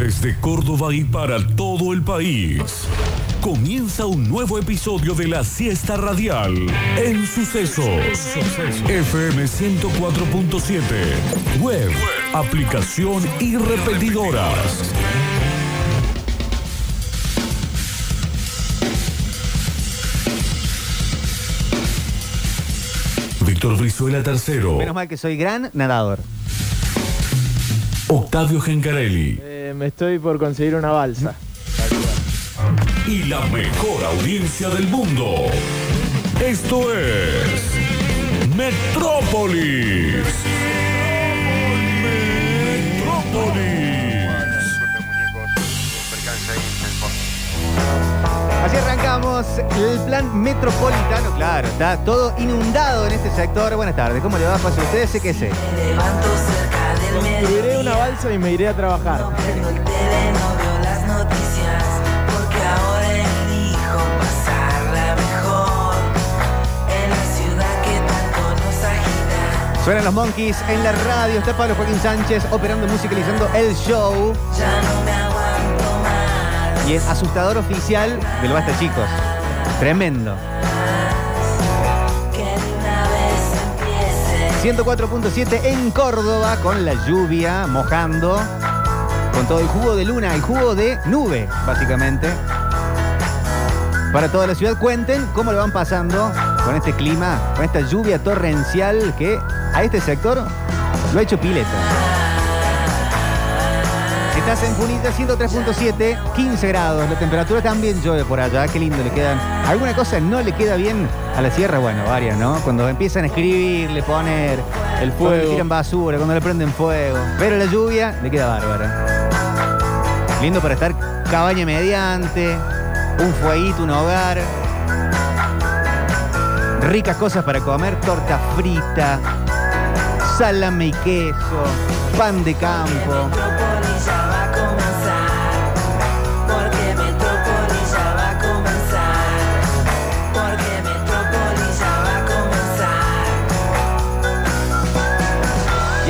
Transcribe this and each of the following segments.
Desde Córdoba y para todo el país. Comienza un nuevo episodio de la siesta radial en Sucesos. FM 104.7. Web, aplicación y repetidoras. Víctor Brizuela tercero. Menos mal que soy gran nadador. Octavio Gencarelli. Eh, me estoy por conseguir una balsa. y la mejor audiencia del mundo. Esto es Metrópolis. Metrópolis. Así arrancamos el plan metropolitano. Claro, está todo inundado en este sector. Buenas tardes, ¿cómo le va? Pase ustedes, sé que sé. levanto cerca mediodía. una balsa y me iré a trabajar. Suenan los Monkeys en la radio. Está Pablo Joaquín Sánchez operando y musicalizando el show. Y es asustador oficial del Basta Chicos. Tremendo. 104.7 en Córdoba con la lluvia mojando. Con todo el jugo de luna, el jugo de nube, básicamente. Para toda la ciudad, cuenten cómo lo van pasando con este clima, con esta lluvia torrencial que a este sector lo ha hecho pileta. Estás en Punita 103.7, 15 grados. La temperatura también llueve por allá. Qué lindo le quedan. ¿Alguna cosa no le queda bien a la sierra? Bueno, varias, ¿no? Cuando empiezan a escribirle, poner El cuando le fuego. tiran basura, cuando le prenden fuego. Pero la lluvia le queda bárbara. Lindo para estar cabaña mediante, un fueguito, un hogar. Ricas cosas para comer, torta frita, salame y queso, pan de campo.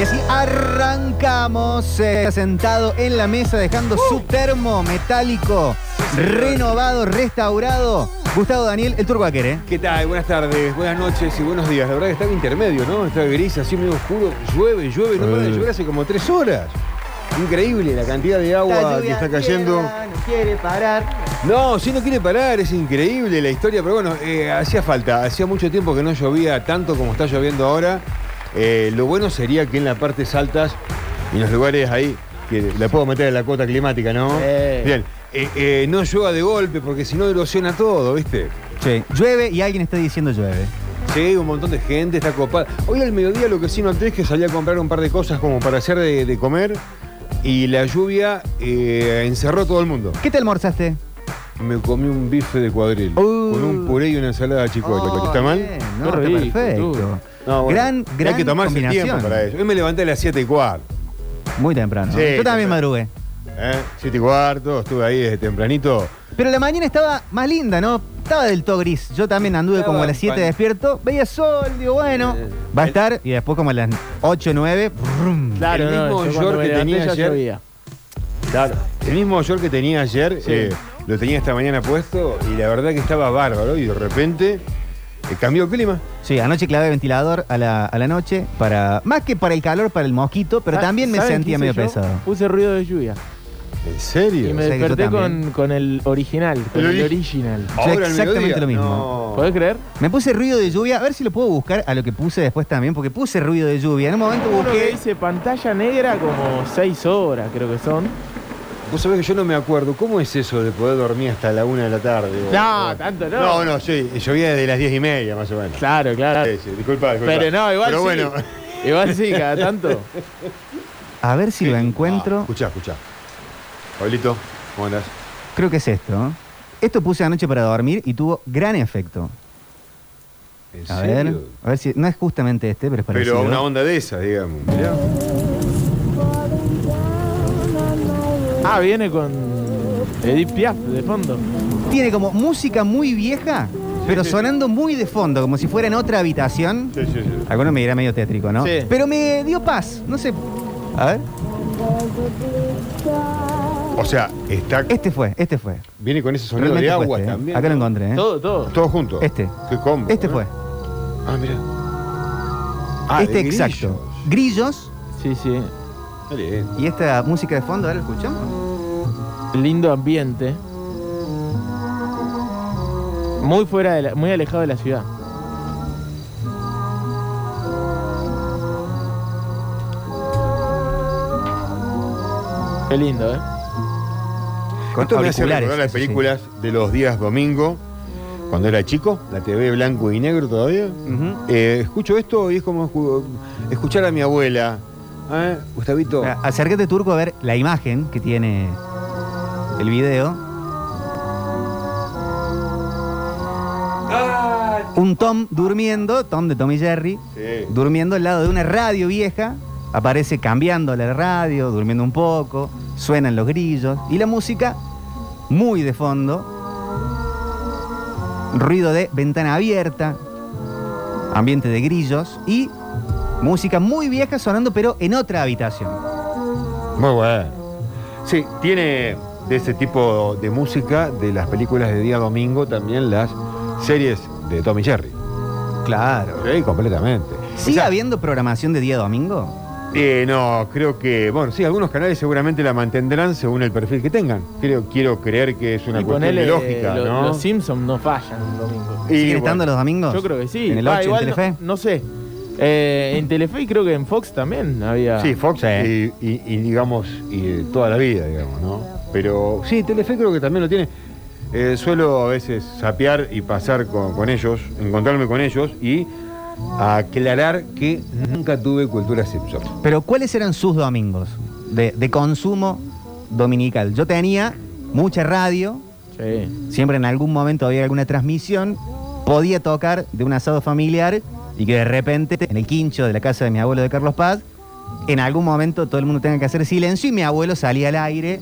Y así arrancamos eh, sentado en la mesa dejando su termo metálico renovado, restaurado. Gustavo Daniel, el turco Aquere. ¿Qué tal? Buenas tardes, buenas noches y buenos días. La verdad que está en intermedio, ¿no? Está gris, así medio oscuro. Llueve, llueve, no para de llover hace como tres horas. Increíble la cantidad de agua que está cayendo. no quiere parar. No, si no quiere parar, es increíble la historia, pero bueno, eh, hacía falta. Hacía mucho tiempo que no llovía tanto como está lloviendo ahora. Eh, lo bueno sería que en las partes altas y en los lugares ahí, que le puedo meter en la cuota climática, ¿no? Sí. Bien, eh, eh, no llueva de golpe porque si no erosiona todo, ¿viste? Sí, llueve y alguien está diciendo llueve. Sí, un montón de gente está copada. Hoy al mediodía lo que sí noté es que salí a comprar un par de cosas como para hacer de, de comer y la lluvia eh, encerró a todo el mundo. ¿Qué te almorzaste? Me comí un bife de cuadril Uh. con un puré y una ensalada chicote. Oh, ¿Está mal? bien, No, Qué está rico, perfecto. tú. No, bueno, gran, gran Hay que tomarse combinación. tiempo para eso. Hoy me levanté a las 7 y cuarto. Muy temprano. Sí, Yo también temprano. madrugué. ¿Eh? 7 y cuarto, estuve ahí desde tempranito. Pero la mañana estaba más linda, ¿no? Estaba del todo gris. Yo también anduve Estaba como a las 7 pan- despierto. Veía sol, digo, bueno, Eh, va a el- estar. Y después como a las 8 9. brum. Claro, El mismo yo me que levanté tenía ya ayer. llovía. Claro. El mismo short que tenía ayer, Sí. eh, lo tenía esta mañana puesto y la verdad que estaba bárbaro y de repente eh, cambió el clima. Sí, anoche clavé ventilador a la, a la noche para. Más que para el calor, para el mosquito, pero Ah, también me ¿saben qué sentía hice medio yo? pesado. Puse ruido de lluvia. ¿En serio? Y me O sea que yo desperté también. con, con el original, con El el, ori- original. Ahora al exactamente mediodía. lo mismo. No. ¿Podés creer? Me puse ruido de lluvia, a ver si lo puedo buscar a lo que puse después también, porque puse ruido de lluvia. En un momento Uno que busqué. dice pantalla negra como 6 horas, creo que son. Vos sabés que yo no me acuerdo. ¿Cómo es eso de poder dormir hasta la una de la tarde? O- No, o- tanto no. No, no, sí. Llovía desde las diez y media más o menos. Claro, claro. Sí, sí, disculpa, disculpa. Pero no, igual Pero sí. bueno. Igual sí, cada tanto. A ver si lo Ah, encuentro. escuchá, escuchá. Pablito, ¿cómo andás? Creo que es esto. Esto puse anoche para dormir y tuvo gran efecto. ¿En A serio? ver, a ver si. No es justamente este, pero es parecido. Pero una onda de esa, digamos. Mirá. Ah, viene con Edith Piaf de fondo. Tiene como música muy vieja, pero sí, sonando muy de fondo, como si fuera en otra habitación. Sí, sí, sí. Algunos me dirán medio tétrico, ¿no? Sí. Pero me dio paz, no sé. A ver. O sea, está, Este fue, este fue. viene con ese sonido Realmente de fue agua este, ¿eh? también. Acá lo encontré, ¿eh? Todo, todo. Todo junto. Este. Qué combo. Este ¿eh? fue. Ah, mira. Ah, este de exacto. Grillos. Sí, sí. Dale. Y esta música de fondo, ahora lo escuchamos. Lindo ambiente. Muy fuera de la- muy alejado de la ciudad. Qué lindo, ¿eh? Con Esto me hace recordar las sí. películas de los días domingo, cuando era chico, la TV blanco y negro todavía. Eh, escucho esto y es como escu- escuchar a mi abuela. ¿Eh? Gustavito. Ah, Acércate, Turco, a ver la imagen que tiene el video. Un Tom durmiendo, Tom de Tom y Jerry, Sí. durmiendo al lado de una radio vieja. Aparece cambiando la radio, durmiendo un poco, suenan los grillos y la música muy de fondo. Ruido de ventana abierta, ambiente de grillos y música muy vieja sonando pero en otra habitación. Muy bueno. Sí, tiene de ese tipo de música de las películas de día domingo también las series de Tommy Jerry. Claro. Sí, completamente. ¿Sigue O sea, habiendo programación de día domingo? Eh, no, creo que, bueno, sí, algunos canales seguramente la mantendrán según el perfil que tengan. Creo, quiero creer que es una Y cuestión ponele, de lógica, lo- ¿no? Los Simpsons no fallan el domingo. Y, ¿Siguen bueno, estando los domingos? Yo creo que sí. ¿En el Ah, 8 en igual no- Telefe? No, sé. Eh, en Telefe y creo que en Fox también había. Sí, Fox Sí. Y, y- y digamos, y toda la vida, digamos, ¿no? Pero sí, Telefe creo que también lo tiene. Eh, suelo a veces sapear y pasar con, con ellos, encontrarme con ellos y aclarar que nunca tuve cultura Simpson. Pero ¿cuáles eran sus domingos de, de consumo dominical? Yo tenía mucha radio, Sí. siempre en algún momento había alguna transmisión, podía tocar de un asado familiar y que de repente en el quincho de la casa de mi abuelo de Carlos Paz, en algún momento todo el mundo tenga que hacer silencio y mi abuelo salía al aire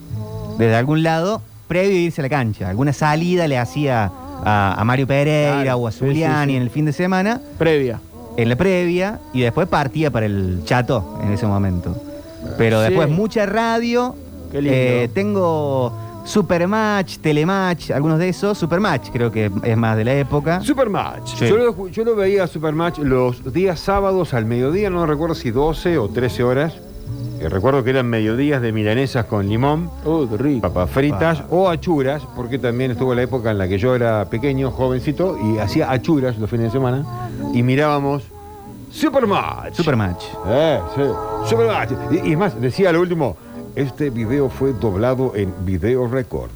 desde algún lado previo a irse a la cancha. Alguna salida le hacía a, a Mario Pereira Claro, o a sí, sí, Zuliani sí. en el fin de semana Previa. En la previa y después partía para el chato en ese momento. Pero Sí. después mucha radio. Qué lindo. eh, tengo Supermatch, Telematch, algunos de esos. Supermatch creo que es más de la época. Supermatch. Sí. Yo, lo, yo lo veía Supermatch los días sábados al mediodía, no recuerdo si 12 o 13 horas. Eh, recuerdo que eran mediodías de milanesas con limón. Uy, qué rico. papas fritas o achuras, porque también estuvo la época en la que yo era pequeño, jovencito, y hacía achuras los fines de semana, y mirábamos Supermatch. Supermatch. Eh, sí, Supermatch. Y, y más, decía lo último, este video fue doblado en Video Record.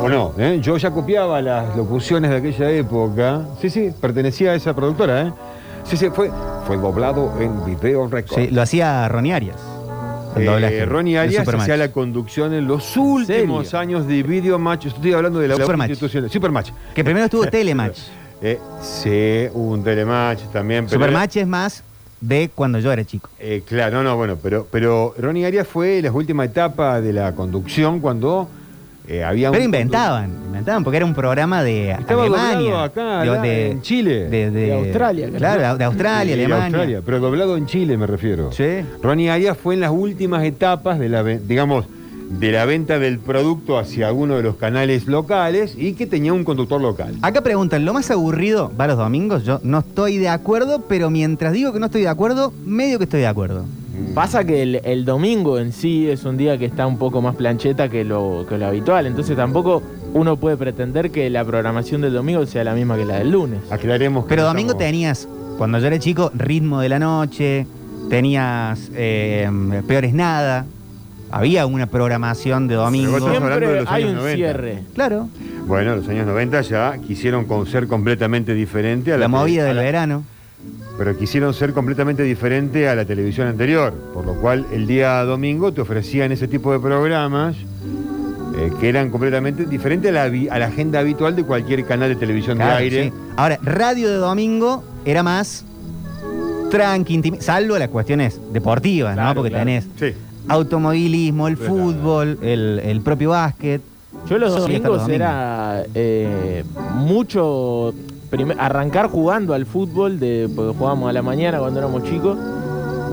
¿O no? ¿Eh? Yo ya copiaba las locuciones de aquella época. Sí, sí, pertenecía a esa productora, ¿eh? Sí, sí, fue, fue doblado en Video Record. Sí, lo hacía Ronnie Arias. Eh, Ronnie Arias hacía la conducción en los últimos años de Video Match. Estoy hablando de la Supermatch. institución. Supermatch. Que primero estuvo Telematch. Eh, sí, hubo un telematch también. Pero Supermatch es más de cuando yo era chico. Eh, claro, no, no, bueno, pero, pero Ronnie Arias fue la última etapa de la conducción cuando eh, había Pero un inventaban, inventaban, porque era un programa de Estaba Alemania. acá, de, de- en Chile. De, De Australia. Claro, de Australia, Alemania. Australia, pero doblado en Chile me refiero. Sí. Ronnie Arias fue en las últimas etapas de la, digamos, de la venta del producto hacia alguno de los canales locales y que tenía un conductor local. Acá preguntan, ¿lo más aburrido va los domingos? Yo no estoy de acuerdo, pero mientras digo que no estoy de acuerdo, medio que estoy de acuerdo. Pasa que el, el domingo en sí es un día que está un poco más plancheta que lo, que lo habitual, entonces tampoco uno puede pretender que la programación del domingo sea la misma que la del lunes. Aclaremos que Pero no domingo estamos- tenías, cuando yo era chico, ritmo de la noche, tenías eh, peores nada, había una programación de domingo. Pero vos estás hablando de Siempre los hay años un 90. cierre. Claro, Bueno, los años 90 ya quisieron con ser completamente diferente a la, la movida del la- verano. pero quisieron ser completamente diferente a la televisión anterior, por lo cual el día domingo te ofrecían ese tipo de programas eh, que eran completamente diferentes a la, vi- a la agenda habitual de cualquier canal de televisión Claro, de aire. sí. Ahora, radio de domingo era más tranqui, salvo las cuestiones deportivas, ¿no? Claro, Porque claro. tenés Sí. Automovilismo, el fútbol, el, el propio básquet. Yo los domingos los domingos. era eh, mucho arrancar jugando al fútbol, de, porque jugábamos a la mañana cuando éramos chicos.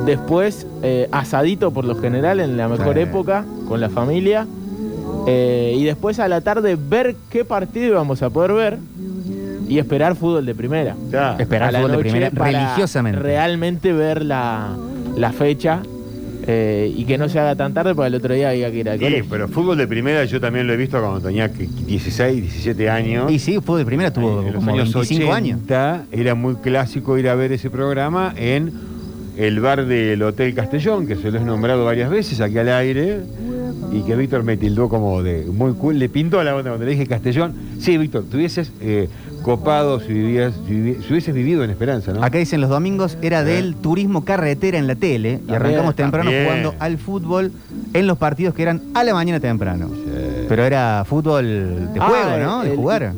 Después eh, asadito por lo general en la mejor Sí. época con la familia. Eh, y después a la tarde ver qué partido vamos a poder ver y esperar fútbol de primera. Ya. Esperar A la fútbol de primera religiosamente. Realmente ver la, la fecha eh, y que no se haga tan tarde porque el otro día había que ir al Sí, colegio. pero fútbol de primera yo también lo he visto cuando tenía que- 16, 17 años. Y sí, fútbol de primera tuvo En los como años 25 años. 80 era muy clásico ir a ver ese programa en el bar del Hotel Castellón, que se lo he nombrado varias veces aquí al aire, y que Víctor me tildó como de muy cool, le pintó a la onda cuando le dije Castellón. Sí, Víctor, tú hubieses eh, copado si, vivías, si, vivi- si hubieses vivido en Esperanza, ¿no? Acá dicen los domingos era del turismo carretera en la tele y arrancamos temprano también. jugando al fútbol en los partidos que eran a la mañana temprano. Pero era fútbol de Ah, juego, ¿no? De el- jugar.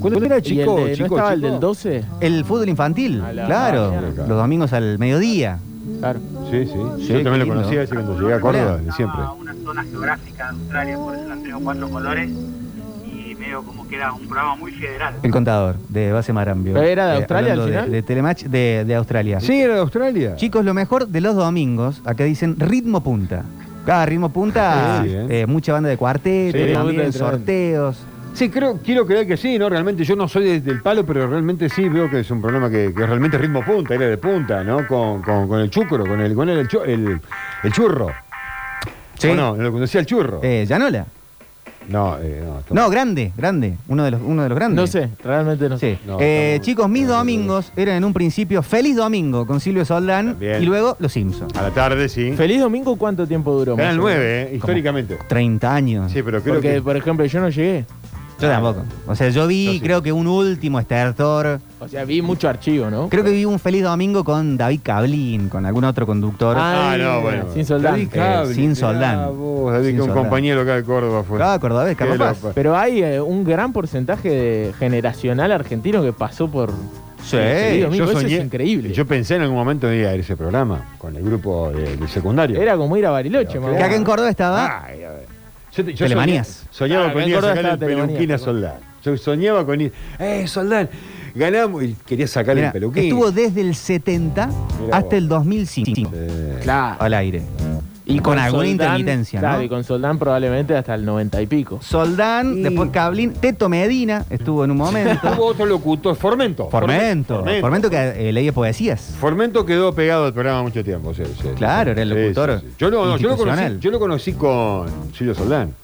Cuando era ¿Y chico, el de- chico, ¿No estaba el chico- del 12? El fútbol infantil, A la claro. mañana. Los domingos al mediodía. Claro. Sí, sí. Sí, yo qué también lo lindo. conocía ese cuando llegué a Córdoba, de siempre. a una zona geográfica de Australia, por eso traído cuatro colores medio como que era un programa muy federal. El contador de Base Marambio. ¿Pero era de Australia hablando al de- final? De, Telematch de, de Australia. Sí, era de Australia. Chicos, lo mejor de los domingos, acá dicen ritmo punta. Cada ritmo punta, Sí, bien. eh, mucha banda de cuarteto, Sí, también sorteos. Sí, creo, quiero creer que sí, ¿no? Realmente yo no soy de- del palo, pero realmente sí veo que es un programa que, que realmente ritmo punta, era de punta, ¿no? Con, con- con el chucro, con el, con el, el, el churro. Sí. ¿O no? ¿Lo conocía el churro? Eh, ¿Llanola? No, eh, no. esto- No, grande, grande. Uno de los, uno de los grandes. No sé, realmente no sé. Sí. No, Eh, estamos- chicos, mis no, no, domingos eran en un principio Feliz Domingo con Silvio Soldán También. y luego Los Simpsons. A la tarde, sí. ¿Feliz Domingo cuánto tiempo duró? Canal más o menos? 9, ¿eh? Históricamente. 30 años. Sí, pero creo Porque, que... por ejemplo, yo no llegué. Yo tampoco. O sea, yo vi, Yo sí. creo que un último estertor. O sea, vi mucho archivo, ¿no? Creo que vi un Feliz Domingo con David Cablín, con algún otro conductor. Ah, no, bueno. Sin soldar. David sin mirá Soldán. vos, David, Sin que un Soldán. compañero acá de Córdoba fue. Cada cordobés, Qué loco. Pero hay eh, un gran porcentaje de generacional argentino que pasó por. Sí, Feliz Domingo, yo eso soñé- es increíble. Yo pensé en algún momento en ir a ese programa con el grupo de, de secundario. Era como ir a Bariloche, o Que acá en. Córdoba estaba. Ay, a ver. Yo, te- yo Telemanías. soñé- Soñaba Claro, con ir a sacar el estaba Telemanías, peluquín a perdón. Soldán. Yo soñaba con ir. ¡Eh, Soldán! Ganamos. Y quería sacar Mirá, el peluquín. estuvo desde el 70 Mirá hasta vos. el 2005 Eh, Claro. al aire. Y con alguna intermitencia, Claro, ¿no? y con Soldán probablemente hasta el 90 y pico. Soldán, Y- después Cablín, Teto Medina estuvo en un momento. Hubo otro locutor, Formento. Formento, Formento que eh, leía poesías. Formento quedó pegado al programa mucho tiempo. sí, sí, Claro, sí. era el Sí, locutor sí, sí. Yo, no, no, yo, lo conocí, institucional. yo lo conocí con Silvio Soldán.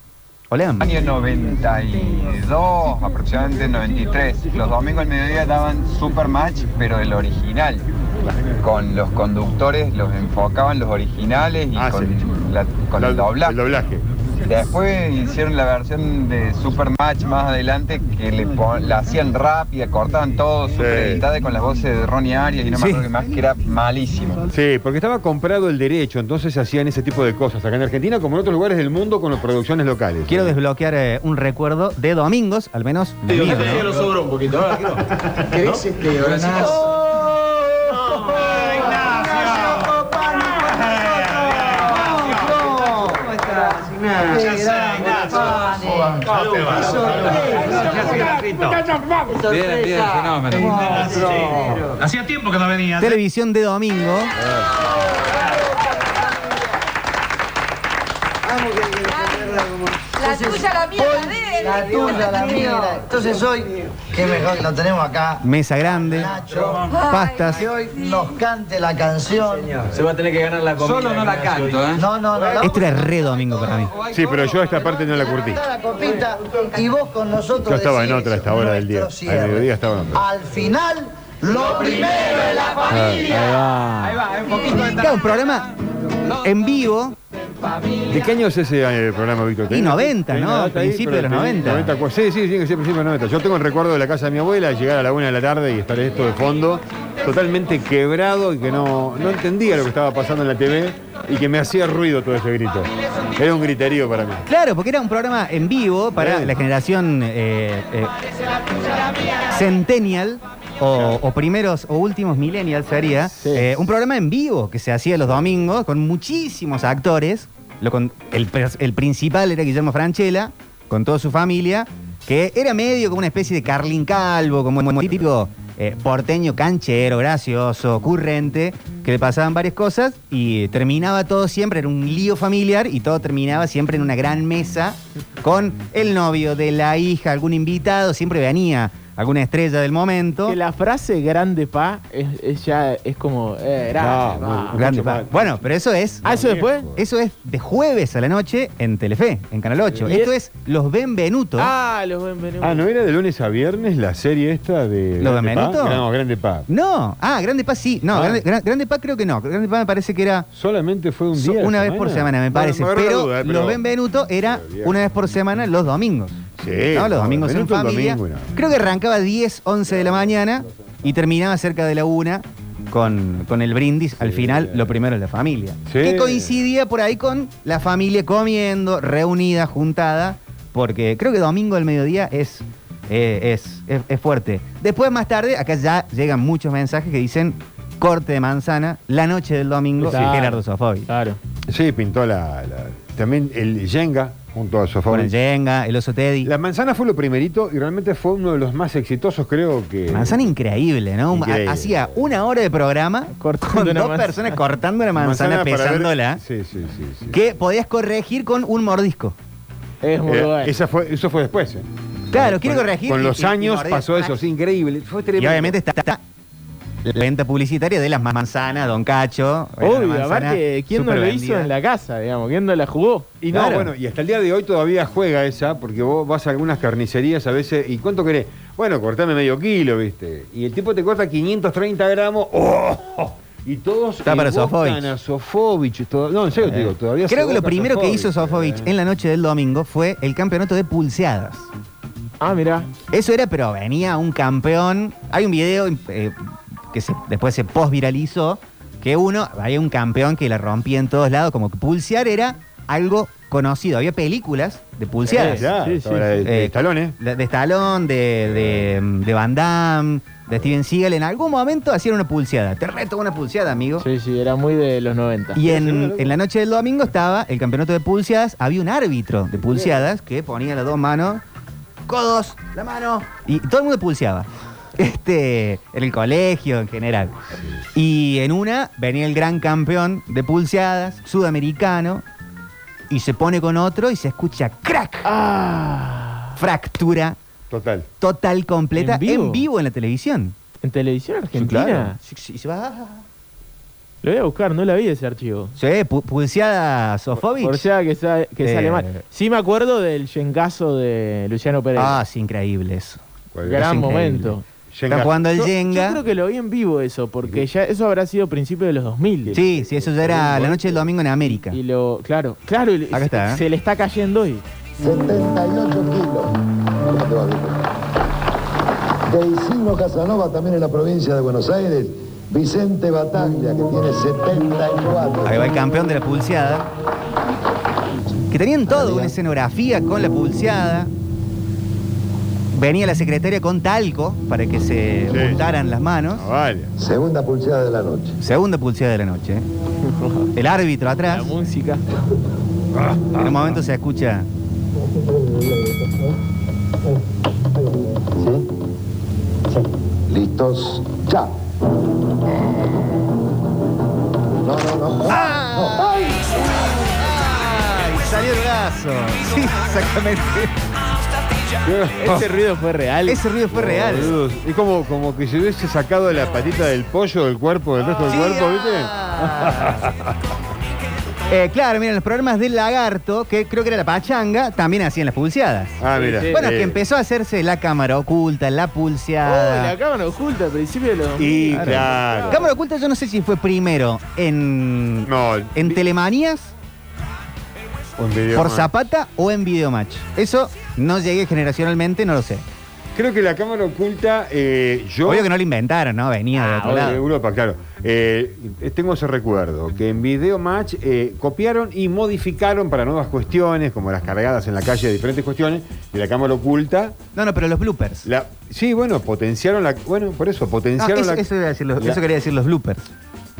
Hola. Año 92, aproximadamente 93. Los domingos al mediodía daban Super Match, pero el original. Con los conductores, los enfocaban los originales y Ah, con, sí. la- con La- el doblaje. El doblaje. Después hicieron la versión de Super Match más adelante que le pon- la hacían rápida, cortaban todo, super editada con las voces de Ronnie Arias y no me Sí. acuerdo qué más, que era malísimo. Sí, porque estaba comprado el derecho, entonces se hacían ese tipo de cosas acá en Argentina como en otros lugares del mundo con las producciones locales. Quiero desbloquear eh, un recuerdo de domingos, al menos de mío, ¿no? Bien, bien, fenómeno. Hacía tiempo que no venía. Televisión de domingo. La tuya, la mía, la de él. La tuya, la mía. Entonces hoy, qué mejor que lo tenemos acá. Mesa grande, Nacho, pastas. que hoy nos cante la canción. Se va a tener que ganar la comida. Solo no la canto, ¿eh? No, no, no. Esto era re domingo para mí. Sí, pero yo esta parte no la curtí. La copita y vos con nosotros. Yo estaba en otra a esta hora del día. Al cierre. mediodía estaba en otra. Al final, lo primero es la familia. Ahí va. Claro, un programa en vivo. ¿De qué año es ese eh, programa, Víctor? Y 90, ¿Tenés ¿no? ahí? Principio de los Pero 90. 90, cu- sí, sí, sí, que sí, principio de los 90. Yo tengo el recuerdo de la casa de mi abuela, llegar a la una de la tarde y estar esto de fondo, totalmente quebrado y que no, no entendía lo que estaba pasando en la TV y que me hacía ruido todo ese grito. Era un griterío para mí. Claro, porque era un programa en vivo para la generación eh, eh, centennial o, o primeros o últimos millennials sería. Sí. Eh, un programa en vivo que se hacía los domingos con muchísimos actores. Lo con- el, principal era Guillermo Franchella, con toda su familia, que era medio como una especie de Carlin Calvo, como, como típico eh, porteño, canchero, gracioso, ocurrente, que le pasaban varias cosas y terminaba todo siempre, era un lío familiar y todo terminaba siempre en una gran mesa con el novio de la hija, algún invitado, siempre venía alguna estrella del momento. Que la frase grande pa es, es ya es como eh, grande, No, pa. Grande pa. Bueno, pero eso es. Ah, eso después. Eso es de jueves a la noche en Telefe, en Canal 8. Y Esto es- es Los Benvenutos. Ah, los Benvenutos. Ah, ¿no era de lunes a viernes la serie esta de ¿Lo Grande de Pa? Menuto? No, Grande Pa. No, ah, Grande Paz sí. No, Ah. Grande, Gran- Grande Paz creo que no. Grande Paz me parece que era Solamente fue un so- día. la una vez por semana, me Bueno, parece. pero, duda, eh, Los Benvenutos era Pero una vez por semana los domingos. Sí, ¿no? Los domingos en familia. domingo, no. Creo que arrancaba 10, 11 de la mañana y terminaba cerca de la una con, con el brindis. Al Sí. final, lo primero es la familia. Sí. Que coincidía por ahí con la familia comiendo, reunida, juntada, porque creo que domingo al mediodía es, eh, es, es, es fuerte. Después, más tarde, acá ya llegan muchos mensajes que dicen corte de manzana, la noche del domingo, Claro. Gerardo Sofovich. Claro. Sí, pintó la, la- también el Jenga junto a Sofá. Con el Jenga, el oso Teddy. La manzana fue lo primerito y realmente fue uno de los más exitosos, creo que. Manzana increíble, ¿no? Increíble. Hacía una hora de programa Cortando con dos manzana. personas cortando una manzana, ver- pesándola, Sí, sí, sí. sí. que podías corregir con un mordisco. Es muy Eh, bueno. esa fue, eso fue después. eh. Claro, quiere Con- corregir. Con y- los y- y años pasó eso, sí, increíble. Fue Y tremendo. obviamente está, está la venta publicitaria de las manzanas, Don Cacho. Obvio, manzana aparte, ¿quién no lo hizo en la casa, digamos? ¿Quién no la jugó? Y no, Claro. bueno, y hasta el día de hoy todavía juega esa, porque vos vas a algunas carnicerías a veces, ¿y cuánto querés? Bueno, cortame medio kilo, ¿viste? Y el tipo te corta 530 gramos, ¡oh! Y todos Está para Sofovich. a Sofovich, todo- no, en serio te digo, todavía Creo que lo primero que hizo Sofovich, eh. en la noche del domingo fue el campeonato de pulseadas. Ah, mirá. Eso era, pero venía un campeón. Hay un video eh, que se- después se post-viralizó, que uno, había un campeón que la rompía en todos lados, como que pulsear era algo conocido. Había películas de pulseadas. Sí, Ya, sí, sí. de, de Eh, Stallone, ¿eh? De, de Stallone, de, de, de Van Damme, de Steven Seagal. En algún momento hacían una pulseada. Te reto una pulseada, amigo. Sí, sí, era muy de los 90. Y en, en la noche del domingo estaba el campeonato de pulseadas. Había un árbitro de pulseadas que ponía las dos manos, codos, la mano, y todo el mundo pulseaba. Este, en el colegio en general. Y en una venía el gran campeón de pulseadas, sudamericano, y se pone con otro y se escucha crack. Ah, Fractura Total. total, completa, ¿En vivo? en vivo en la televisión. ¿en televisión argentina? claro. Sí, sí, se va. Lo voy a buscar, no la vi ese archivo. Sí, pu- pulseada Sofovich. Por sea que, sa- que Eh. sale mal. Sí me acuerdo del yengazo de Luciano Pérez. Ah, sí, increíble eso. ¿Cuál Gran es increíble. momento. Jenga. Está jugando al Yo, Jenga. yo creo que lo vi en vivo eso, porque ya eso habrá sido principio de los 2000. Sí, sí, eso ya era la noche del domingo en América. Y lo, claro, claro, y Acá se, está, ¿eh? se le está cayendo hoy. 78 kilos. ¿Cómo te va, Casanova, también en la provincia de Buenos Aires. Vicente Bataglia, que tiene 74. Ahí va el campeón de la pulseada. Que tenían todo, una escenografía con la pulseada. Venía la secretaria con talco para que se Sí. juntaran las manos. Ah, vale. Segunda pulseada de la noche. Segunda pulseada de la noche. ¿eh? El árbitro La atrás. música. En un momento se escucha. ¿Listos? Ya. No, no, no. ¡Ay! Salió el gaso. Sí, exactamente. Ese ruido fue real. Ese ruido fue real. Boludos. Es como, como que se hubiese sacado la patita del pollo del cuerpo, del resto del Sí, cuerpo, ¿viste? ah. Eh, claro, miren, los programas del lagarto, que creo que era la pachanga, también hacían las pulseadas. Ah, mira. sí. Bueno, Eh, que empezó a hacerse la cámara oculta, la Oh, pulseada. la cámara oculta al principio de los 2000. Y claro. Cámara oculta yo no sé si fue primero en, No, en Telemanías, video por. Zapata o en Videomatch. Eso no llegué generacionalmente, no lo sé. Creo que la cámara oculta, eh, yo. Obvio que no lo inventaron, ¿no? Venía de Ah, otro de lado. Europa, claro. Eh, tengo ese recuerdo, que en Video Match eh, copiaron y modificaron para nuevas cuestiones, como las cargadas en la calle de diferentes cuestiones, y la cámara oculta. No, no, pero los bloopers. La, sí, bueno, potenciaron la. Bueno, por eso, No, potenciaron eso, la. eso quería decir los- la- eso quería decir los bloopers.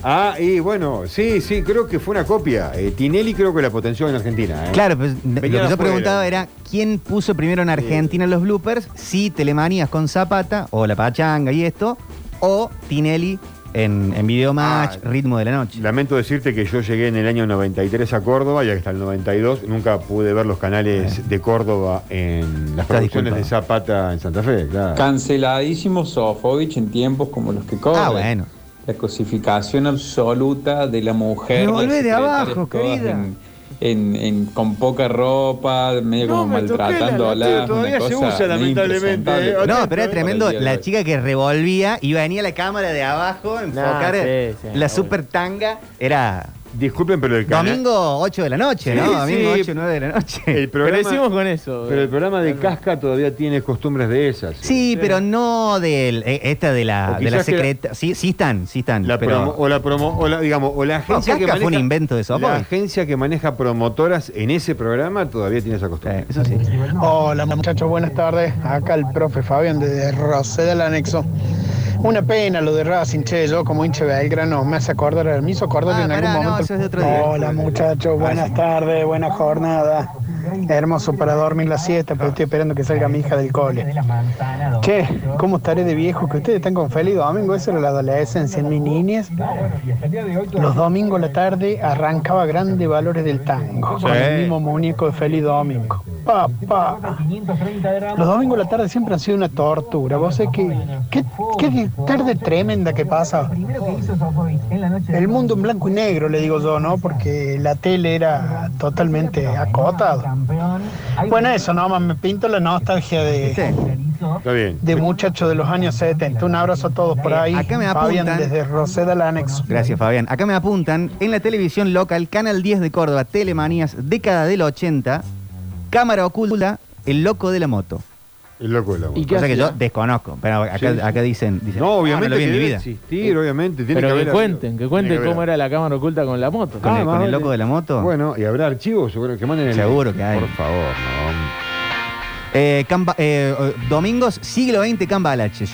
Ah, y bueno, sí, sí, creo que fue una copia. Eh, Tinelli creo que la potenció en Argentina. ¿eh? Claro, pues lo que yo preguntaba era quién puso primero en Argentina los bloopers, si Telemanías con Zapata o La Pachanga y esto, o Tinelli en, en Video Match, Ah, Ritmo de la Noche. Lamento decirte que yo llegué en el año 93 a Córdoba y hasta el 92 nunca pude ver los canales de Córdoba en las producciones de. Zapata en Santa Fe, claro. Canceladísimo Sofovich en tiempos como los que corren. Ah, bueno. La cosificación absoluta de la mujer. Me volvé de abajo, querida. En, en- en- con poca ropa, medio como maltratándola. todavía se usa, lamentablemente, eh. No, pero era tremendo la chica que revolvía y venía la cámara de abajo, enfocar sí, sí, la super tanga. Era Disculpen, pero el canal. domingo 8 de la noche, Sí, ¿no? Domingo sí. 8, 9 de la noche. El programa, Crecimos con eso. pero el programa de Casca todavía tiene costumbres de esas. Sí, pero no del eh, esta de la, O de la quizás que- secreta. Sí, sí están, sí están. La pero promo- o la promo, o la, digamos, o la agencia Casca que fue maneja, un invento de. La agencia que maneja promotoras en ese programa todavía tiene esa costumbre. Eh, eso sí. Hola muchachos, buenas tardes. Acá el profe Fabián de Rosé del Anexo. Una pena lo de Racing, che, yo como hincha de Belgrano me hace acordar, me hizo acordar Ah, en algún no, momento. eso es de otro día. Hola muchachos, buenas tardes, buena jornada. Hermoso para dormir la siesta, pero estoy esperando que salga mi hija del cole. Che, ¿cómo estaré de viejo? Que ustedes están con feliz domingo, eso era la adolescencia en mi niñez. Los domingos a la tarde arrancaba grandes valores del tango, con el mismo muñeco de Feliz Domingo. Papá. Los domingos a la tarde siempre han sido una tortura. Vos sé que qué, qué tarde tremenda que pasa. El mundo en blanco y negro, le digo yo, ¿no? Porque la tele era totalmente acotado. Bueno, eso nomás me pinto la nostalgia de, Está bien. de muchachos de los años 70. Un abrazo a todos por ahí. Acá me Fabián apuntan. desde Roseda del Anexo. Gracias, Fabián. Acá me apuntan en la televisión local, Canal 10 de Córdoba, Telemanías, década del 80, cámara oculta, el loco de la moto. El loco de la ¿Y moto. qué Cosa que hacía? yo desconozco, pero acá, Sí, sí. acá dicen, dicen, No, "Ah, obviamente lo vi en mi debe vida. existir, obviamente. Tiene Pero que, haber- cuenten, que cuenten tiene que cómo era la cámara oculta con la moto. Con, Ah, el, con el vale. loco de la moto. Bueno, ¿y habrá archivos? Seguro que manden el... Seguro que hay. Por favor, no. Eh, eh, domingos, siglo XX Cambalache. Sí,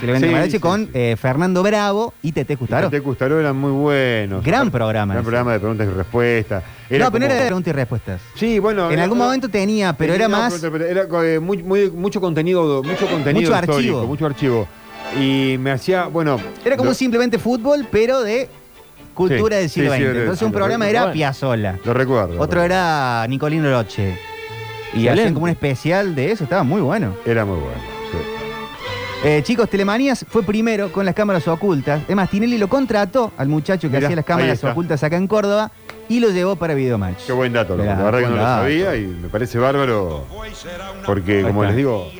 siglo XX Sí, Cambalache sí, con sí. eh, Fernando Bravo y Tete Custaro. Te Custaró eran muy buenos. Gran programa Gran ese. programa de preguntas y respuestas. no, pero no como- era de preguntas y respuestas. Sí, bueno. En era- algún momento tenía, pero era más. pero Era muy- muy- mucho contenido, mucho contenido Mucho histórico, archivo. mucho archivo. Y me hacía, bueno. Era como lo, simplemente fútbol, pero de cultura del siglo XX. Entonces un programa era. Piazzola. Lo recuerdo. Otro era Nicolino Roche. Y hacían como un especial de eso, estaba muy bueno. Era muy bueno. sí. Eh, chicos, Telemanías fue primero con las cámaras ocultas. Es más, Tinelli lo contrató al muchacho que Mirá, hacía las ahí cámaras está. ocultas acá en Córdoba y lo llevó para Videomatch. Qué buen dato, loco. Mirá, la verdad que no buen lo dato. sabía y me parece bárbaro. Porque, como está. les digo,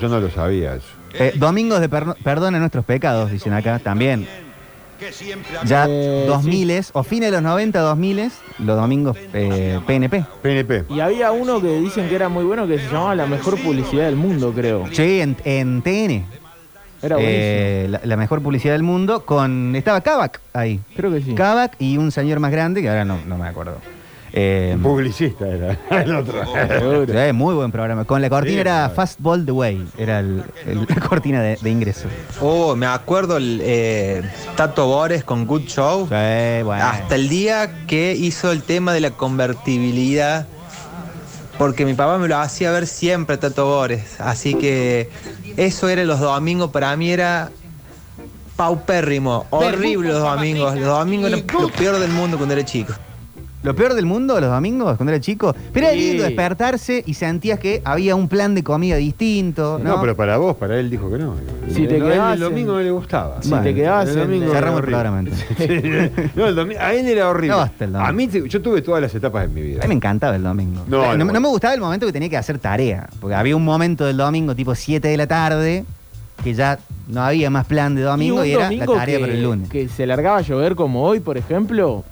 yo no lo sabía eso. Eh, domingos de perno- perdón a nuestros pecados, dicen acá, también. Ya Eh, 2000 o fines de los 90, 2000 los domingos eh, PNP. PNP. Y había uno que dicen que era muy bueno que se llamaba la mejor publicidad del mundo, creo. Sí, en, en TN. Era buenísimo. Eh, la, la mejor publicidad del mundo con estaba Kavak ahí. Creo que sí. Kavak y un señor más grande que ahora no, no me acuerdo. Eh, Publicista era el otro. Sí, muy buen programa. Con la cortina Sí, era claro. Fastball the Way, era el- el- la cortina de, de ingreso. Oh, me acuerdo el eh, Tato Bores con Good Show. Sí, bueno. Hasta el día que hizo el tema de la convertibilidad. Porque mi papá me lo hacía ver siempre Tato Bores. Así que eso era los domingos. Para mí era paupérrimo. Horrible los domingos. Los domingos eran lo peor del mundo cuando era chico. Lo peor del mundo, los domingos, cuando era chico. Pero era Sí. lindo despertarse y sentías que había un plan de comida distinto. No, No, pero para vos, para él dijo que no. Si te No, quedabas el domingo no le gustaba. Si te quedabas el en- domingo Cerramos era programa, horrible. No, el domingo, a él era horrible. No, hasta el domingo. a mí, te- yo tuve todas las etapas de mi vida. A mí me encantaba el domingo. No, No, no, no bueno. me gustaba el momento que tenía que hacer tarea. Porque había un momento del domingo, tipo 7 de la tarde, que ya no había más plan de domingo un y, era la tarea que, para el lunes. Que se largaba a llover como hoy, por ejemplo,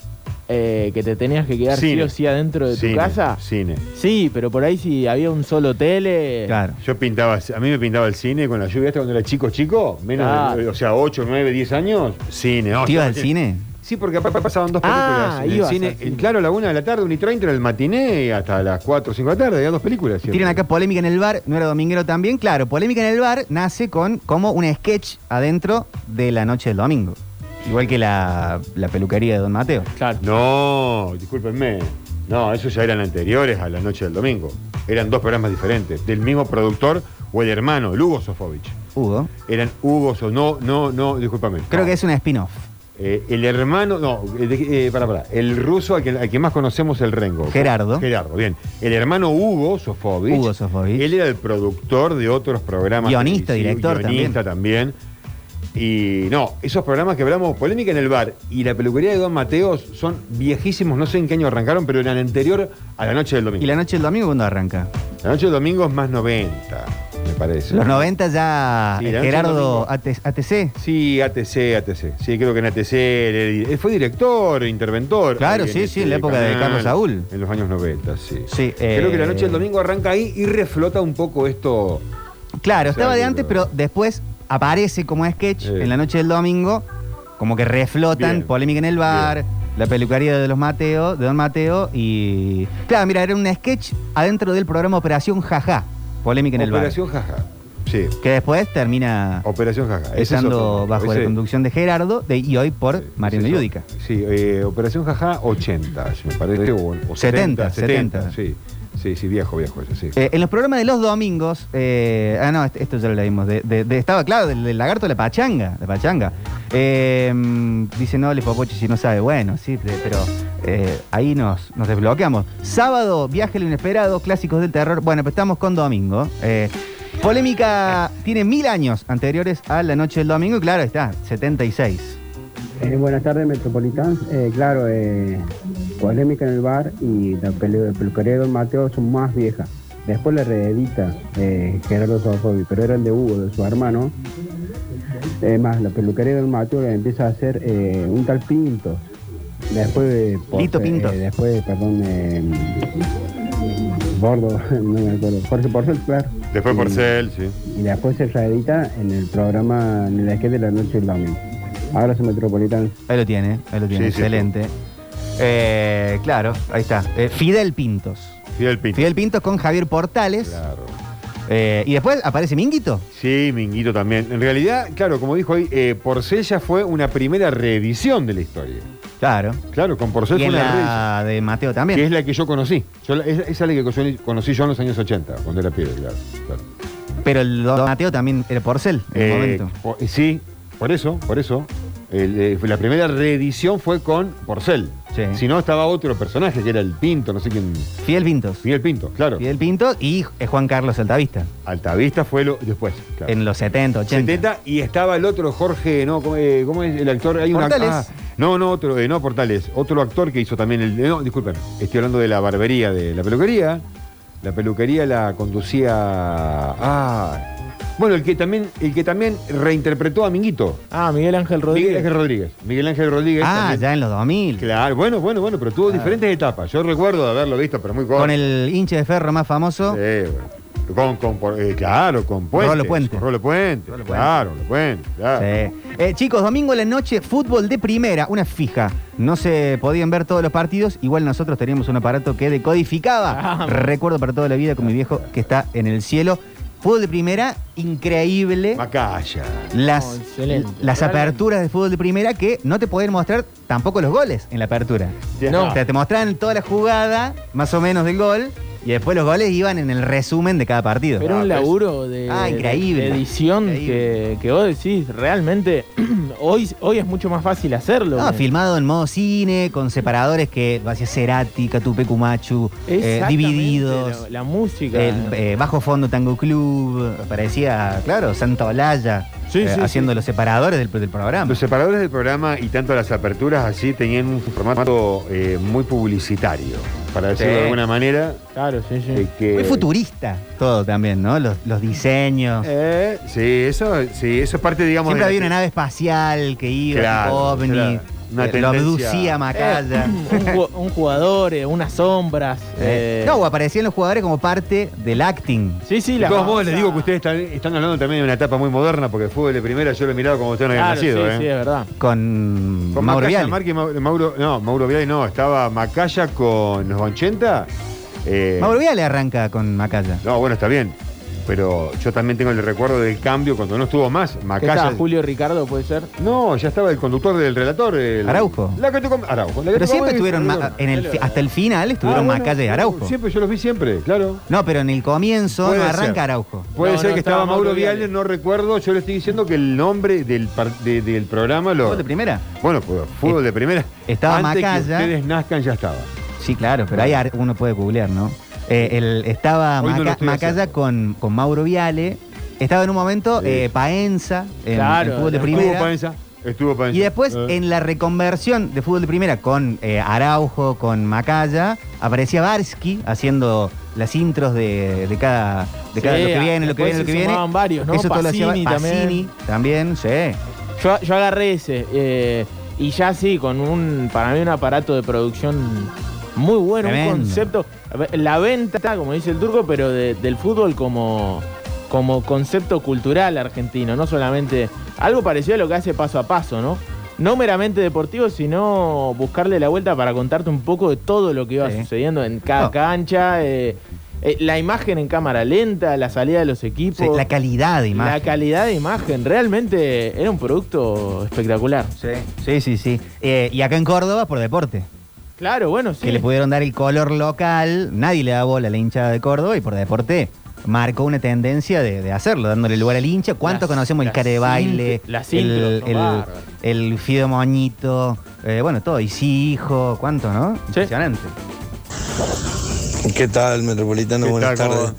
eh, que te tenías que quedar sí Cine. o sí adentro de Cine, tu casa. Cine. Sí, pero por ahí si había un solo tele. Claro. Yo pintaba, a mí me pintaba el cine con la lluvia hasta cuando era chico, chico, menos Ah. de, o sea, 8, 9, 10 años, cine. No, ¿Te ibas al cine? Sí, porque aparte pasaban dos Ah, películas en el ibas cine. al cine. Claro, a la una de la tarde, una y 30 era el matiné y hasta las 4 o 5 de la tarde, había dos películas. siempre. Tienen acá polémica en el bar, no era dominguero también. Claro, polémica en el bar nace con como un sketch adentro de la noche del domingo. Igual que la, la peluquería de Don Mateo. Claro. No, discúlpenme. No, esos ya eran anteriores a la noche del domingo. Eran dos programas diferentes, del mismo productor o el hermano, el Hugo Sofovich. Hugo. Eran Hugo, So- no, no, no, discúlpame. Creo No. que es un spin-off. Eh, el hermano, no, eh, de- eh, para, para. El ruso al que, al que más conocemos el Rengo. Gerardo. Gerardo, bien. El hermano Hugo Sofovich. Hugo Sofovich. Él era el productor de otros programas. Guionista, televisivos, director guionista también. Y no, esos programas que hablamos, Polémica en el Bar y la peluquería de Don Mateos son viejísimos, no sé en qué año arrancaron, pero eran anterior a la noche del domingo. ¿Y la noche del domingo cuándo arranca? La noche del domingo es más 90, me parece. Los 90 ya Sí, eh, Gerardo ATC. Sí, ATC, ATC. Sí, creo que en ATC fue director, interventor. Claro, sí, sí, en la época de Carlos Saúl. En los años 90, sí. Sí, Creo que la noche eh, del domingo arranca ahí y reflota un poco esto. Claro, estaba de antes, pero después aparece como sketch en la noche del domingo, como que reflotan Bien, polémica en el bar, la peluquería de los Mateo, de Don Mateo y. Claro, mira, era un sketch adentro del programa Operación Jaja, polémica en Operación Jaja. Sí. el bar. Que después termina Operación Jaja. Ese es estando otro. bajo la Ese- conducción de Gerardo de- y hoy por Mariano ese es Yudica. Sí, eh, Operación Jaja 80, me parece. O, o 70, 70, Sí, sí, sí, viejo, viejo eso, sí. Eh, en los programas de los domingos, eh, ah, no, este- esto ya lo leímos, de, de- de- estaba claro, del, del lagarto de la pachanga, la pachanga. Eh, dice, no, le Popochi si no sabe, bueno, sí, de- pero eh, ahí nos, nos desbloqueamos. Sábado, viaje al inesperado, clásicos del terror. Bueno, pues estamos con domingo. Eh, polémica tiene mil años anteriores a la noche del domingo y claro, está, 76. Eh, buenas tardes, Metropolitans. Eh, claro, eh, polémica en el bar y la pelu- peluquería de Don Mateo son más viejas. Después la reedita eh, Gerardo Sofobi, pero eran de Hugo, de su hermano. Es más, la peluquería de Don Mateo la empieza a hacer eh, un tal Pintos. Después de... Lito eh, Pintos. después, perdón, eh, Bordo, no me acuerdo. Jorge Porcel, claro. Después Y- Porcel, sí. Y después se reedita en el programa, en el sketch de la noche del domingo. Ahora se Metropolitans. Ahí lo tiene, ahí lo tiene, Sí, sí, excelente. Eh, claro, ahí está. Eh, Fidel Pintos. Fidel Pintos. Fidel Pintos con Javier Portales. Claro. Eh, y después aparece Minguito. Sí, Minguito también. En realidad, claro, como dijo ahí, eh, Porcel ya fue una primera reedición de la historia. Claro. Claro, con Porcel Y fue en una reedición. la de Mateo también. Que es la que yo conocí. Yo esa, es la que conocí- conocí yo en los años 80, cuando era pibe, claro. claro. Pero el Don Mateo también era Porcel en el Eh, momento. po- sí, por eso, por eso. El, eh, la primera reedición fue con Porcel. Si no, estaba otro personaje que era el Pinto, no sé quién. Fidel Pintos. Fidel Pinto, claro. Fidel Pintos y eh, Juan Carlos Altavista. Altavista fue lo después. claro. En los 70, 80. 70 y estaba el otro Jorge, no, ¿cómo, eh, cómo es el actor? Hay una- Portales. ah, no, no, otro, eh, no Portales, otro actor que hizo también el. No, disculpen, estoy hablando de la barbería, de la peluquería. La peluquería la conducía. Ah. Bueno, el que también, el que también reinterpretó a Minguito. Ah, Miguel Ángel Rodríguez. Miguel Ángel Rodríguez. Miguel Ángel Rodríguez. Ah, también. ya en los 2000. Claro, bueno, bueno, bueno, pero tuvo diferentes etapas. Yo recuerdo de haberlo visto, pero muy corto. Con el hinche de ferro más famoso. Sí, bueno. Con, con, eh, claro, con Puente. Rolo Puente. Con Rolo Puente. Claro, Rolo Puente. claro. Sí. Eh, chicos, domingo en la noche, fútbol de primera, una fija. No se podían ver todos los partidos, igual nosotros teníamos un aparato que decodificaba. Ah. Recuerdo para toda la vida con mi viejo que está en el cielo. Fútbol de primera, increíble. Macaya. Las, excelente. las Realmente. aperturas de fútbol de primera que no te podían mostrar tampoco los goles en la apertura. No. O sea, te mostraban toda la jugada, más o menos del gol, y después los goles iban en el resumen de cada partido. Pero un laburo de, Ah, increíble. de edición que, que vos decís, realmente, hoy, hoy es mucho más fácil hacerlo. No, filmado en modo cine, con separadores que hacía Cerati, Catupe Cumachu, eh, divididos. La, la música. El eh, Bajo Fondo Tango Club, parecía, claro, Santa Olaya, Sí, eh, sí, haciendo sí. los separadores del, del programa. Los separadores del programa y tanto las aperturas así tenían un formato eh, muy publicitario, para decirlo Sí. de alguna manera. Claro, sí, sí. eh, que- Muy futurista todo también, ¿no? Los, los diseños. Eh, sí, eso, sí, eso es parte, digamos. Siempre de la- había una nave espacial que iba, Claro, una eh, lo tendencia- abducía a Macaya. un, ju- un jugador, eh, unas sombras. eh, No, o aparecían los jugadores como parte del acting. Sí, sí, De la todos modos, les digo que ustedes están, están hablando también de una etapa muy moderna, porque el fútbol de primera yo lo he mirado como ustedes no habían Claro, nacido. sí, ¿eh? sí, es verdad. Con, Con Mauro Macaya, Viale. Marque y Mau- Mauro, no, Mauro Viale no, estaba Macaya con los 80. eh, Mauro Viale arranca con Macaya. No, bueno, está bien. Pero yo también tengo el recuerdo del cambio cuando no estuvo más. ¿Qué Macaya. estaba Julio Ricardo, puede ser? No, ya estaba el conductor del relator. el- Araujo. La que te Araujo. la que Pero te siempre estuvieron ma- en el, hasta el final estuvieron Ah, bueno, Macaya y Araujo. Siempre, yo los vi siempre, claro. No, pero en el comienzo no ser. arranca Araujo. Puede No, ser no, que estaba estaba Mauro Mauro Viale, Viale. no recuerdo. Yo le estoy diciendo que el nombre del, par- de- del programa lo. ¿Fútbol de primera? Bueno, fútbol de primera. estaba Antes Macaya. que ustedes nazcan ya estaba. Sí, claro, pero ahí uno puede googlear, ¿no? Eh, el- estaba no Macaya con, con Mauro Viale. Estaba en un momento Sí. eh, Paenza en, Claro, en fútbol de estuvo primera. Estuvo Paenza. Estuvo Paenza. Y después, Eh. en la reconversión de fútbol de primera con eh, Araujo, con Macaya, aparecía Barsky haciendo las intros de, de cada, de cada lo que viene, lo que viene, lo se que viene. varios, ¿no? Eso todo lo hacía Pacini Pacini también, sí. Yo, yo agarré ese. eh, y ya sí, con un, para mí un aparato de producción muy bueno, Tremendo. un concepto. La venta, como dice el turco, pero de- del fútbol como, como concepto cultural argentino, no solamente. Algo parecido a lo que hace paso a paso, ¿no? No meramente deportivo, sino buscarle la vuelta para contarte un poco de todo lo que iba Sí. sucediendo en cada No. cancha. eh, eh, la imagen en cámara lenta, la salida de los equipos. Sí, la calidad de imagen. La calidad de imagen, realmente era un producto espectacular. Sí, sí, sí. sí. Eh, y acá en Córdoba, por deporte. Claro, bueno, sí. que le pudieron dar el color local, nadie le da bola a la hinchada de Córdoba y por deporte marcó una tendencia de, de hacerlo, dándole lugar al hincha. ¿Cuánto conocemos el care de baile, las el, el, Fido Moñito, eh, bueno, todo, y sí, hijo, ¿cuánto, no? Impresionante. ¿Qué tal, Metropolitano? ¿Qué Buenas tardes.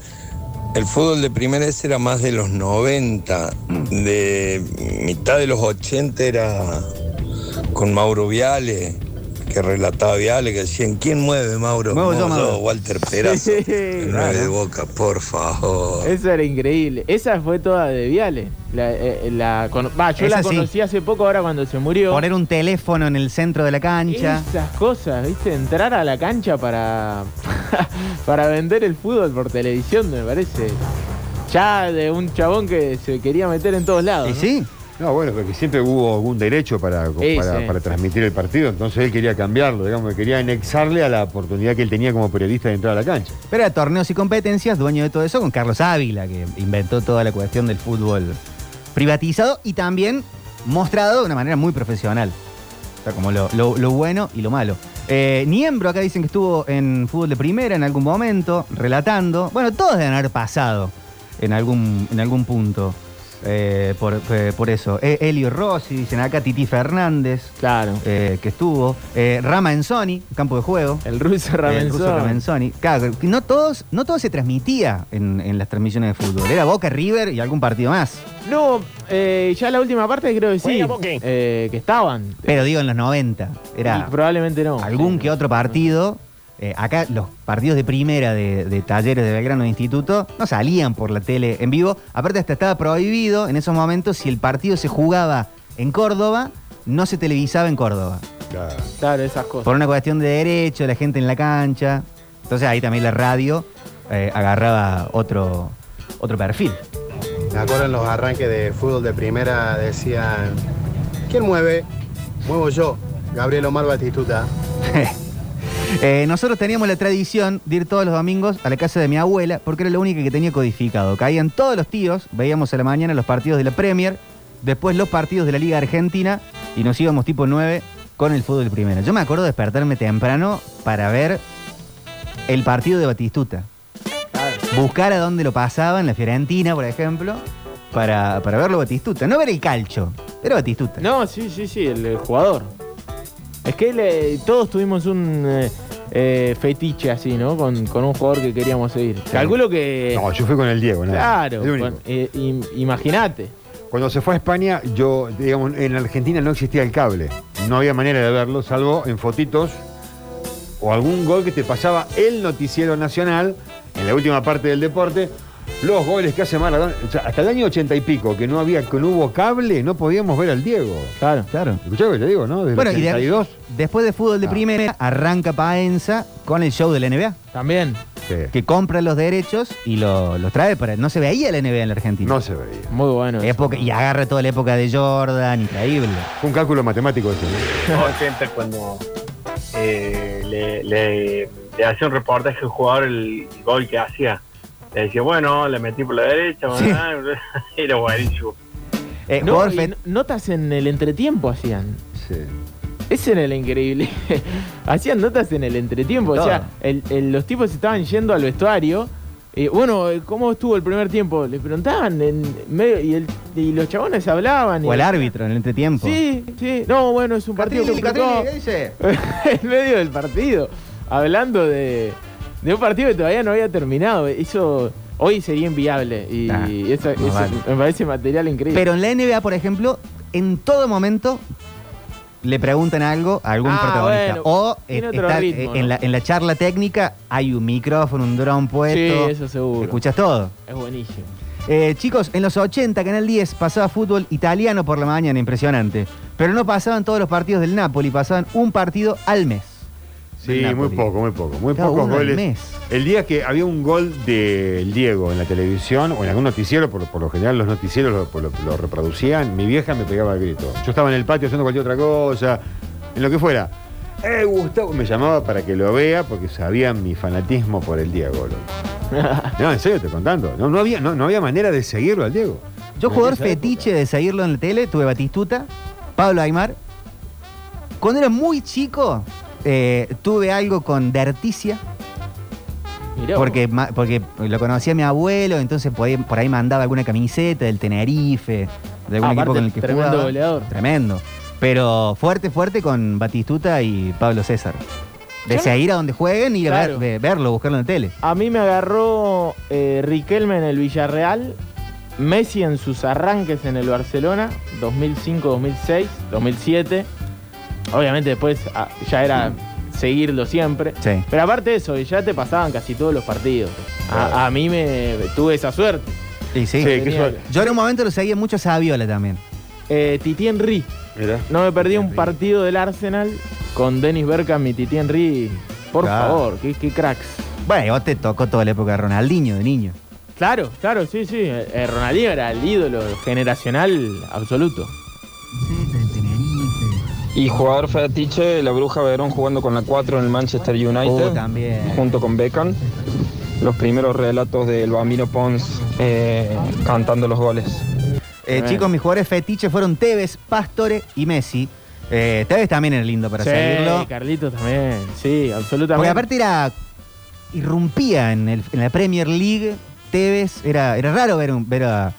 El fútbol de primera ese era más de los 90, de mitad de los 80 era con Mauro Viale, que relataba Viale, que decían, ¿quién mueve Mauro? Mauro. Walter Perazo, Sí, el claro. 9 de Boca, por favor. Eso era increíble. Esa fue toda de Viale. La, eh, la yo Esa la sí. conocí hace poco, ahora cuando se murió. Poner un teléfono en el centro de la cancha. Esas cosas, ¿viste? Entrar a la cancha para, para vender el fútbol por televisión, me parece. Ya de un chabón que se quería meter en todos lados. Y ¿no? sí, No, bueno, porque siempre hubo algún derecho para, Sí, para, sí. para transmitir el partido, entonces él quería cambiarlo, digamos, quería anexarle a la oportunidad que él tenía como periodista de entrar a la cancha. pero era torneos y competencias, dueño de todo eso, con Carlos Ávila, que inventó toda la cuestión del fútbol privatizado y también mostrado de una manera muy profesional. O sea, como lo, lo- lo bueno y lo malo. Eh, Niembro acá dicen que estuvo en fútbol de primera en algún momento, relatando. Bueno, todos deben haber pasado en algún, en algún punto. Eh, por, eh, por eso. Eh, Elio Rossi, dicen acá, Titi Fernández, Claro. eh, que estuvo. Eh, Rama Enzoni, campo de juego. El ruso El Ramenzón. ruso Ramenzoni. Claro, no todos, no todo se transmitía en, en las transmisiones de fútbol. Era Boca, River y algún partido más. No, eh, ya la última parte creo que sí. eh, que estaban. Pero digo, en los 90. Era Y probablemente no. algún que otro partido. Eh, acá los partidos de primera de, de talleres de Belgrano de Instituto no salían por la tele en vivo. Aparte hasta estaba prohibido en esos momentos si el partido se jugaba en Córdoba, no se televisaba en Córdoba. Claro. Claro, esas cosas. Por una cuestión de derecho, la gente en la cancha. Entonces ahí también la radio eh, agarraba otro, otro perfil. Me acuerdo en los arranques de fútbol de primera decían, ¿quién mueve? Muevo yo, Gabriel Omar Batistuta. Eh, nosotros teníamos la tradición de ir todos los domingos a la casa de mi abuela porque era la única que tenía codificado. Caían todos los tíos, veíamos a la mañana los partidos de la Premier, después los partidos de la Liga Argentina y nos íbamos tipo 9 con el fútbol de primera. Yo me acuerdo de despertarme temprano para ver el partido de Batistuta. Buscar a dónde lo pasaba, en la Fiorentina, por ejemplo, para, para verlo Batistuta. No ver el calcho, era Batistuta. No, sí, sí, sí, el jugador. Es que todos tuvimos un eh, eh, fetiche así, ¿no? Con, con un jugador que queríamos seguir. Calculo que. No, yo fui con el Diego, nada. Claro, eh, im- imagínate. Cuando se fue a España, yo, digamos, en Argentina no existía el cable. No había manera de verlo, salvo en fotitos o algún gol que te pasaba el noticiero nacional en la última parte del deporte. Los goles que hace Maradona. O sea, hasta el año ochenta y pico, que no había, que no hubo cable, no podíamos ver al Diego. Claro. Claro. ¿Escuchás lo que te digo, no? Desde Bueno, el y de- 82. después de fútbol de Ah. primera, arranca Paenza con el show de la NBA. También. Sí. Que compra los derechos y lo- los trae para. No se veía la NBA en la Argentina. No se veía. Muy bueno. Época, y agarra toda la época de Jordan, increíble. Fue un cálculo matemático ese. ¿no? No, siempre cuando eh, le, le, le hacía un reportaje al jugador el gol que hacía Le decía, bueno, le metí por la derecha, Sí. era buenísimo. Eh, No, jugador y fe- no- notas en el entretiempo hacían. Sí. Ese era el increíble. hacían notas en el entretiempo. O sea, Todo. el- el- los tipos estaban yendo al vestuario. eh, bueno, eh, ¿cómo estuvo el primer tiempo? Le preguntaban en medio y, el- y los chabones hablaban. y- o el árbitro en el entretiempo. Sí, sí. No, bueno, es un partido Catrilli, complicado. Catrilli, ¿qué dice? en medio del partido. Hablando de, de un partido que todavía no había terminado. Eso hoy sería inviable. Y Ah, eso, no eso vale. me parece material increíble. Pero en la NBA, por ejemplo, en todo momento le preguntan algo a algún Ah, protagonista. bueno, o tiene otro está, ritmo, ¿no? en, la, en la charla técnica hay un micrófono, un dron puesto. Sí, eso seguro. Escuchas todo. Es buenísimo. Eh, chicos, en los 80, Canal 10 pasaba fútbol italiano por la mañana, impresionante. Pero no pasaban todos los partidos del Napoli, pasaban un partido al mes. Sí, muy poco, muy poco. Muy Cada pocos uno al goles. mes. El día que había un gol del Diego en la televisión o en algún noticiero, por, por lo general los noticieros lo, lo- lo reproducían, mi vieja me pegaba el grito. Yo estaba en el patio haciendo cualquier otra cosa, en lo que fuera. Eh, Gustavo, me llamaba para que lo vea porque sabía mi fanatismo por el Diego. loco. No, en serio, te contando. No, no, había, no, no había manera de seguirlo al Diego. Yo, En jugador esa fetiche de seguirlo en la tele, tuve Batistuta, Pablo Aymar. Cuando era muy chico, eh, tuve algo con Derticia, Mirá porque, ma- porque lo conocía mi abuelo, entonces por ahí, por ahí mandaba alguna camiseta del Tenerife, de algún Ah, equipo aparte, con el que tremendo jugaba. goleador. Tremendo. Pero fuerte, fuerte con Batistuta y Pablo César. De Yo- seguir a donde jueguen y Claro. ver- verlo, buscarlo en la tele. A mí me agarró eh, Riquelme en el Villarreal, Messi en sus arranques en el Barcelona, 2005, 2006, 2007. Obviamente después ah, ya era seguirlo siempre. Sí. Pero aparte de eso, ya te pasaban casi todos los partidos. A, a mí me tuve esa suerte. Y sí. Sí, qué Tenía- suerte. Yo en un momento lo seguía mucho a Saviola también. Eh, Titi Henry. Mirá. No me perdí un partido del Arsenal con Dennis Bergkamp y Titi Henry. Por Claro. favor, qué, qué cracks. Bueno, vos te tocó toda la época de Ronaldinho, de niño. Claro, claro, sí, sí. Eh, Ronaldinho era el ídolo generacional absoluto. Y jugador fetiche, la Bruja Verón jugando con la 4 en el Manchester United. Oh, también. Junto con Beckham. Los primeros relatos del Bambino Pons eh, cantando los goles. Eh, chicos, mis jugadores fetiches fueron Tevez, Pastore y Messi. Eh, Tevez también era lindo para sí, seguirlo. Carlitos también. Sí, absolutamente. Porque aparte era. irrumpía en, el- en la Premier League. Tevez, era, era raro ver un, ver, a-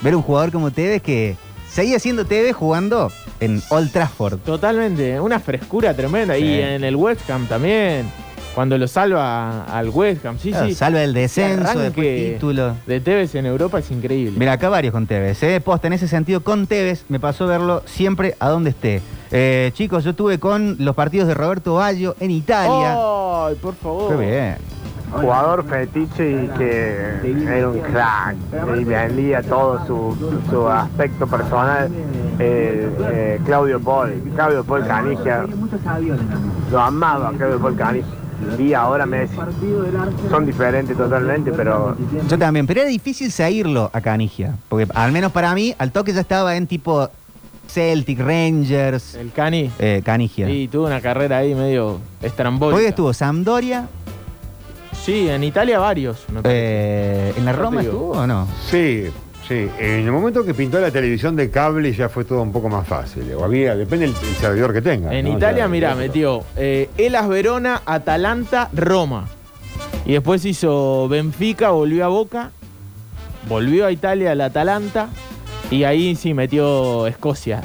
ver un jugador como Tevez que seguía siendo Tevez jugando en Old Trafford. Totalmente, una frescura tremenda. Sí. Y en el West Ham también, cuando lo salva al West Ham. Sí, Claro, sí. salva el descenso, arranque título. De Tevez en Europa es increíble. Mira, acá varios con Tevez. ¿eh? Posta, en ese sentido, con Tevez me pasó verlo siempre a donde esté. Eh, chicos, yo tuve con los partidos de Roberto Baggio en Italia. ¡Ay, por favor! Qué bien. Jugador fetiche y que era un crack y vendía todo su, su aspecto personal. eh, eh, Claudio Paul, Claudio Paul Canigia. Lo amaba Claudio Paul Canigia. Y ahora Messi. Son diferentes totalmente, pero Yo también, pero era difícil seguirlo a Canigia. Porque al menos para mí, al toque ya estaba en tipo Celtic, Rangers, El Cani. eh, Canigia. Y tuvo una carrera ahí medio estrambólica. Hoy estuvo Sampdoria, Sí, en Italia varios. me parece. eh, ¿en la Roma digo. estuvo o no? Sí, sí. En el momento que pintó la televisión de cable ya fue todo un poco más fácil. O había, depende del el servidor que tenga. En ¿no? Italia, Ya, mirá, metió eh, Elas Verona, Atalanta, Roma. Y después hizo Benfica, volvió a Boca, volvió a Italia, al Atalanta. Y ahí sí metió Escocia.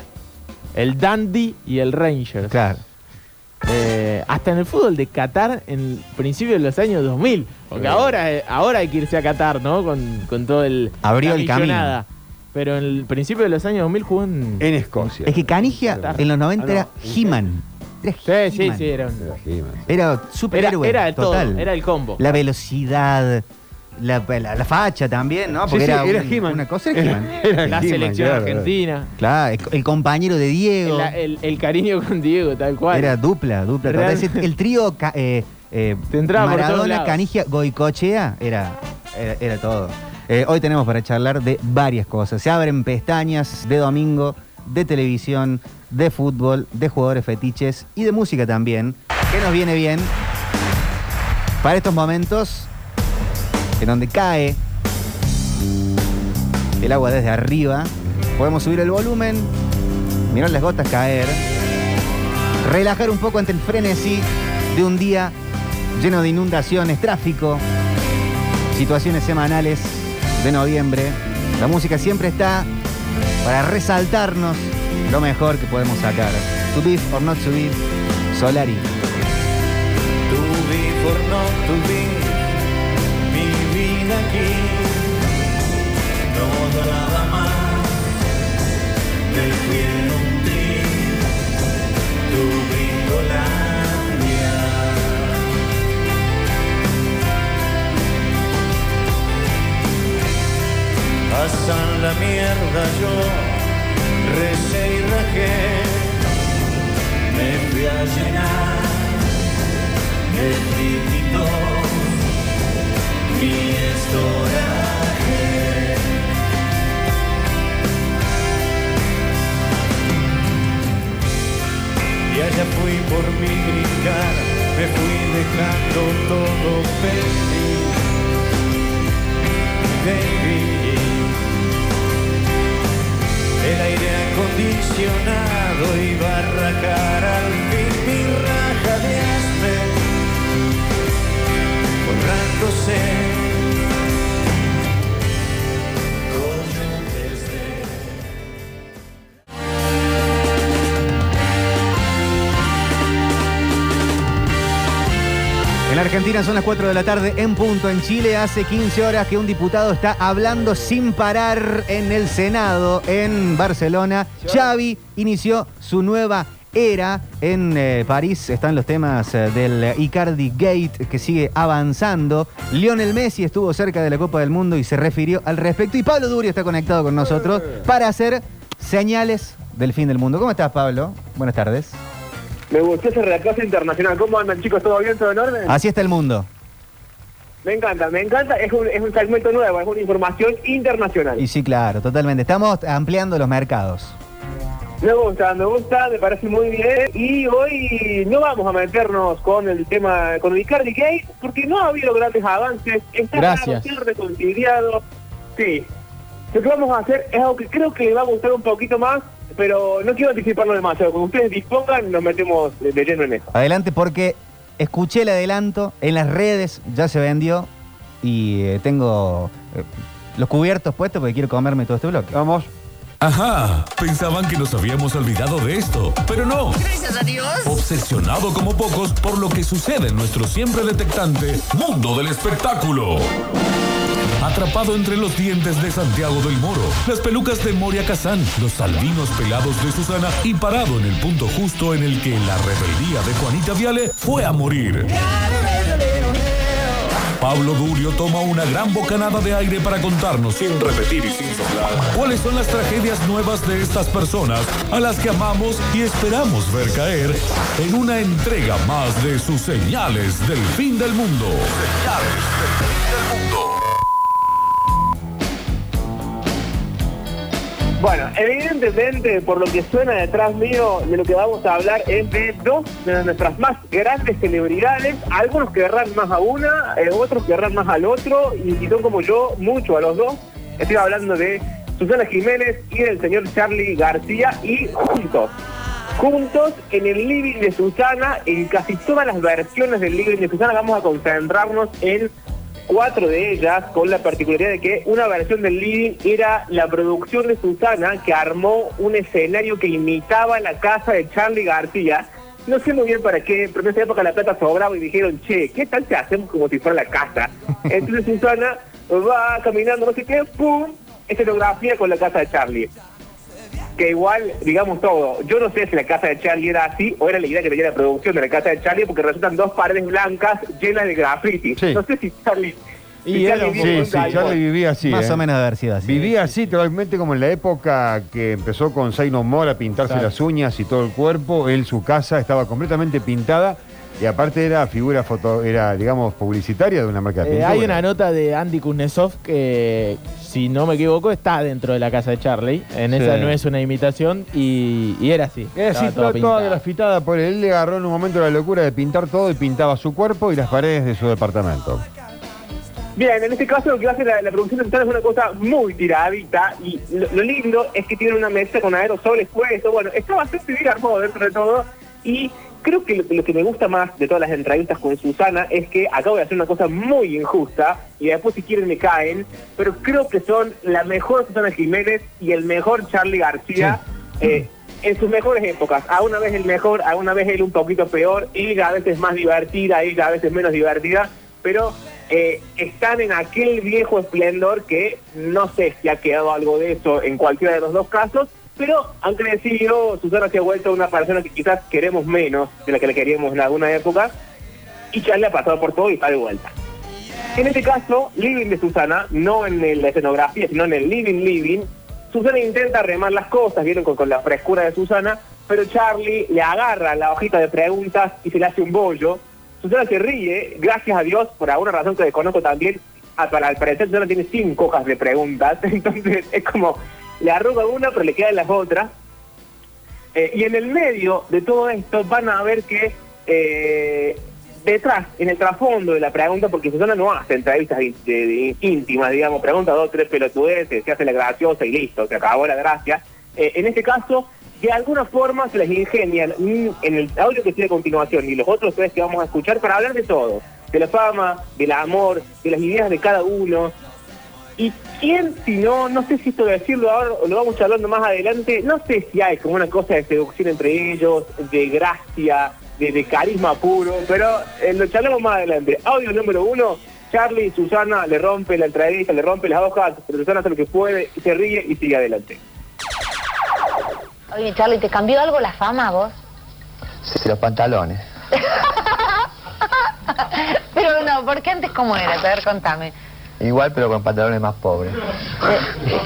El Dundee y el Rangers. Claro. Eh, hasta en el fútbol de Qatar en principio de los años 2000. Porque ahora, eh, ahora hay que irse a Qatar, ¿no? Con, con todo el. Abrió el camino. Pero en el principio de los años 2000 jugó en. En Escocia. Es que Canigia en los 90 Ah, no, era ¿en He-Man. Era Sí, sí, sí, era un- Era He-Man. Era superhéroe. era el todo, total. era el combo. La velocidad, la, la- la facha también, ¿no? Porque sí, era, era un- He-Man. una cosa era He-Man. Era La selección claro. argentina. Claro, el, el compañero de Diego. El, el- el cariño con Diego, tal cual. Era dupla, dupla. total. Real- Ese- El trío eh, eh, Maradona. Canigia, Goicochea era, era, era todo. Eh, hoy tenemos para charlar de varias cosas. Se abren pestañas de domingo, de televisión, de fútbol, de jugadores fetiches y de música también, que nos viene bien para estos momentos en donde cae el agua desde arriba. Podemos subir el volumen, mirar las gotas caer, relajar un poco ante el frenesí de un día lleno de inundaciones, tráfico, situaciones semanales de noviembre. La música siempre está para resaltarnos lo mejor que podemos sacar. To be or not to be, Solari. Vida aquí, no nada más, te quiero hundir, tu gringolandia. Pasan la mierda yo, recé y rajé, me fui a llenar de fritos fui por mi brincar, me fui dejando todo feliz. Baby, el aire acondicionado iba a arrancar al fin mi raja de aspe, borrándose. Argentina son las 4 de la tarde en punto. En Chile hace 15 horas que un diputado está hablando sin parar en el Senado en Barcelona. Xavi inició su nueva era en eh, París. Están los temas eh, del Icardi Gate que sigue avanzando. Lionel Messi estuvo cerca de la Copa del Mundo y se refirió al respecto. Y Pablo Durio está conectado con nosotros para hacer señales del fin del mundo. ¿Cómo estás, Pablo? Buenas tardes. Me gustó ese redactazo internacional. ¿Cómo andan, chicos? ¿Todo bien? ¿Todo en orden? Así está el mundo. Me encanta, me encanta. Es un, es un segmento nuevo, es una información internacional. Y sí, claro, totalmente. Estamos ampliando los mercados. Me gusta, me gusta, me parece muy bien. Y hoy no vamos a meternos con el tema, con el Icardi Gate, porque no ha habido grandes avances. Está Gracias. claro, reconciliado. Sí. Lo que vamos a hacer es algo que creo que le va a gustar un poquito más, pero no quiero anticiparlo demasiado. Cuando ustedes dispongan, nos metemos de de lleno en eso. Adelante porque escuché el adelanto, en las redes ya se vendió y eh, tengo eh, los cubiertos puestos porque quiero comerme todo este bloque. Vamos. Ajá, pensaban que nos habíamos olvidado de esto, pero no. Gracias a Dios. Obsesionado como pocos por lo que sucede en nuestro siempre detectante mundo del espectáculo. Atrapado entre los dientes de Santiago del Moro, las pelucas de Moria Kazán, los albinos pelados de Susana y parado en el punto justo en el que la rebeldía de Juanita Viale fue a morir. Pablo Durio toma una gran bocanada de aire para contarnos, sin repetir y sin soplar, cuáles son las tragedias nuevas de estas personas a las que amamos y esperamos ver caer en una entrega más de sus señales del fin del mundo. Señales del fin del mundo. Bueno, evidentemente, por lo que suena detrás mío, de lo que vamos a hablar es de dos de nuestras más grandes celebridades. Algunos querrán más a una, eh, otros querrán más al otro, y si son como yo, mucho a los dos. Estoy hablando de Susana Jiménez y del señor Charlie García, y juntos. Juntos en el living de Susana, en casi todas las versiones del living de Susana, vamos a concentrarnos en cuatro de ellas, con la particularidad de que una versión del living era la producción de Susana, que armó un escenario que imitaba la casa de Charlie García. No sé muy bien para qué, pero en esa época la plata sobraba y dijeron, che, ¿qué tal si hacemos como si fuera la casa? Entonces Susana va caminando, no sé qué, ¡pum! Escenografía con la casa de Charlie. Que igual, digamos todo, yo no sé si la casa de Charlie era así o era la idea que tenía la producción de la casa de Charlie, porque resultan dos paredes blancas llenas de graffiti. No sé si Charlie... si Y Charlie sí, un sí, galpón. Charlie vivía así. Más ¿eh? o menos de haber sido así. Vivía así, totalmente como en la época que empezó con Zaino Mora a pintarse las uñas y todo el cuerpo. Él, su casa estaba completamente pintada y aparte era figura foto, era, digamos, publicitaria de una marca de Eh, pintura. hay una nota de Andy Kuznetsov que, si no me equivoco, está dentro de la casa de Charlie. En esa no es una imitación y, y era así. Era así, Estaba todo toda, grafitada por él. Él le agarró en un momento la locura de pintar todo y pintaba su cuerpo y las paredes de su departamento. Bien, en este caso lo que hace la, la producción de es una cosa muy tiradita y lo, lo lindo es que tiene una mesa con aerosoles puestos, bueno, está bastante bien armado dentro de todo y creo que lo, lo que me gusta más de todas las entrevistas con Susana es que acabo de hacer una cosa muy injusta y después si quieren me caen, pero creo que son la mejor Susana Jiménez y el mejor Charlie García. eh, en sus mejores épocas, a una vez el mejor, a una vez él un poquito peor, ella a veces más divertida, ella a veces menos divertida, pero eh, están en aquel viejo esplendor que no sé si ha quedado algo de eso en cualquiera de los dos casos, pero han crecido, Susana se ha vuelto una persona que quizás queremos menos de la que le queríamos en alguna época, y Charlie ha pasado por todo y está de vuelta. En este caso, Living de Susana, no en la escenografía, sino en el Living Living, Susana intenta remar las cosas, vieron con, con la frescura de Susana, pero Charlie le agarra la hojita de preguntas y se le hace un bollo. Susana se ríe, gracias a Dios, por alguna razón que desconozco también, al parecer Susana tiene cinco hojas de preguntas, entonces es como, le arruga una pero le quedan las otras. Eh, y en el medio de todo esto van a ver que eh, detrás, en el trasfondo de la pregunta, porque Susana no hace entrevistas íntimas, digamos, pregunta dos, tres pelotudeces, se hace la graciosa y listo, se acabó la gracia. Eh, en este caso, de alguna forma se les ingenian mm, en el audio que sigue a continuación y los otros tres que vamos a escuchar para hablar de todo, de la fama, del amor, de las ideas de cada uno, ¿Y quién, si no, no sé si esto de decirlo ahora o lo vamos charlando más adelante, no sé si hay como una cosa de seducción entre ellos, de gracia, de, de carisma puro, pero eh, lo charlamos más adelante. Audio número uno, Charlie, Susana le rompe la entrevista, le rompe las hojas, pero Susana hace lo que puede, y se ríe y sigue adelante. Oye, Charlie, ¿te cambió algo la fama vos? Sí, los pantalones. Pero no, porque antes cómo era? A ver, contame. Igual, pero con pantalones más pobres.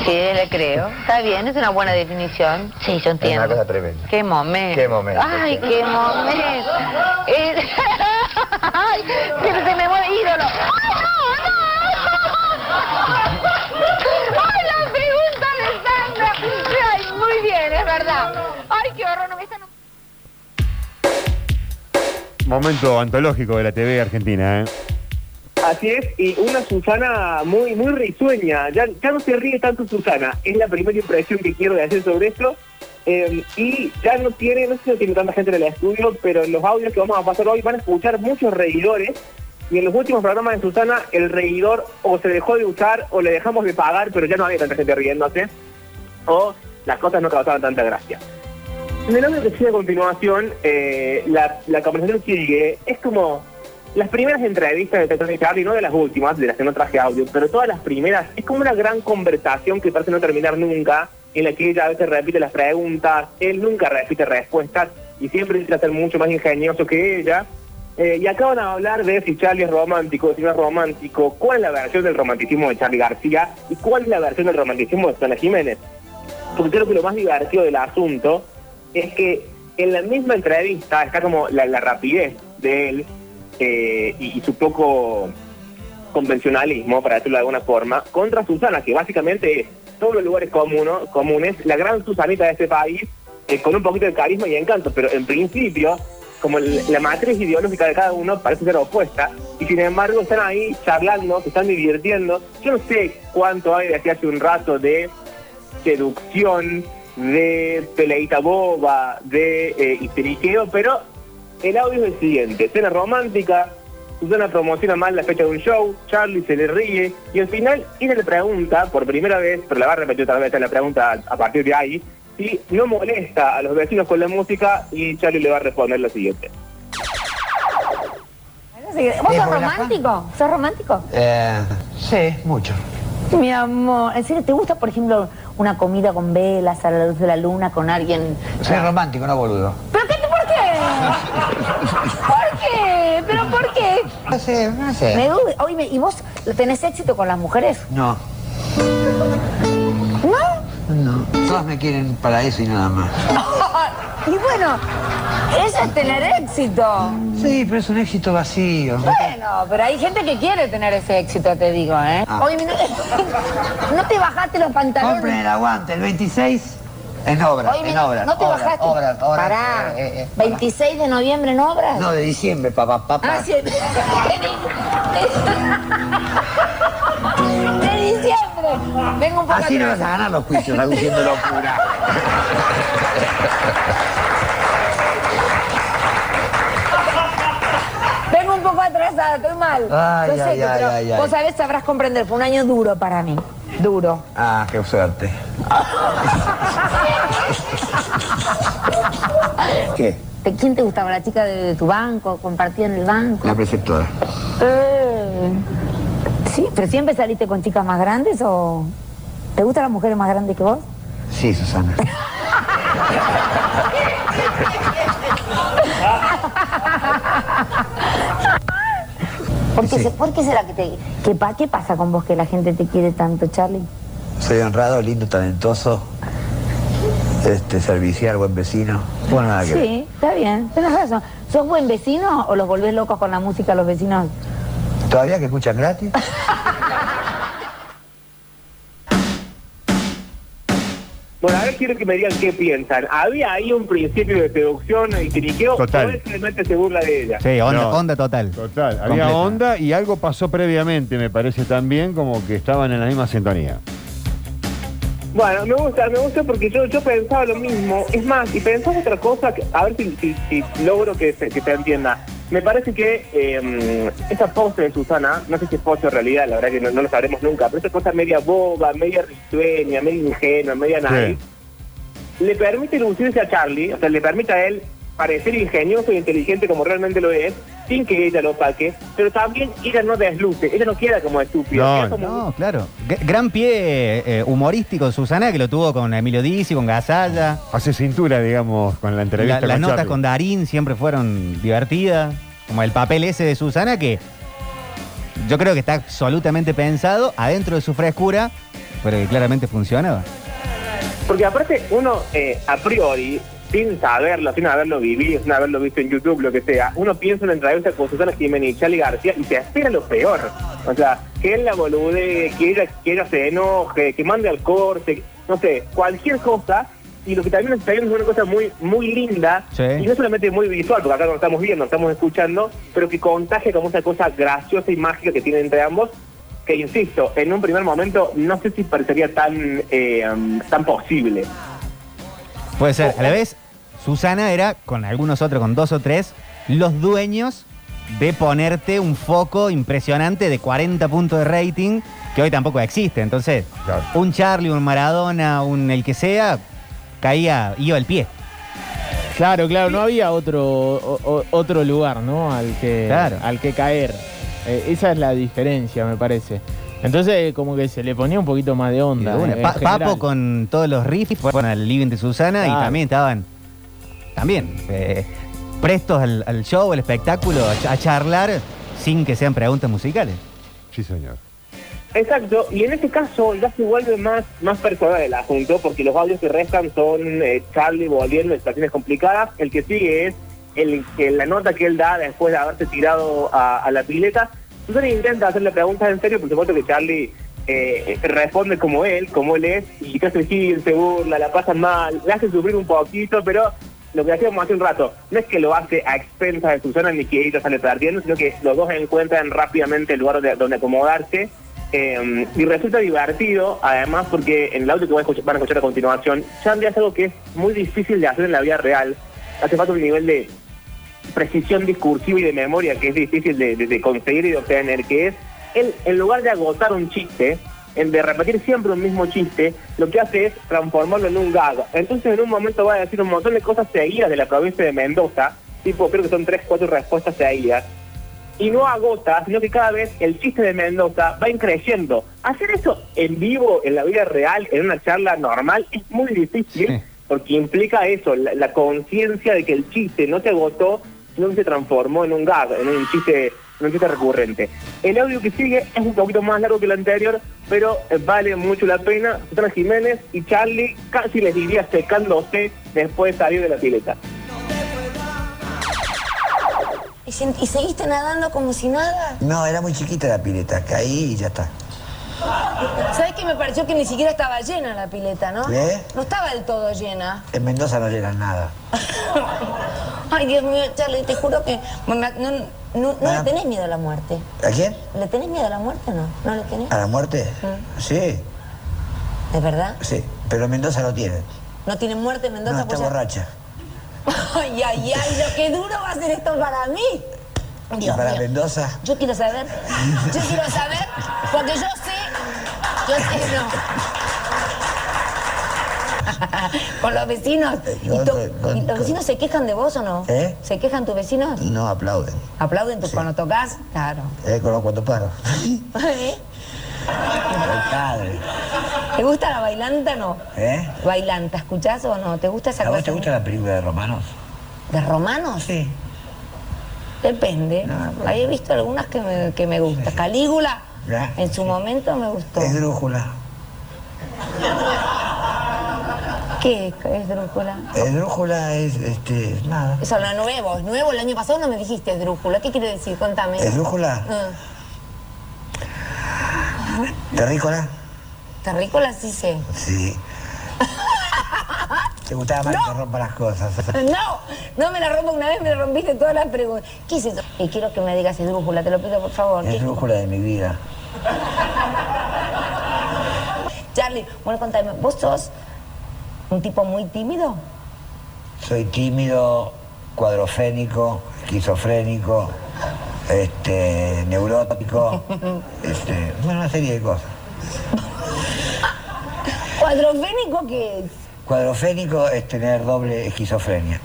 Sí, le creo. Está bien, es una buena definición. Sí, yo Es una entiendo. cosa tremenda. Qué momento. Qué momento. Ay, qué momento. Ay, siempre se me mueve ídolo. Ay, la pregunta de Sandra. Ay, muy bien, es verdad. Ay, qué horror, no me están... Momento antológico de la TV argentina, ¿eh? Así es, y una Susana muy muy risueña, ya, ya no se ríe tanto Susana, es la primera impresión que quiero de hacer sobre esto, eh, y ya no tiene, no sé si tiene tanta gente en el estudio, pero en los audios que vamos a pasar hoy van a escuchar muchos reidores, y en los últimos programas de Susana el reidor o se dejó de usar o le dejamos de pagar, pero ya no había tanta gente riéndose, o las cosas no causaban tanta gracia. En el audio que sigue a continuación, eh, la, la conversación sigue, es como las primeras entrevistas de Tetón y Charlie, no de las últimas, de las que no traje audio, pero todas las primeras, es como una gran conversación que parece no terminar nunca, en la que ella a veces repite las preguntas, él nunca repite respuestas y siempre intenta ser mucho más ingenioso que ella. Eh, y acaban a hablar de si Charlie es romántico, si no es romántico, cuál es la versión del romanticismo de Charlie García y cuál es la versión del romanticismo de Susana Jiménez. Porque creo que lo más divertido del asunto es que en la misma entrevista está como la rapidez de él eh, y, su poco convencionalismo, para decirlo de alguna forma, contra Susana, que básicamente es todos los lugares comunes, la gran Susanita de este país, eh, con un poquito de carisma y encanto, pero en principio, como la matriz ideológica de cada uno parece ser opuesta, y sin embargo están ahí charlando, se están divirtiendo. Yo no sé cuánto hay de hace un rato de seducción, de peleita boba, de eh, pero el audio es el siguiente, escena romántica, Susana promociona mal la fecha de un show, Charlie se le ríe y al final ella le pregunta, por primera vez, pero la va a repetir otra vez la pregunta a partir de ahí, si no molesta a los vecinos con la música y Charlie le va a responder lo siguiente. ¿Vos sos romántico? ¿Sos romántico? Eh, sí, mucho. Mi amor, ¿en serio te gusta, por ejemplo, una comida con velas a la luz de la luna con alguien? Soy romántico, no boludo. ¿Pero qué? ¿Por qué? ¿Por qué? ¿Pero por qué? No sé, no sé. Me. Oye, ¿y vos tenés éxito con las mujeres? No, ¿No? no. Todas me quieren para eso y nada más. y bueno, eso es tener éxito. Sí, pero es un éxito vacío. Bueno, pero hay gente que quiere tener ese éxito, te digo, ¿eh? Ah. Oye, no, no te bajaste los pantalones. Compren el aguante, el 26 En obras, Hoy en obras. ¿No te obras, bajaste? Obras, obras. Pará. eh, eh, 26 de noviembre en obras. No, de diciembre, papá, papá. Ah, sí. De, de diciembre. Vengo un poco Así no vas a ganar los juicios, aduciendo locura. Vengo un poco atrasada, estoy mal. Ay, Yo sé ay, que, ay, ay. Vos sabés, sabrás comprender. Fue un año duro para mí. Duro. Ah, qué suerte. ¿Qué? ¿De quién te gustaba? ¿La chica de, tu banco? ¿Compartían el banco? La preceptora. Eh, sí, pero siempre saliste con chicas más grandes o. ¿Te gustan las mujeres más grandes que vos? Sí, Susana. ¿Por qué, se- por qué será que te. ¿Qué, pa- ¿Qué pasa con vos que la gente te quiere tanto, Charlie? Soy honrado, lindo, talentoso, este, servicial, buen vecino. Bueno, nada que ver. Sí, está bien, tenés razón. ¿Sos buen vecino o los volvés locos con la música los vecinos? ¿Todavía que escuchan gratis? Bueno, a ver, quiero que me digan qué piensan. ¿Había ahí un principio de seducción y tiriqueo? Total. ¿O él simplemente se burla de ella? Sí, onda, No. onda total. Total, había Completa. onda y algo pasó previamente, me parece también, como que estaban en la misma sintonía. Bueno, me gusta, me gusta porque yo, yo pensaba lo mismo. Es más, y pensaba otra cosa, que- a ver si, si- si logro que se, que se entienda. Me parece que eh, esa pose de Susana, no sé si es pose o realidad, la verdad que no, no lo sabremos nunca, pero esa cosa media boba, media risueña, media ingenua, media nariz, le permite lucirse a Charlie, o sea, le permite a él parecer ingenioso e inteligente como realmente lo es, sin que ella lo opaque, pero también ella no desluce, ella no queda como estúpida, No, como No, claro. G- gran pie eh, humorístico de Susana que lo tuvo con Emilio Dizzi, con Gasalla. Hace cintura, digamos, con la entrevista. La- las notas Charlie. con Darín siempre fueron divertidas. Como el papel ese de Susana que yo creo que está absolutamente pensado adentro de su frescura, pero que claramente funcionaba. Porque aparte uno, eh, a priori, sin saberlo, sin haberlo vivido, sin haberlo visto en YouTube, lo que sea, uno piensa en una entrevista con Susana Jiménez y Charlie García y se espera lo peor. O sea, que él la bolude, que ella, que ella se enoje, que mande al corte, no sé, cualquier cosa. Y lo que también está viendo es una cosa muy muy linda, Sí. y no solamente muy visual, porque acá no estamos viendo, estamos escuchando, pero que contagia como esa cosa graciosa y mágica que tienen entre ambos, que insisto, en un primer momento no sé si parecería tan, eh, um, tan posible. Puede ser. A la vez, Susana era, con algunos otros, con dos o tres, los dueños de ponerte un foco impresionante de 40 puntos de rating que hoy tampoco existe. Entonces, un Charlie, un Maradona, un el que sea, caía, iba al pie. Claro, claro, no había otro, o- o- otro lugar, ¿no? Al que, Claro. al que caer. Eh, esa es la diferencia, me parece. Entonces, como que se le ponía un poquito más de onda. Pa- general. Papo con todos los riffs fueron al living de Susana y también estaban, también, eh, prestos al, al show, al espectáculo, a, ch- a charlar sin que sean preguntas musicales. Sí, señor. Exacto, y en este caso ya se vuelve más, más personal el asunto, porque los audios que restan son eh, Charlie volviendo en situaciones complicadas. El que sigue es el que la nota que él da después de haberse tirado a, a la pileta. Susana intenta hacerle preguntas en serio, por supuesto que Charlie eh, responde como él, como él es, y gil, se burla, la pasa mal, le hace sufrir un poquito, pero lo que hacíamos hace un rato, no es que lo hace a expensas de Susana ni que ella sale perdiendo, sino que los dos encuentran rápidamente el lugar donde, acomodarse. eh, y resulta divertido, además, porque en el audio que van a, escuchar, a continuación, Chandy hace algo que es muy difícil de hacer en la vida real. Hace falta un nivel de precisión discursiva y de memoria que es difícil de, de- de conseguir y de obtener, que es, él, en lugar de agotar un chiste, en de repetir siempre un mismo chiste, lo que hace es transformarlo en un gag. Entonces en un momento va a decir un montón de cosas seguidas de la provincia de Mendoza, tipo creo que son tres, cuatro respuestas seguidas, y no agota, sino que cada vez el chiste de Mendoza va increciendo. Hacer eso en vivo, en la vida real, en una charla normal, es muy difícil, porque implica eso, la, la conciencia de que el chiste no se agotó, sino que se transformó en un gag, en un chiste, chiste recurrente. El audio que sigue es un poquito más largo que el anterior, pero eh, vale mucho la pena. Susana Jiménez y Charlie casi les diría secándose después de salir de la pileta. ¿Y, seguiste nadando como si nada? No, era muy chiquita la pileta. Caí y ya está. ¿Sabes ¿Sabes qué me pareció que ni siquiera estaba llena la pileta, no? ¿Eh? No estaba del todo llena. En Mendoza no llegan nada. Ay, Dios mío, Charlie, te juro que no, no, no- no Ah. le tenés miedo a la muerte. ¿A quién? ¿Le tenés miedo a la muerte o no? ¿No le tenés? ¿A la muerte? Mm. Sí, ¿Es verdad? sí. Pero en Mendoza no tienen. ¿No tiene muerte en Mendoza? No, está pues borracha. Ay, ay, ay, lo que duro va a ser esto para mí. ¿Y Dios para mío. Mendoza? Yo quiero saber, yo quiero saber, porque yo sé, yo sé, no. Con los vecinos. ¿Y, Con- tu- con- y los vecinos se quejan de vos o no? ¿Eh? ¿Se quejan tus vecinos? No aplauden. ¿Aplauden tu- cuando tocas? Claro. Eh, con los cuatro paros. ¿Eh? Padre. ¿Te gusta la bailanta o no? ¿Eh? Bailanta, ¿escuchás o no? ¿Te gusta esa ¿A vos te gusta la película de Romanos? ¿De romanos? Sí. Depende. Ahí he visto algunas que me, que me. Calígula, en su momento me gustó. Esdrújula. ¿Qué es, drújula? Esdrújula es, este, nada. Eso no es nuevo, es nuevo. El año pasado no me dijiste drújula. ¿Qué quiere decir? Contame. ¿Esdrújula? Ah, ¿Terrícola? terrícola sí sé. Sí. ¿Te gustaba más que te rompa las cosas? No, no me la rompo una vez, me la rompiste todas las preguntas. ¿Qué es eso? Y quiero que me digas esdrújula, te lo pido por favor. ¿Qué- Esdrújula de mi vida. Charlie, bueno, contame, ¿vos sos un tipo muy tímido? Soy tímido, cuadrofénico, esquizofrénico, este, neurótico, este, bueno, una serie de cosas. ¿Cuadrofénico qué es? Cuadrofénico es tener doble esquizofrenia.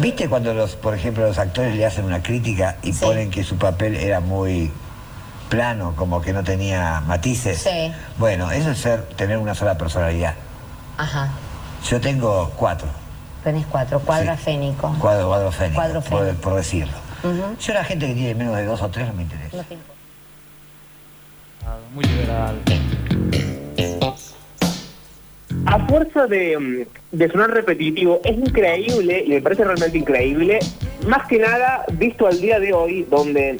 ¿Viste cuando los, por ejemplo, los actores le hacen una crítica y ponen que su papel era muy plano, como que no tenía matices? Sí. Bueno, eso es ser, tener una sola personalidad. Ajá, Yo tengo cuatro, tenés cuatro, cuadrafénico. cuadro, cuadrofénico, Cuadrofénico. por, por decirlo. Yo la gente que tiene menos de dos o tres no me interesa. No te importa. Muy liberal. A fuerza de, de sonar repetitivo, es increíble, y me parece realmente increíble, más que nada visto al día de hoy, donde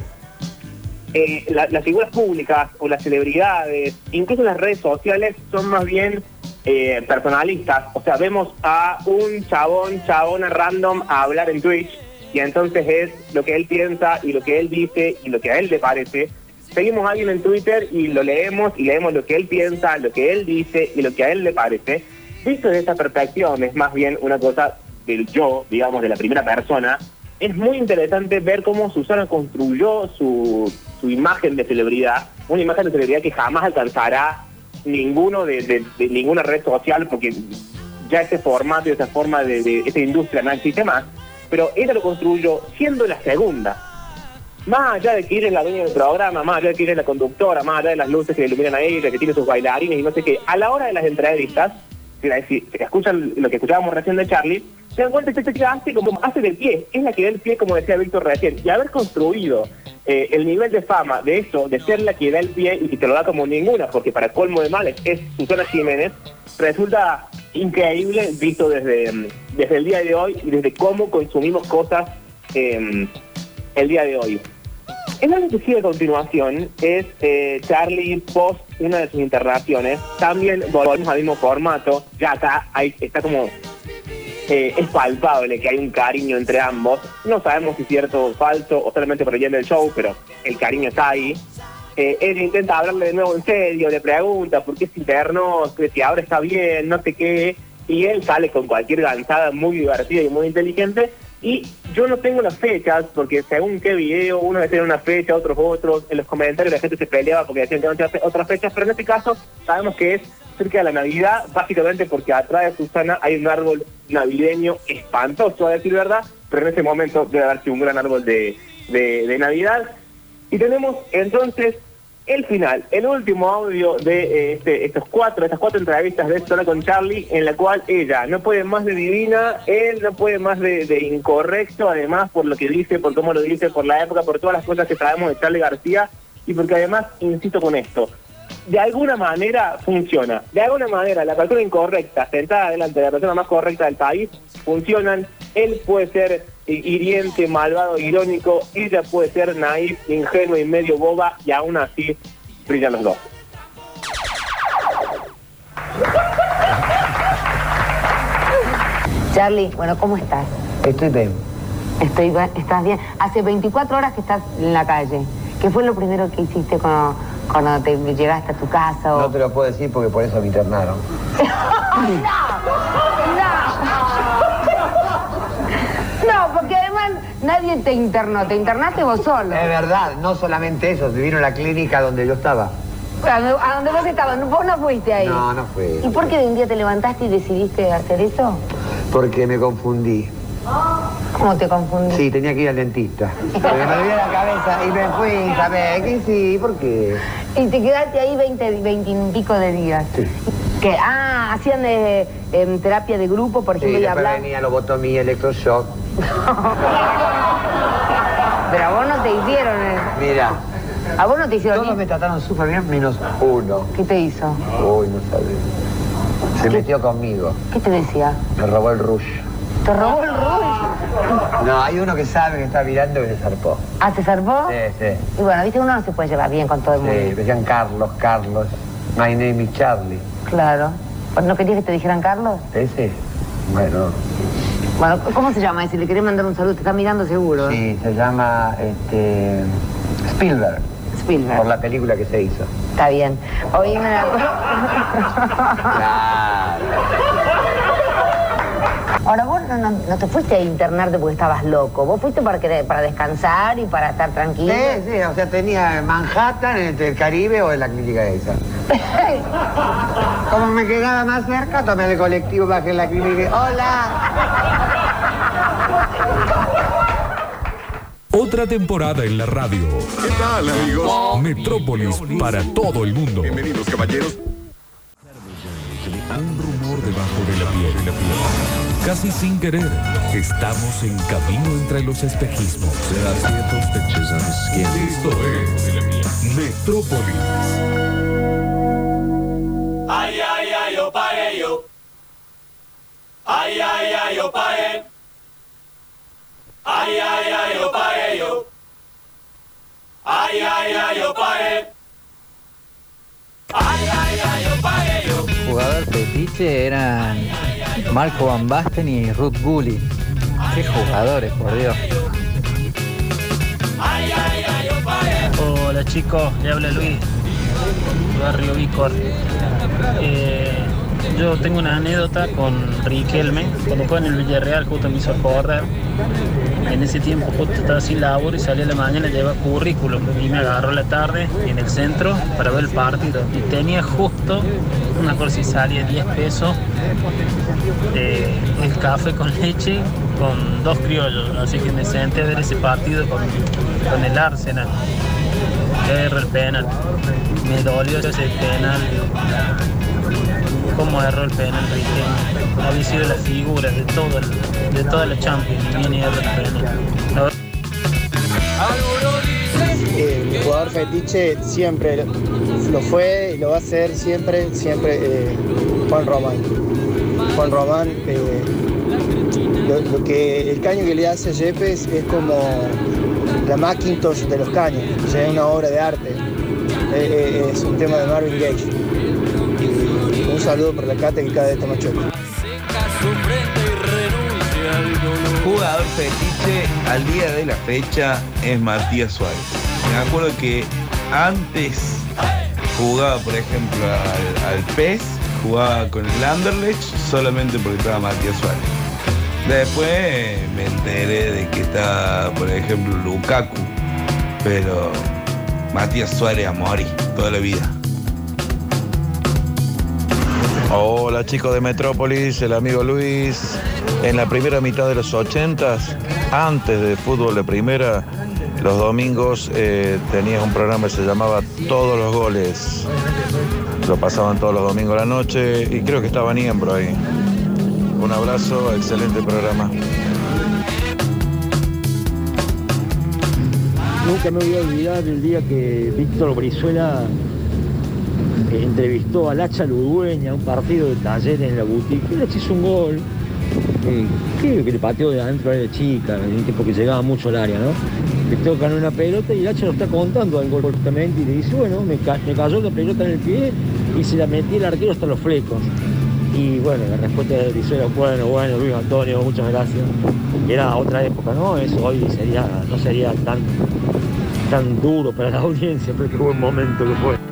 eh, la- las figuras públicas o las celebridades, incluso las redes sociales, son más bien eh, personalistas. O sea, vemos a un chabón, chabona random a hablar en Twitch, y entonces es lo que él piensa y lo que él dice y lo que a él le parece. Seguimos a alguien en Twitter y lo leemos y leemos lo que él piensa, lo que él dice y lo que a él le parece. Visto desde esa perspectiva, es más bien una cosa del yo, digamos, de la primera persona. Es muy interesante ver cómo Susana construyó su, su imagen de celebridad, una imagen de celebridad que jamás alcanzará ninguno de, ninguna red social, porque ya ese formato y esa forma de, de esa industria no existe más. Pero ella lo construyó siendo la segunda. Más allá de que ella es la dueña del programa, más allá de que ella es la conductora, más allá de las luces que iluminan a ella, que tiene sus bailarines y no sé qué, a la hora de las entrevistas, escuchan lo que escuchábamos recién de Charlie, se dan cuenta chica hace como hace de pie, es la que da el pie, como decía Víctor recién, y haber construido eh, el nivel de fama de eso, de ser la que da el pie y que te lo da como ninguna, porque para colmo de males es Susana Jiménez, resulta increíble visto desde, mm, desde el día de hoy y desde cómo consumimos cosas eh, el día de hoy. El algo que sigue continuación es eh, Charlie post una de sus internaciones. También volvemos al mismo formato. Ya acá hay, está como. Eh, es palpable que hay un cariño entre ambos. No sabemos si es cierto o falso o solamente por el bien del show, pero el cariño está ahí. Eh, ella intenta hablarle de nuevo en serio, le pregunta por qué se internó, si ahora está bien, no sé qué. Y él sale con cualquier gansada muy divertida y muy inteligente. Y yo no tengo las fechas, porque según qué video, uno tiene una fecha, otros otros. En los comentarios la gente se peleaba porque decían que no otras fechas, pero en este caso sabemos que es cerca de la Navidad, básicamente porque atrás de Susana hay un árbol navideño espantoso, a decir verdad, pero en ese momento debe haber sido un gran árbol de, de- Navidad. Y tenemos entonces el final, el último audio de eh, este- estos cuatro, estas cuatro entrevistas de Sola con Charlie, en la cual ella no puede más de divina, él no puede más de, de incorrecto, además por lo que dice, por cómo lo dice, por la época, por todas las cosas que sabemos de Charlie García, y porque además, insisto con esto, de alguna manera funciona. De alguna manera, la persona incorrecta, sentada delante de la persona más correcta del país, funcionan. Él puede ser hiriente, malvado, irónico. Ella puede ser naif, ingenua y medio boba y aún así brillan los dos. Charlie, bueno, ¿cómo estás? Estoy bien. Estoy, ¿Estás bien? Hace 24 horas que estás en la calle. ¿Qué fue lo primero que hiciste cuando, cuando te llegaste a tu casa? O... No te lo puedo decir porque por eso me internaron. No, porque además nadie te internó, te internaste vos solo. Es verdad, no solamente eso, se vino a la clínica donde yo estaba. A donde vos estabas, vos no fuiste ahí. No, no fue. ¿Y por qué de un día te levantaste y decidiste hacer eso? Porque me confundí. ¿Cómo te confundí? Sí, tenía que ir al dentista. Porque me dolía la cabeza y me fui, ¿sabes? ¿Qué sí? ¿Por qué? Y te quedaste ahí 20, 20 y pico de días. Que, ah, hacían de, em, terapia de grupo, por Sí, ejemplo, y después hablaban. venía lobotomía, electroshock. Pero a vos no te hicieron eso. Mira, A vos no te hicieron todos me trataron súper bien menos uno. ¿Qué te hizo? Uy, no sabes. Se metió conmigo. ¿Qué te decía? Me robó el rush. ¿Te robó el rush? No, hay uno que sabe que está mirando y le zarpó. ¿Ah, te zarpó? Sí, sí. Y bueno, viste, uno no se puede llevar bien con todo el mundo. Sí, decían Carlos, Carlos. My name is Charlie. Claro. ¿No querías que te dijeran Carlos? ¿Ese? Bueno, Bueno, ¿cómo se llama ese? Le querés mandar un saludo, te está mirando seguro. sí, se llama este, Spielberg. Spielberg. Por la película que se hizo. Está bien. Oíme una cosa. Ahora vos no, no- no te fuiste a internarte porque estabas loco. Vos fuiste para, para descansar y para estar tranquilo. Sí, sí, o sea, tenía Manhattan entre el Caribe o en la clínica esa. Como me quedaba más cerca, tomé el colectivo, bajé en la clínica y ¡Hola! Otra temporada en la radio. ¿Qué tal, amigos? Metrópolis para todo el mundo. Bienvenidos, caballeros. Un rumor debajo de la piel. de la piel. Casi sin querer, estamos en camino entre los espejismos. Esto es Metrópolis. Ay, ay, ay, yo pagué yo. Ay, ay, ay, yo pagué. Ay, ay, ay, yo pagué yo. Ay, ay, ay, yo pagué. Ay, ay, ay, yo pagué yo. Jugador fetiche eran Marco Van Basten y Ruth Gulli. Qué jugadores, por Dios. Hola chicos, le habla Luis, Barrio Vícor. Eh, yo tengo una anécdota con Riquelme, cuando fue en el Villarreal justo me hizo acordar. En ese tiempo justo estaba sin laburo y salí a la mañana, llevaba currículum y me agarró la tarde en el centro para ver el partido. Y tenía justo, me acuerdo si salía 10 pesos, eh, el café con leche con dos criollos. Así que me senté a ver ese partido con, con el Arsenal. El penal. Me dolió ese penal. ¿Cómo erró el penal Riquelme? Había sido la figura de, todo el- de toda la Champions y erra el. La jugador fetiche siempre lo, fue y lo va a ser siempre, siempre eh, Juan Román. Juan Román, eh, lo, que el caño que le hace a Yepes es como la Macintosh de los caños, es una obra de arte. Eh, es un tema de Marvin Gaye. Un saludo por la cata que cada vez está más choco. Jugador fetiche al día de la fecha es Matías Suárez. Me acuerdo que antes jugaba, por ejemplo, al, al PES, jugaba con el Anderlecht solamente porque estaba Matías Suárez. Después me enteré de que está, por ejemplo, Lukaku, pero Matías Suárez a morir toda la vida. Hola chicos de Metrópolis, el amigo Luis. En la primera mitad de los 80, antes de fútbol de primera, los domingos eh, tenías un programa que se llamaba Todos los Goles. Lo pasaban todos los domingos a la noche y creo que estaba Niembro ahí. Un abrazo, excelente programa. Nunca me voy a olvidar el día que Víctor Brizuela eh, entrevistó al Hacha Ludueña, un partido de taller en la boutique. El Hacha hizo un gol. que, que, que le pateó de adentro de chica, en un tiempo que llegaba mucho al área, ¿no? Le tocan una pelota y el hacha lo está contando al gol justamente y le dice, bueno, me, me cayó la pelota en el pie y se la metí el arquero hasta los flecos. Y bueno, la respuesta de Brizuela, bueno, bueno, Luis Antonio, muchas gracias. Era otra época, ¿no? Eso hoy sería, no sería tan, tan duro para la audiencia, pero qué buen momento que fue.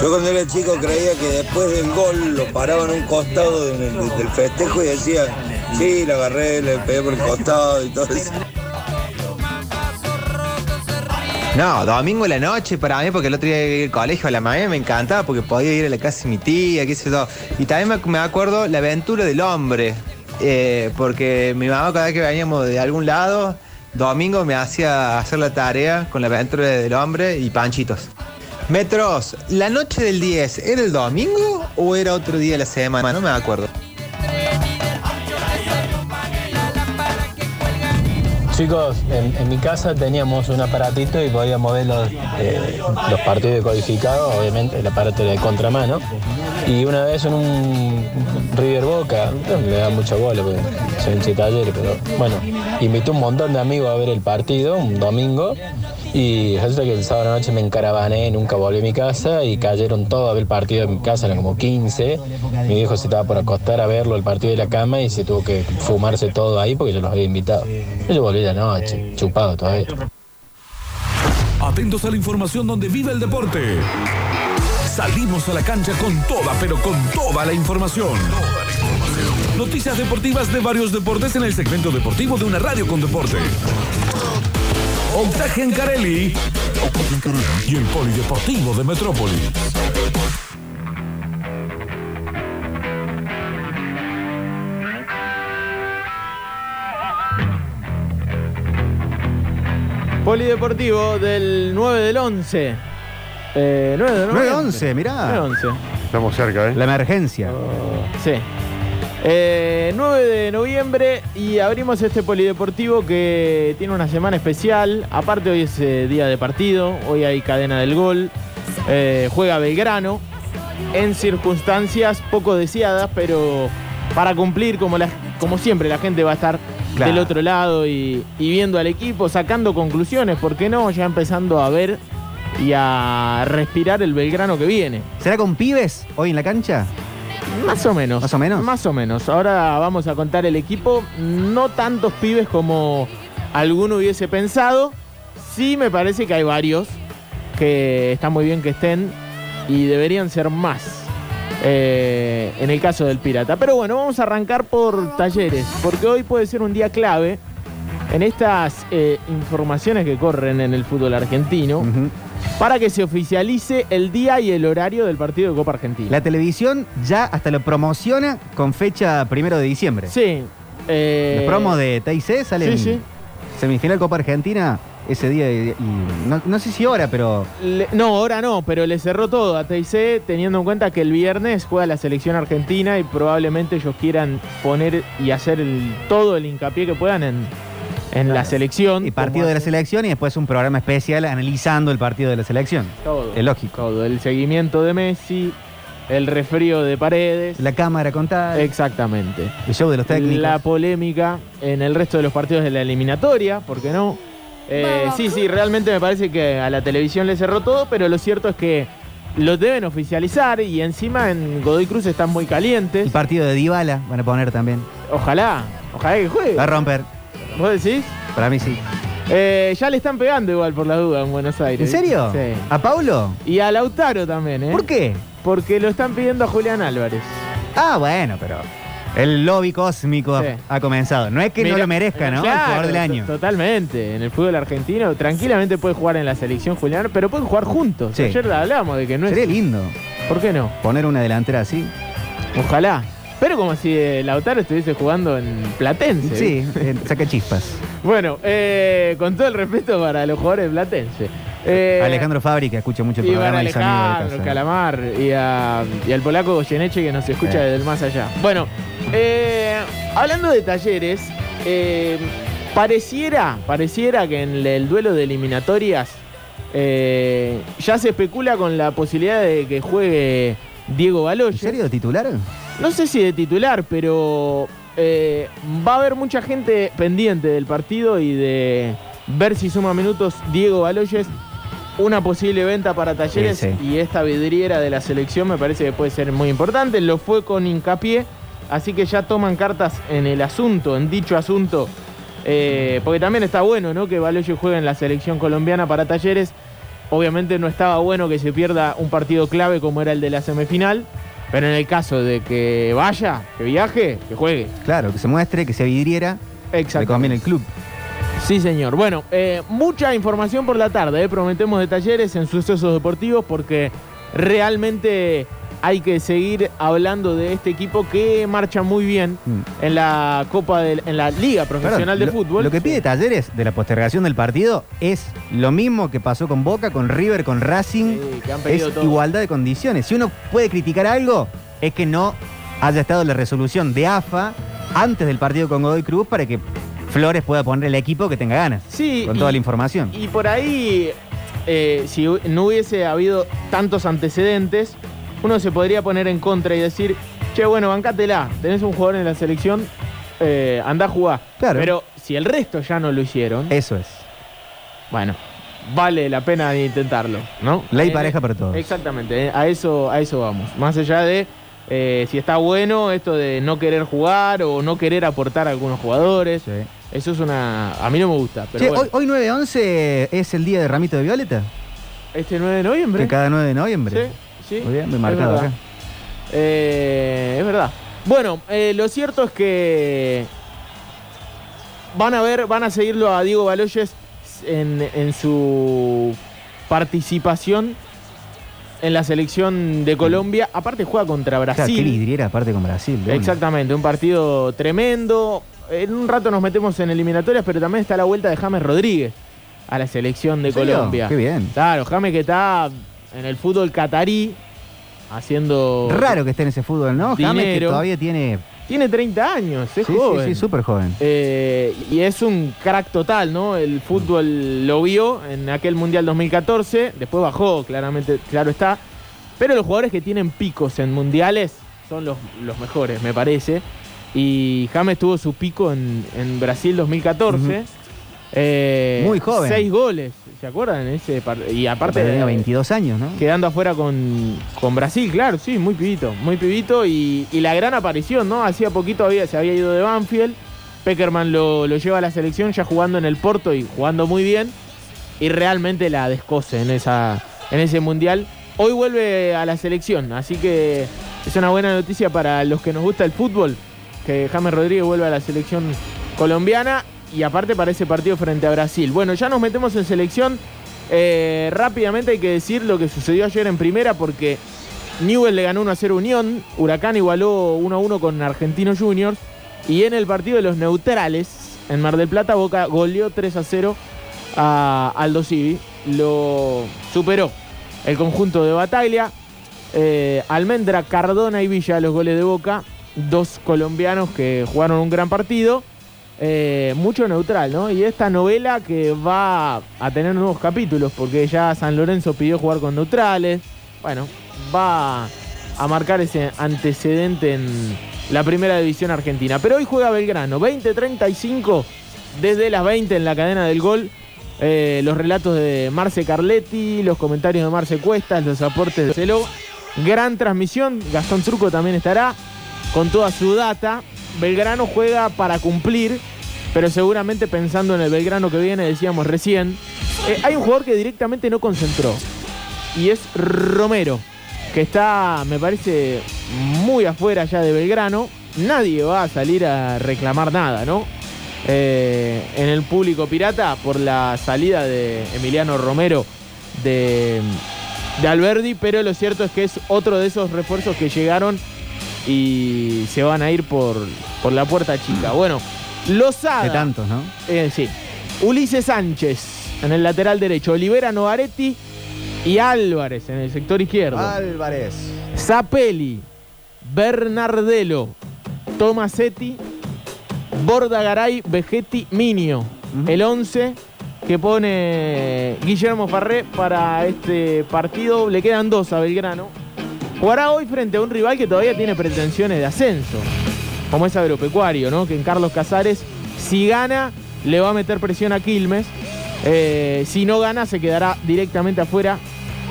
Yo cuando era chico creía que después del gol lo paraban a un costado del, festejo y decía, sí, la agarré, le pegué por el costado y todo eso. No, domingo en la noche para mí, porque el otro día iba al colegio a la mañana me encantaba porque podía ir a la casa de mi tía, qué sé yo. Y también me acuerdo la aventura del hombre, eh, porque mi mamá cada vez que veníamos de algún lado, domingo me hacía hacer la tarea con la aventura del hombre y panchitos. Metros, ¿la noche del 10 era el domingo o era otro día de la semana? No me acuerdo. Chicos, en, mi casa teníamos un aparatito y podíamos ver los, eh, los partidos decodificados, obviamente el aparato era de contramano. Y una vez en un River Boca, no le da mucha bola porque soy un talleres, pero bueno, invité un montón de amigos a ver el partido un domingo. Y resulta que el sábado noche me encarabané, nunca volví a mi casa y cayeron todos a ver el partido en mi casa, eran como 15. Mi viejo se estaba por acostar a verlo el partido de la cama y se tuvo que fumarse todo ahí porque yo los había invitado. Yo volví la noche, chupado todavía. Atentos a la información donde vive el deporte. Salimos a la cancha con toda, pero con toda la información. Noticias deportivas de varios deportes en el segmento deportivo de una radio con deporte. Octaje en Carelli y el Polideportivo de Metrópolis. Polideportivo del 9 del 11. Eh, 9 de 9 11, mirá. 9 11. Estamos cerca, ¿eh? La emergencia. Sí. Eh, 9 de noviembre y abrimos este polideportivo que tiene una semana especial. Aparte hoy es eh, día de partido, hoy hay cadena del gol. Eh, juega Belgrano en circunstancias poco deseadas, pero para cumplir como, la- como siempre la gente va a estar Claro. del otro lado y, y viendo al equipo, sacando conclusiones, ¿por qué no? Ya empezando a ver y a respirar el Belgrano que viene. ¿Será con pibes hoy en la cancha? Más o menos. ¿Más o menos? Más o menos. Ahora vamos a contar el equipo. No tantos pibes como alguno hubiese pensado. Sí me parece que hay varios que está muy bien que estén y deberían ser más. eh, en el caso del Pirata. Pero bueno, vamos a arrancar por talleres, porque hoy puede ser un día clave en estas eh, informaciones que corren en el fútbol argentino para que se oficialice el día y el horario del partido de Copa Argentina. La televisión ya hasta lo promociona con fecha primero de diciembre. Sí. eh, Los promos de TIC salen Sí, sí. semifinal Copa Argentina ese día y, y no, no sé si hora, pero Le- no, ahora no, pero le cerró todo a TIC teniendo en cuenta que el viernes juega la selección argentina y probablemente ellos quieran poner y hacer el- todo el hincapié que puedan en, en la selección. y partido de la selección y después un programa especial analizando el partido de la selección. Todo. Es lógico. Todo, el seguimiento de Messi, el refrío de Paredes. La cámara contada. Exactamente. El show de los técnicos. La polémica en el resto de los partidos de la eliminatoria, ¿por qué no? Eh, sí, sí, realmente me parece que a la televisión le cerró todo, pero lo cierto es que lo deben oficializar y encima en Godoy Cruz están muy calientes. El partido de Dybala van a poner también. Ojalá, ojalá que juegue. Va a romper. ¿Vos decís? Para mí sí. Eh, ya le están pegando igual por la duda en Buenos Aires. ¿En serio? Sí. ¿A Paulo? Y a Lautaro también, ¿eh? ¿Por qué? Porque lo están pidiendo a Julián Álvarez. Ah, bueno, pero el lobby cósmico Sí. ha comenzado. No es que no lo merezca, ¿no? el claro, jugador del año. to- Totalmente. En el fútbol argentino tranquilamente puede jugar en la selección Julián, pero pueden jugar juntos. Sí. Ayer hablábamos de que no Sería es. lindo ¿Por qué no? poner una delantera así. Ojalá. Pero como si eh, Lautaro estuviese jugando en Platense. Sí, eh, saca chispas. Bueno, eh, con todo el respeto para los jugadores de Platense. Eh, Alejandro Fabri, que escucha mucho el programa. y amigo de Alejandro, casa. Calamar y, a- y al polaco Goyeneche que nos escucha desde el más allá. Bueno, eh, hablando de talleres, eh, pareciera, pareciera que en el duelo de eliminatorias ya se especula con la posibilidad de que juegue Diego Baloyes. ¿En serio titular? No sé si de titular, pero eh, va a haber mucha gente pendiente del partido y de ver si suma minutos Diego Baloyes. Una posible venta para talleres Sí, sí. y esta vidriera de la selección me parece que puede ser muy importante. Lo fue con hincapié, así que ya toman cartas en el asunto, en dicho asunto. Eh, porque también está bueno, ¿no? Que Baloyes juegue en la selección colombiana para talleres. Obviamente no estaba bueno que se pierda un partido clave como era el de la semifinal. Pero en el caso de que vaya, que viaje, que juegue. Claro, que se muestre, que se vidriera. Exacto. Conviene el club. Sí, señor. Bueno, eh, mucha información por la tarde. eh. Prometemos de talleres en sucesos deportivos porque realmente hay que seguir hablando de este equipo que marcha muy bien en la Copa en la Liga Profesional de lo- Fútbol. Lo que pide Talleres de la postergación del partido es lo mismo que pasó con Boca, con River, con Racing. que han es todo. igualdad de condiciones. Si uno puede criticar algo, es que no haya estado la resolución de AFA antes del partido con Godoy Cruz para que Flores pueda poner el equipo que tenga ganas. Sí, Con y- toda la información. Y por ahí, eh, si no hubiese habido tantos antecedentes, uno se podría poner en contra y decir, che, bueno, bancátela, tenés un jugador en la selección, eh, anda a jugar. Claro. Pero si el resto ya no lo hicieron, Eso es. bueno, vale la pena intentarlo, ¿no? Ley Eh, pareja para todos. Exactamente, eh, a eso, a eso vamos. Más allá de eh, si está bueno esto de no querer jugar o no querer aportar a algunos jugadores. Eso es una... A mí no me gusta, pero Che, bueno. hoy, hoy 9-11 es el día de Ramito de Violeta. Este 9 de noviembre. Que cada 9 de noviembre. Sí, sí. Muy bien, es marcado acá. Eh, es verdad. Bueno, eh, lo cierto es que van a ver, van a seguirlo a Diego Baloyes en, en su participación en la selección de Colombia. Aparte juega contra qué Brasil. vidriera aparte con Brasil. Exactamente, un partido tremendo. En un rato nos metemos en eliminatorias, pero también está la vuelta de James Rodríguez a la selección de. Colombia. Qué bien. Claro, James que está en el fútbol catarí haciendo Raro que esté en ese fútbol, ¿no? James que todavía tiene. Tiene 30 años, es Sí, joven. sí, sí, súper joven. Eh, y es un crack total, ¿no? El fútbol lo vio en aquel Mundial 2014, después bajó, claramente, claro está. Pero los jugadores que tienen picos en mundiales son los, los mejores, me parece. Y James tuvo su pico en, en Brasil 2014. Eh, Muy joven. Seis goles, ¿se acuerdan? Ese y aparte tenía 22 años, ¿no? quedando afuera con, con Brasil, claro, sí, muy pibito, muy pibito y, y la gran aparición, ¿no? Hacía poquito había, se había ido de Banfield, Peckerman lo, lo lleva a la selección ya jugando en el Porto y jugando muy bien y realmente la descose en, esa, en ese mundial. Hoy vuelve a la selección, así que es una buena noticia para los que nos gusta el fútbol, que James Rodríguez vuelve a la selección colombiana y aparte para ese partido frente a Brasil. Bueno, ya nos metemos en selección. Eh, rápidamente hay que decir lo que sucedió ayer en primera porque Newell le ganó 1 a 0 a Unión, Huracán igualó 1 a 1 con Argentinos Juniors y en el partido de los neutrales en Mar del Plata Boca goleó 3 a 0 a Aldo Civi, lo superó el conjunto de Bataglia, eh, Almendra, Cardona y Villa los goles de Boca, dos colombianos que jugaron un gran partido. Eh, mucho neutral, ¿no? Y esta novela que va a tener nuevos capítulos, porque ya San Lorenzo pidió jugar con neutrales. Bueno, va a marcar ese antecedente en la primera división argentina. Pero hoy juega Belgrano, 20-35, desde las 20 en la cadena del gol. Eh, los relatos de Marce Carletti, los comentarios de Marce Cuestas, los aportes de Celo. Gran transmisión, Gastón Truco también estará con toda su data. Belgrano juega para cumplir, pero seguramente pensando en el Belgrano que viene, decíamos recién. Eh, hay un jugador que directamente no concentró y es Romero, que está, me parece, muy afuera ya de Belgrano. Nadie va a salir a reclamar nada, ¿no? Eh, en el público pirata por la salida de Emiliano Romero de, de Alberdi, pero lo cierto es que es otro de esos refuerzos que llegaron y se van a ir por, por la puerta chica. Bueno, Lozada. De tantos, ¿no? Eh, sí. Ulises Sánchez en el lateral derecho, Olivera Novaretti y Álvarez en el sector izquierdo. Álvarez. Zapelli, Bernardelo, Tomasetti, Bordagaray, Vegetti, Minio. El 11 que pone Guillermo Farré para este partido. Le quedan dos a Belgrano. Jugará hoy frente a un rival que todavía tiene pretensiones de ascenso, como es Agropecuario, ¿no? Que en Carlos Casares, si gana, le va a meter presión a Quilmes. Eh, si no gana, se quedará directamente afuera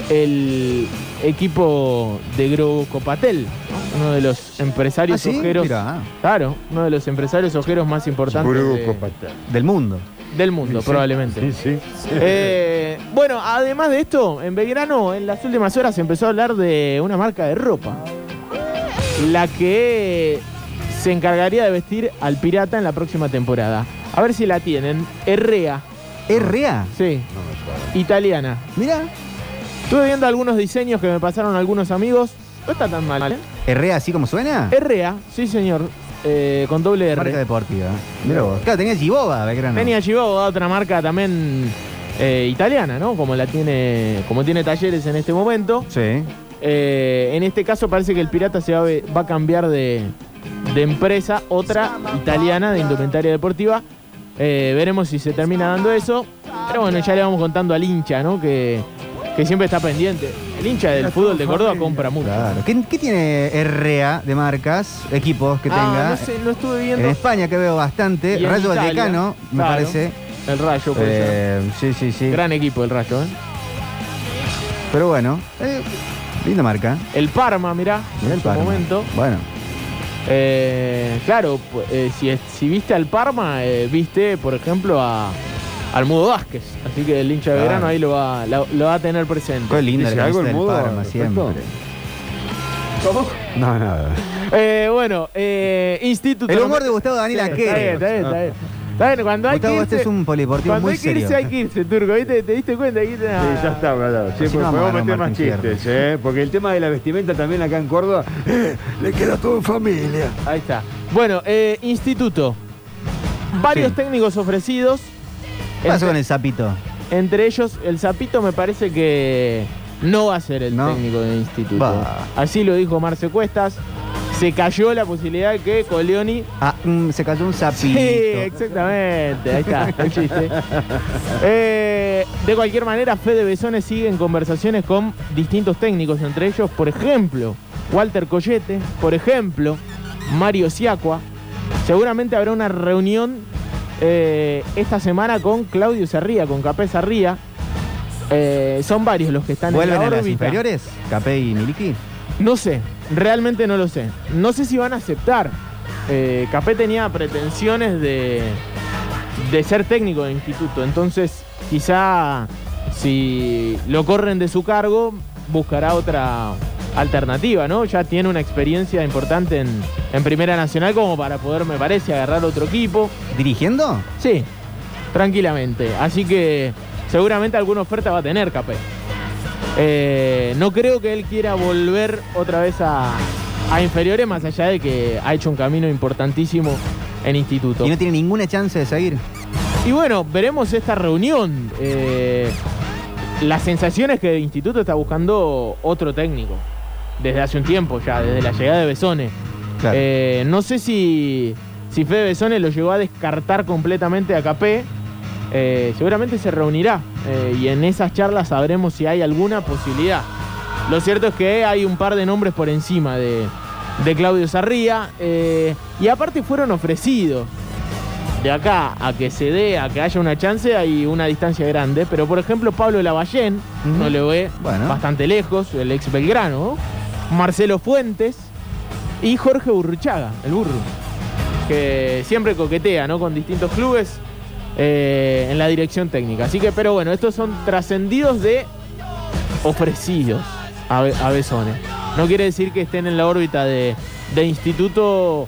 el equipo de Grocopatel, ¿no? uno de los empresarios ¿Ah, sí? ojeros. Mirá. Claro, uno de los empresarios ojeros más importantes de-. Del mundo. Del mundo, Sí, probablemente. Sí, sí. Eh, bueno, además de esto, en Belgrano en las últimas horas se empezó a hablar de una marca de ropa. La que se encargaría de vestir al pirata en la próxima temporada. A ver si la tienen. Herrea. ¿Herrea? Sí. Italiana. Mira. Estuve viendo algunos diseños que me pasaron algunos amigos. No está tan mal, ¿eh? ¿Herrea así como suena? Herrea, sí señor. Eh, con doble R. Marca deportiva. Mira vos. Claro, tenía Giboba, Belgrano. Tenía Chihuahua, otra marca también eh, italiana, ¿no? Como la tiene, como tiene talleres en este momento. Sí. Eh, en este caso parece que el pirata se va, a ve- va a cambiar de, de empresa, otra italiana de indumentaria deportiva. Veremos si se termina dando eso. Pero bueno, ya le vamos contando al hincha, ¿no? Que, que siempre está pendiente. El hincha del fútbol de Córdoba compra mucho. Claro. ¿Qué, qué tiene Herrea de marcas, equipos que Ah, tenga? no sé, no estuve viendo. En España que veo bastante. Y en Rayo Italia, Vallecano, me claro. parece. El Rayo, puede Eh, sí, sí, sí. Gran equipo el Rayo, ¿eh? Pero bueno, eh, linda marca. El Parma, mirá, Mirá en el su Parma. momento. Bueno, Eh, claro, eh, si, si viste al Parma, eh, viste, por ejemplo, a, al Mudo Vázquez. Así que el hincha de Claro. verano ahí lo va, lo, lo va a tener presente. qué linda ¿Dice la algo el del Mudo Parma, siempre. ¿Cómo? No, nada. Eh, bueno, eh, Instituto. El humor de Gustavo Daniel Sí. Está bien, está bien, está bien. Está bien, cuando hay Gustavo, que este irse, es un polideportivo cuando muy hay que irse, serio. hay que irse, Turco. ¿viste? ¿Te diste cuenta? Sí, ya está, hablado. Sí, no podemos meter más chistes, ¿eh? Porque el tema de la vestimenta también acá en Córdoba le queda todo en familia. Ahí está. Bueno, eh, Instituto. Varios Sí. técnicos ofrecidos. ¿Qué pasó con el sapito? Entre ellos, el Zapito me parece que no va a ser el No. técnico del instituto. Así lo dijo Marce Cuestas. Se cayó la posibilidad de que Coleoni. Ah, mm, se cayó un sapito. Sí, exactamente. Ahí está, el chiste. Eh, de cualquier manera, Fede Besones sigue en conversaciones con distintos técnicos, entre ellos, por ejemplo, Walter Collete, por ejemplo, Mario Siacua. Seguramente habrá una reunión eh, esta semana con Claudio Sarría, con Capé Sarría. Eh, son varios los que están ¿Vuelven en la a las órbita. inferiores? ¿Capé y Miliki? No sé, realmente no lo sé. No sé si van a aceptar. Eh, Capé tenía pretensiones de, de ser técnico de instituto, entonces quizá si lo corren de su cargo buscará otra alternativa, ¿no? Ya tiene una experiencia importante en, en Primera Nacional como para poder, me parece, agarrar otro equipo. ¿Dirigiendo? Sí, tranquilamente. Así que seguramente alguna oferta va a tener Capé. Eh, no creo que él quiera volver otra vez a, a inferiores, más allá de que ha hecho un camino importantísimo en instituto. Y no tiene ninguna chance de seguir. Y bueno, veremos esta reunión. Eh, la sensación es que el instituto está buscando otro técnico. Desde hace un tiempo ya, desde la llegada de Besone. Claro. Eh, no sé si, si Fede Besone lo llegó a descartar completamente a Capé. Eh, seguramente se reunirá eh, y en esas charlas sabremos si hay alguna posibilidad. Lo cierto es que hay un par de nombres por encima de, de Claudio Sarría y aparte fueron ofrecidos. De acá a que se dé, a que haya una chance, hay una distancia grande. Pero por ejemplo, Pablo Lavallén, no lo ve Bueno. bastante lejos, el ex Belgrano. ¿no? Marcelo Fuentes y Jorge Burruchaga, el burro, que siempre coquetea ¿no? con distintos clubes eh, en la dirección técnica. Así que, pero bueno, estos son trascendidos de ofrecidos a, a Besone. No quiere decir que estén en la órbita de, de instituto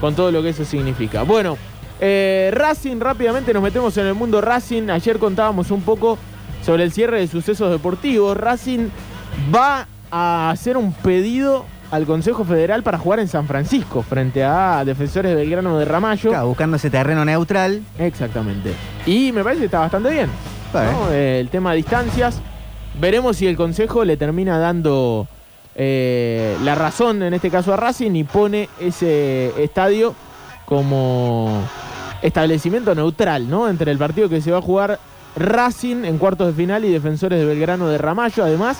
con todo lo que eso significa. Bueno, eh, Racing, rápidamente nos metemos en el mundo Racing. Ayer contábamos un poco sobre el cierre de sucesos deportivos. Racing va a hacer un pedido al Consejo Federal para jugar en San Francisco frente a defensores de Belgrano de Ramallo. Claro, buscando ese terreno neutral. Exactamente. Y me parece que está bastante bien. El tema de distancias. Veremos si el Consejo le termina dando eh, la razón, en este caso a Racing, y pone ese estadio como establecimiento neutral, ¿no? Entre el partido que se va a jugar Racing en cuartos de final y Defensores de Belgrano de Ramallo. Además,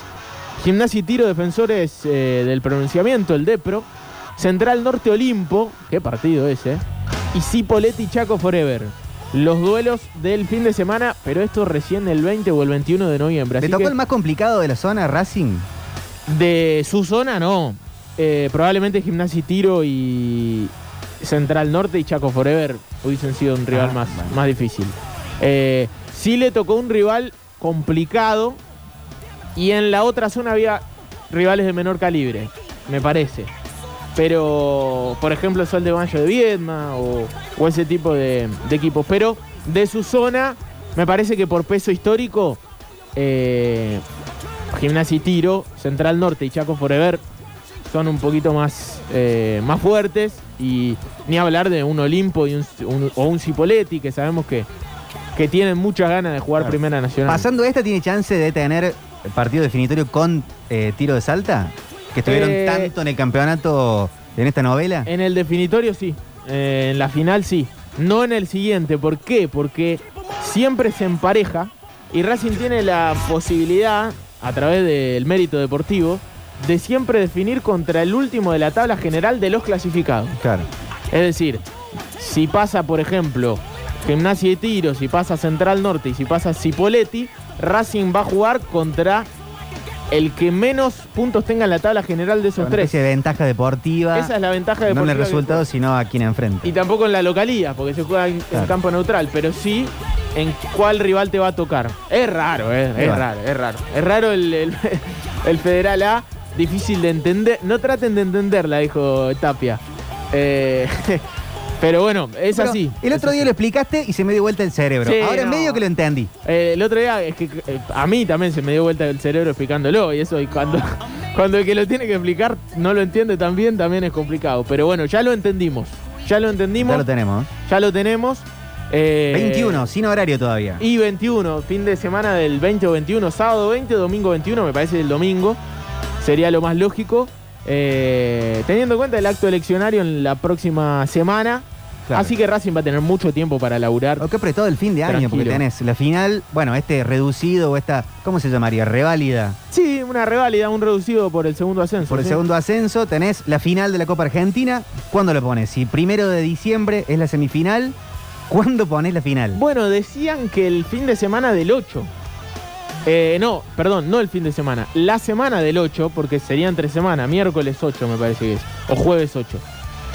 Gimnasia y Tiro, defensores eh, del pronunciamiento, el DEPRO. Central Norte Olimpo, qué partido ese. Y Cipoletti Chaco Forever. Los duelos del fin de semana, pero esto recién el 20 o el 21 de noviembre. ¿Te tocó que el más complicado de la zona, Racing? De su zona, no. Eh, probablemente Gimnasia y Tiro y Central Norte y Chaco Forever hubiesen sido un rival Ah, más, bueno. más difícil. Eh, sí le tocó un rival complicado y en la otra zona había rivales de menor calibre, me parece. Pero, por ejemplo, Sol de Mayo de Viedma o, o ese tipo de, de equipos. Pero de su zona, me parece que por peso histórico, eh, Gimnasia y Tiro, Central Norte y Chaco Forever son un poquito más, eh, más fuertes. Y ni hablar de un Olimpo y un, un- o un Cipoletti, que sabemos que, que tienen muchas ganas de jugar Claro. Primera Nacional. Pasando esta, ¿tiene chance de tener el partido definitorio con eh, tiro de salta? Que estuvieron Eh, tanto en el campeonato, en esta novela. En el definitorio sí, Eh, en la final sí. No en el siguiente, ¿por qué? Porque siempre se empareja y Racing tiene la posibilidad, a través del mérito deportivo, de siempre definir contra el último de la tabla general de los clasificados. Claro. Es decir, si pasa, por ejemplo, Gimnasia de Tiro, si pasa Central Norte y si pasa Cipoletti, Racing va a jugar contra el que menos puntos tenga en la tabla general de esos Una tres. especie de ventaja deportiva. Esa es la ventaja No en deportiva. el resultado, sino a quien enfrenta. y tampoco en la localía, porque se juega en, en Claro. campo neutral, pero sí en cuál rival te va a tocar. Es raro, eh, es va. raro, es raro. Es raro el, el- el Federal A, difícil de entender. No traten de entenderla, dijo Tapia. Eh, pero bueno, es Pero así. El otro día lo explicaste y se me dio vuelta el cerebro. Sí, Ahora en no. medio que lo entendí. Eh, el otro día es que eh, a mí también se me dio vuelta el cerebro explicándolo y eso y cuando, cuando el que lo tiene que explicar no lo entiende también, también es complicado. Pero bueno, ya lo entendimos. Ya lo entendimos. Ya lo tenemos. Ya lo tenemos. Eh, 21, sin horario todavía. Y 21, fin de semana del 20 o 21, sábado 20, domingo 21, me parece el domingo. Sería lo más lógico. Eh, teniendo en cuenta el acto eleccionario en la próxima semana. Claro. Así que Racing va a tener mucho tiempo para laburar. O que apretado el fin de año, porque Tranquilo. tenés la final, bueno, este reducido o esta, ¿cómo se llamaría? Reválida. Sí, una reválida, un reducido por el segundo ascenso. Por el sí. segundo ascenso tenés la final de la Copa Argentina. ¿Cuándo lo pones? Si primero de diciembre es la semifinal, ¿cuándo pones la final? Bueno, decían que el fin de semana del 8. Eh, no, perdón, no el fin de semana. La semana del 8, porque sería entre semana, miércoles 8 me parece que es. O jueves 8.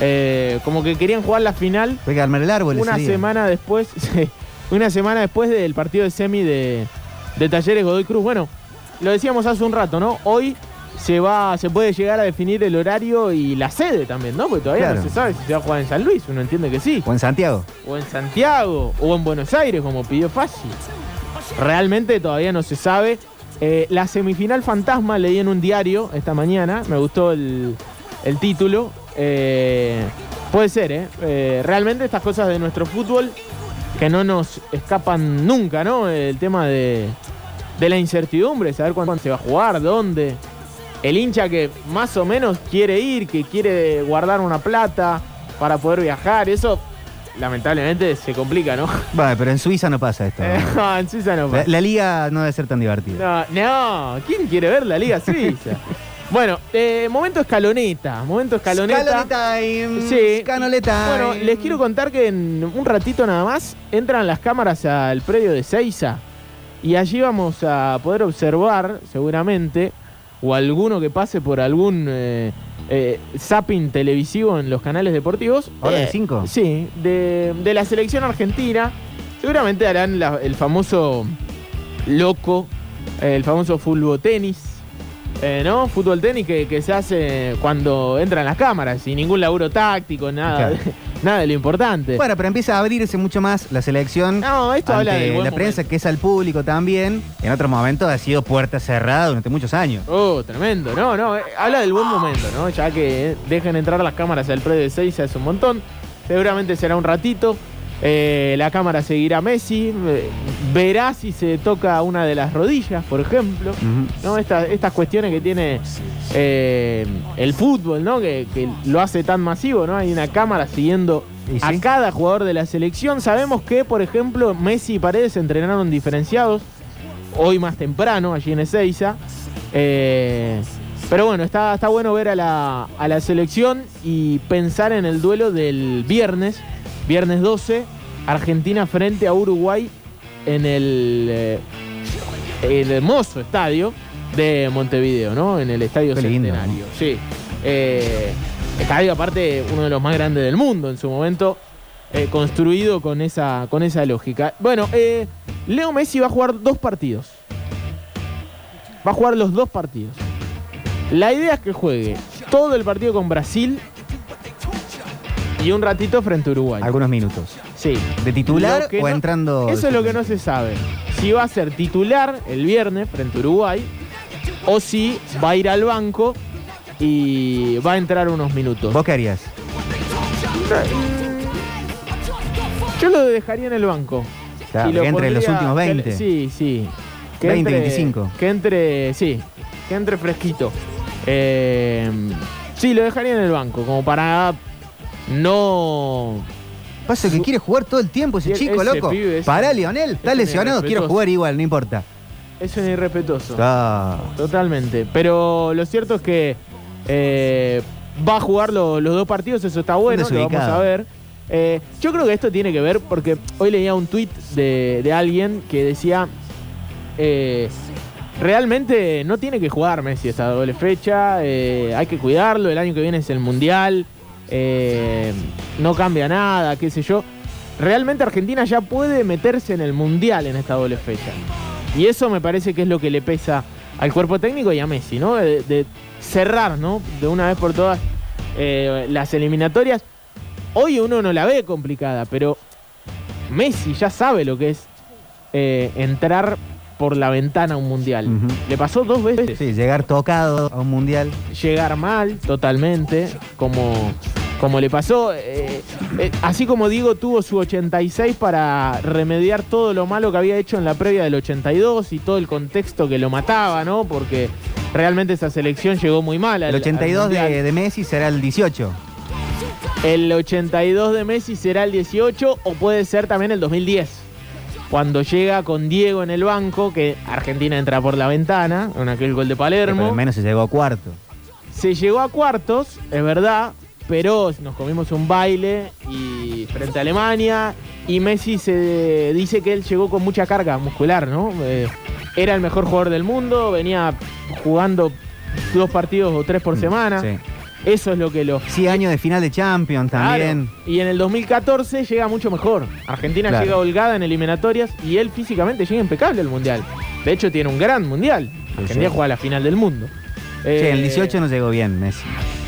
Eh, como que querían jugar la final armar el árbol una semana después. sí, una semana después del partido de semi de, de Talleres Godoy Cruz. Bueno, lo decíamos hace un rato, ¿no? Hoy se va, se puede llegar a definir el horario y la sede también, ¿no? Porque todavía Claro. no se sabe si se va a jugar en San Luis, uno entiende que sí. O en Santiago. O en Santiago, o en Buenos Aires, como pidió Fácil. Realmente todavía no se sabe. Eh, la semifinal fantasma leí en un diario esta mañana, me gustó el, título. Eh, puede ser, ¿eh? Eh, Realmente estas cosas de nuestro fútbol que no nos escapan nunca, ¿no? El tema de, de la incertidumbre, saber cuándo se va a jugar, dónde. El hincha que más o menos quiere ir, que quiere guardar una plata para poder viajar, eso lamentablemente se complica, ¿no? Vale, pero en Suiza no pasa esto. No, en Suiza no La, pasa. la liga no debe ser tan divertida. No, no, ¿quién quiere ver la Liga Suiza? bueno, eh, momento escaloneta, momento escaloneta. Scaloneta time, Sí. Scaloneta Bueno, time. les quiero contar que en un ratito nada más entran las cámaras al predio de Seiza y allí vamos a poder observar seguramente o alguno que pase por algún eh, eh, zapping televisivo en los canales deportivos. ¿Hora de Eh, cinco? Sí, de, de la selección argentina. Seguramente harán la- el famoso loco, eh, el famoso fútbol tenis. eh, ¿No? Fútbol tenis que, que se hace cuando entran las cámaras, sin ningún laburo táctico, nada, Claro. De, nada de lo importante. Bueno, pero empieza a abrirse mucho más la selección. No, esto habla buen la prensa, que es al público también. En otros momentos ha sido puerta cerrada durante muchos años. Oh, tremendo. No, no, eh, habla del buen momento, ¿no? Ya que eh, dejen entrar las cámaras al predio de 6 hace un montón. Seguramente será un ratito. Eh, la cámara seguirá a Messi. verá si se toca una de las rodillas, por ejemplo. ¿no? Estas, estas cuestiones que tiene eh, el fútbol, ¿no? Que, que lo hace tan masivo, ¿no? Hay una cámara siguiendo a cada jugador de la selección. Sabemos que, por ejemplo, Messi y Paredes entrenaron diferenciados. hoy más temprano, allí en Ezeiza. Eh, pero bueno, está, está bueno ver a la, a la selección y pensar en el duelo del viernes, viernes 12, Argentina frente a Uruguay en el, eh, el hermoso estadio de Montevideo, ¿no? En el Estadio Qué lindo, Centenario. Sí. Eh, estadio aparte uno de los más grandes del mundo en su momento, eh, construido con esa, con esa lógica. Bueno, eh, Leo Messi va a jugar dos partidos. Va a jugar los dos partidos. La idea es que juegue todo el partido con Brasil y un ratito frente a Uruguay. Algunos minutos. Sí. ¿De titular o no- entrando? Eso es lo que no se sabe. Si va a ser titular el viernes frente a Uruguay o si va a ir al banco y va a entrar unos minutos. ¿Vos qué harías? Yo lo dejaría en el banco. Claro, Y lo que entre en los últimos que- 20. sí, sí. Que 20, entre- 25. Que entre, sí, que entre fresquito. Eh, sí, lo dejaría en el banco, como para no... Pasa que quiere jugar todo el tiempo ese chico, ese loco. pibe es- Pará, Lionel. Está es lesionado, quiero jugar igual, no importa. Es un irrespetuoso. Ah. Totalmente. Pero lo cierto es que eh, va a jugar lo- los dos partidos, eso está bueno, lo vamos a ver. Eh, yo creo que esto tiene que ver porque hoy leía un tuit de, de alguien que decía, eh, realmente no tiene que jugar Messi esta doble fecha, eh, hay que cuidarlo, el año que viene es el Mundial, eh, no cambia nada, qué sé yo. Realmente Argentina ya puede meterse en el Mundial en esta doble fecha. Y eso me parece que es lo que le pesa al cuerpo técnico y a Messi, ¿no? De, de cerrar, ¿no? De una vez por todas eh, las eliminatorias. Hoy uno no la ve complicada, pero Messi ya sabe lo que es eh, entrar por la ventana a un mundial. Le pasó dos veces. Sí, llegar tocado a un mundial. Llegar mal, totalmente, como, como le pasó. eh, eh, así como Diego tuvo su 86 para remediar todo lo malo que había hecho en la previa del 82 y todo el contexto que lo mataba, ¿no? Porque realmente esa selección llegó muy mal. al- El al 82 Mundial. de, de Messi será el 18. El 82 de Messi será el 18 o puede ser también el 2010. Cuando llega con Diego en el banco, que Argentina entra por la ventana, en aquel gol de Pero Palermo. al menos se llegó a cuarto. Se llegó a cuartos, es verdad, pero nos comimos un baile y frente a Alemania y Messi se dice que él llegó con mucha carga muscular, ¿no? Eh, era el mejor jugador del mundo, venía jugando dos partidos o tres por semana. Sí. Eso es lo que lo... Sí, año de final de Champions también. Claro. Y en el 2014 llega mucho mejor. Argentina Claro. llega holgada en eliminatorias y él físicamente llega impecable al Mundial. De hecho, tiene un gran Mundial. Argentina sí. juega la final del mundo. Sí, en el Eh, 18 no llegó bien Messi.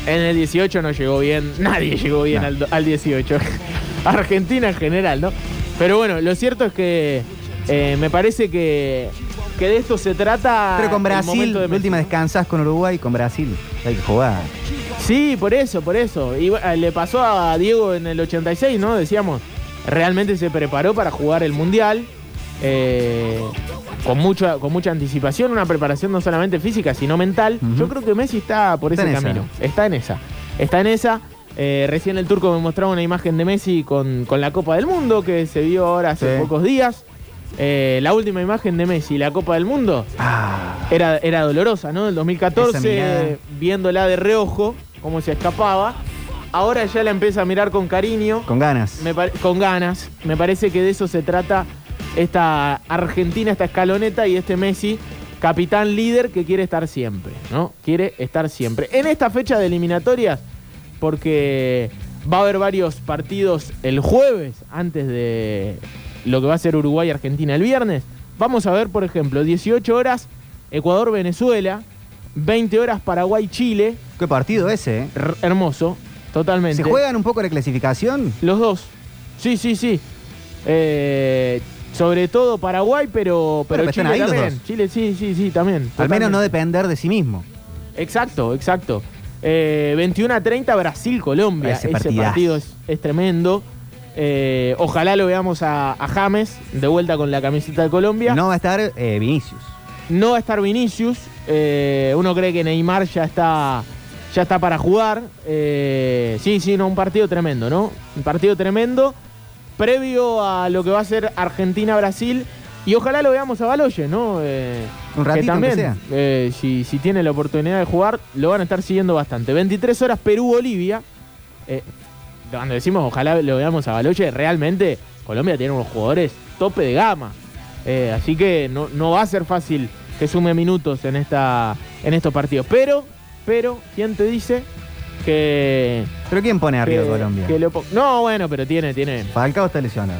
En el 18 no llegó bien, nadie llegó bien No. al, al 18. Argentina en general, ¿no? Pero bueno, lo cierto es que eh, me parece que, que de esto se trata. Pero con Brasil, de última descansás con Uruguay, con Brasil. Hay que jugar. Sí, por eso, por eso. Y bueno, le pasó a Diego en el 86, ¿no? Decíamos, realmente se preparó para jugar el Mundial. Eh, con, mucha, con mucha anticipación, una preparación no solamente física, sino mental. Yo creo que Messi está por Está ese esa. camino. Está en esa. Está en esa. Eh, recién el turco me mostraba una imagen de Messi con, con la Copa del Mundo que se vio ahora hace Sí. pocos días. Eh, la última imagen de Messi, la Copa del Mundo, Ah, era, era dolorosa, ¿no? Del Esa 2014, mirada. eh, viéndola de reojo, cómo se escapaba. Ahora ya la empieza a mirar con cariño, con ganas. me con ganas. Me parece que de eso se trata esta Argentina, esta escaloneta y este Messi, capitán líder que quiere estar siempre, ¿no? Quiere estar siempre. En esta fecha de eliminatorias, porque va a haber varios partidos el jueves antes de lo que va a ser Uruguay-Argentina el viernes. Vamos a ver, por ejemplo, 18 horas Ecuador-Venezuela, 20 horas Paraguay-Chile. Qué partido ese, ¿eh? Hermoso, totalmente. ¿Se juegan un poco la clasificación? Los dos. Sí, sí, sí. Eh, sobre todo Paraguay, pero, pero Chile ahí los también. dos. Chile, sí, sí, sí, también. Al menos no depender de sí mismo. Exacto, exacto. Eh, 21 a 30 Brasil-Colombia. Ese partido es, es tremendo. Eh, ojalá lo veamos a, a James de vuelta con la camiseta de Colombia. No va a estar eh, Vinicius. No va a estar Vinicius. Eh, uno cree que Neymar ya está, ya está para jugar. Sí, sí, no, un partido tremendo, ¿no? Un partido tremendo. Previo a lo que va a ser Argentina-Brasil Y ojalá lo veamos a Baloye, ¿no? Eh, Un que ratito, aunque también, eh, si, si tiene la oportunidad de jugar, lo van a estar siguiendo bastante. 23 horas Perú-Bolivia. Eh, cuando decimos ojalá lo veamos a Baloye, realmente Colombia tiene unos jugadores tope de gama. Así que no, no va a ser fácil que sume minutos en, esta, en estos partidos. Pero, pero, ¿quién te dice que... ¿Pero quién pone arriba que- Colombia? que lo po- no, bueno, pero tiene, tiene, Falcao está lesionado.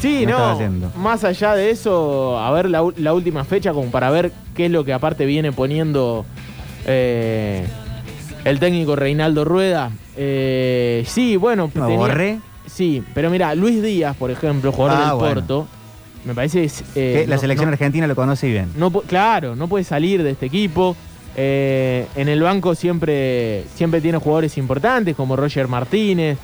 Sí, No estaba no. yendo. Más allá de eso, a ver la, u- la última fecha, como para ver qué es lo que aparte viene poniendo eh, el técnico Reinaldo Rueda. Eh, sí, bueno. ¿No, Borré? Sí, pero mira, Luis Díaz, por ejemplo, jugador Ah, del bueno. Porto, me parece. es, eh, Que la no- selección no- argentina lo conoce bien. no pu- claro, no puede salir de este equipo. Eh, en el banco siempre, siempre tiene jugadores importantes como Roger Martínez.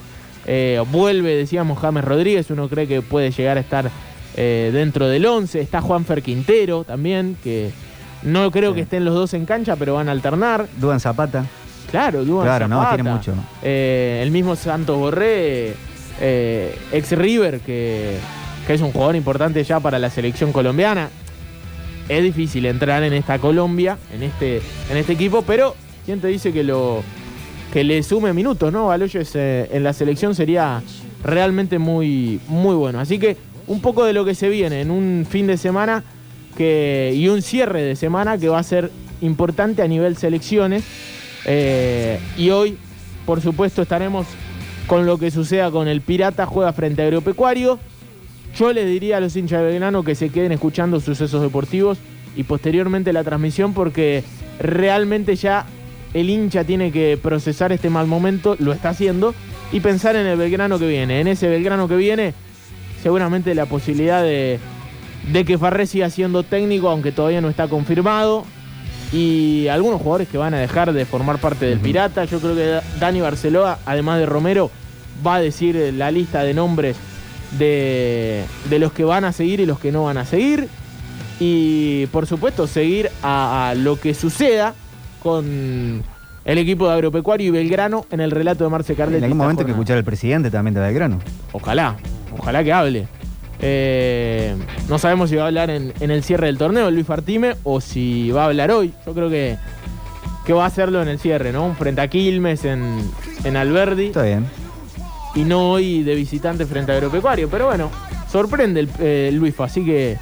Eh, vuelve, decíamos, James Rodríguez. Uno cree que puede llegar a estar eh, dentro del 11. Está Juanfer Quintero también, que no creo que estén los dos en cancha, pero van a alternar. Duan Zapata. Claro, Duan Claro, no, Zapata. tiene mucho. El mismo Santos Borré, ex River, que, que es un jugador importante ya para la selección colombiana. Es difícil entrar en esta Colombia, en este, en este equipo, pero ¿quién te dice que lo que le sume minutos, no? Baloyes eh, en la selección sería realmente muy, muy bueno. Así que un poco de lo que se viene en un fin de semana que, y un cierre de semana que va a ser importante a nivel selecciones. Eh, y hoy, por supuesto, estaremos con lo que suceda con el Pirata, juega frente a Agropecuario. Yo le diría a los hinchas de Belgrano que se queden escuchando sucesos deportivos y posteriormente la transmisión porque realmente ya el hincha tiene que procesar este mal momento, lo está haciendo, y pensar en el Belgrano que viene. En ese Belgrano que viene, seguramente la posibilidad de, de que Farré siga siendo técnico, aunque todavía no está confirmado. Y algunos jugadores que van a dejar de formar parte del Pirata. Yo creo que Dani Barceló, además de Romero, va a decir la lista de nombres de, de los que van a seguir y los que no van a seguir. Y por supuesto, seguir a, a lo que suceda con el equipo de Agropecuario y Belgrano en el relato de Marce Carletti. En algún momento hay que escuchar al presidente también de Belgrano. Ojalá, ojalá que hable. Eh, no sabemos si va a hablar en, en el cierre del torneo Luis Fartime o si va a hablar hoy. Yo creo que, que va a hacerlo en el cierre, ¿no? Frente a Quilmes, en, en Alberdi. Está bien. Y no hoy de visitante frente a Agropecuario. Pero bueno, sorprende el, eh, así que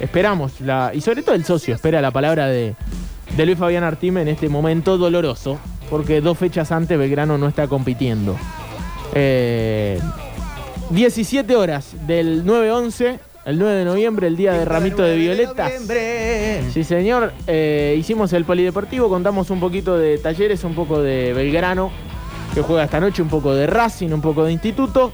esperamos. La, y sobre todo el socio espera la palabra de, Luis Fabián Artime en este momento doloroso. Porque dos fechas antes Belgrano no está compitiendo. Eh, 17 horas del 9-11, el 9 de noviembre, el día de Ramito de Violetas. Sí, señor. Eh, hicimos el polideportivo, contamos un poquito de talleres, un poco de Belgrano, que juega esta noche, un poco de Racing, un poco de Instituto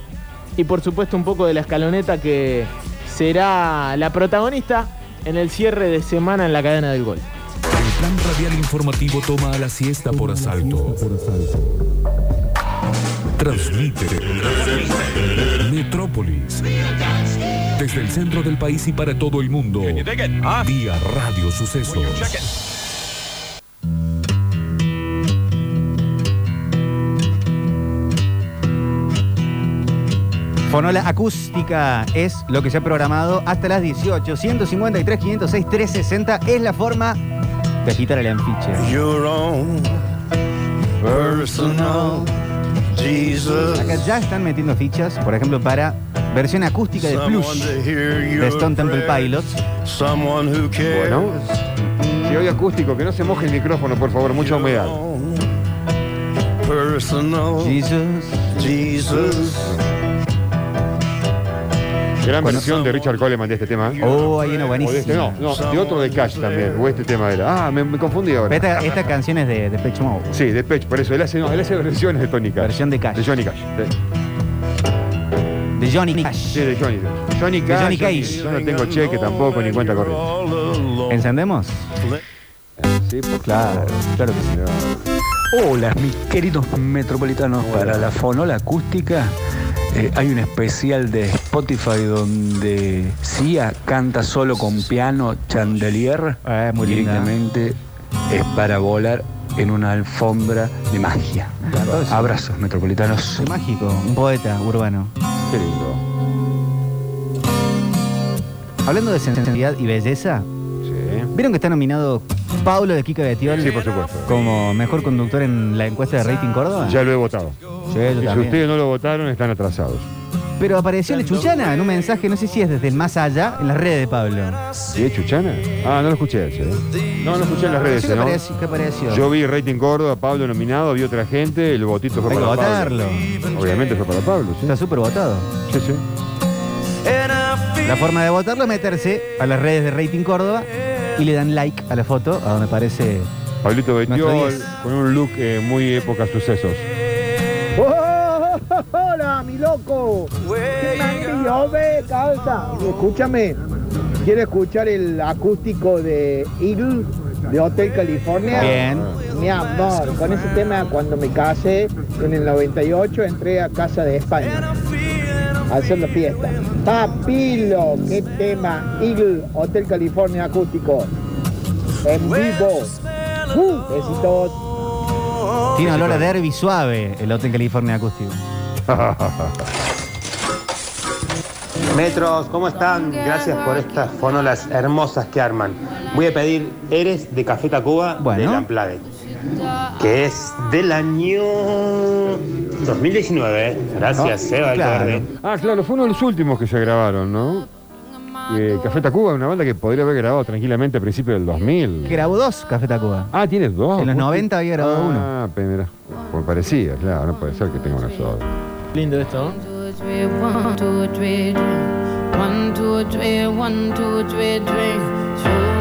y por supuesto un poco de la escaloneta que será la protagonista en el cierre de semana en la cadena del gol. El plan radial informativo toma a la siesta por asalto. Transmite Metrópolis. Desde el centro del país y para todo el mundo. Vía Radio Sucesos. Fonola acústica es lo que se ha programado hasta las 18. 153, 506, 360 es la forma de agitar el anfiche. Your own personal Jesus. Acá ya están metiendo fichas, por ejemplo, para versión acústica de Plush de Stone Temple. Pilots. Someone who cares. Bueno. Si hoy acústico, que no se moje el micrófono, por favor, mucha humedad. Personal Jesus. Jesus. Gran versión de Richard Coleman de este tema. Oh, hay una O de este, no, no, de otro de Cash también. O este tema era. Ah, me, me confundí ahora. Esta, esta canción es de, de Pitch Mode. Sí, de Pech, por eso. Él hace, no, él hace versiones de Tony Cash. Versión de Cash. De Johnny Cash. sí. De Johnny Cash. Sí, de Johnny. Johnny De Cash. Johnny Johnny- Cash. Yo no tengo cheque tampoco, ni cuenta corriente. ¿Encendemos? Sí, pues Claro, claro que sí. Hola, mis queridos metropolitanos. Para la fonola acústica eh, hay un especial de Spotify donde Sia canta solo con piano chandelier. Eh, muy linda. Directamente es para volar en una alfombra de magia. Claro, sí. Abrazos, metropolitanos. Soy mágico, un poeta urbano. Qué lindo. Hablando de sensibilidad y belleza, ¿vieron que está nominado Pablo de Kika Betiol? Sí, por supuesto. Como mejor conductor en la encuesta de rating Córdoba. Ya lo he votado. Sí, yo Y si también. ustedes no lo votaron, están atrasados. Pero apareció Lechuchana en un mensaje, no sé si es desde el más allá, en las redes de Pablo. ¿Sí, Chuchana? Ah, no lo escuché ese, ¿eh? No, no escuché en las redes, Sí, ¿qué ¿no? apareció? ¿Qué apareció? Yo vi Rating Córdoba, Pablo nominado, vi otra gente, el votito fue Hay que para votarlo. Pablo. Obviamente fue para Pablo, sí. Está súper votado. Sí, sí. La forma de votarlo es meterse a las redes de Rating Córdoba y le dan like a la foto, a donde aparece Pablito Betiol, 10. con un look eh, muy época sucesos. ¡Oh, ¡Hola, mi loco! ¿Qué llove, calza? Escúchame, quiero escuchar el acústico de Eagle de Hotel California. Bien. Mi amor, con ese tema cuando me casé en el 98 entré a Casa de España a hacer la fiesta. Papilo, qué tema. Eagle Hotel California acústico. En vivo. Uh, besitos. Tiene olor a derby suave el Hotel California Acústico. Metros, ¿cómo están? Gracias por estas fonolas hermosas que arman. Voy a pedir Eres de Café Tacuba Bueno. de Unplugged, que es del año 2019. ¿eh? Gracias, Ah, Seba claro. Ah, claro, fue uno de los últimos que se grabaron, ¿no? Eh, Café Tacuba, una banda que podría haber grabado tranquilamente a principios del 2000. Grabó dos Café Tacuba. Ah, ¿tienes dos? En los 90 había grabado uno. Ah, pero mira, me parecía, claro, no puede ser que tenga una sola. Lindo esto, ¿no? One, two, three, drink. One, two, three, one, two, three, drink.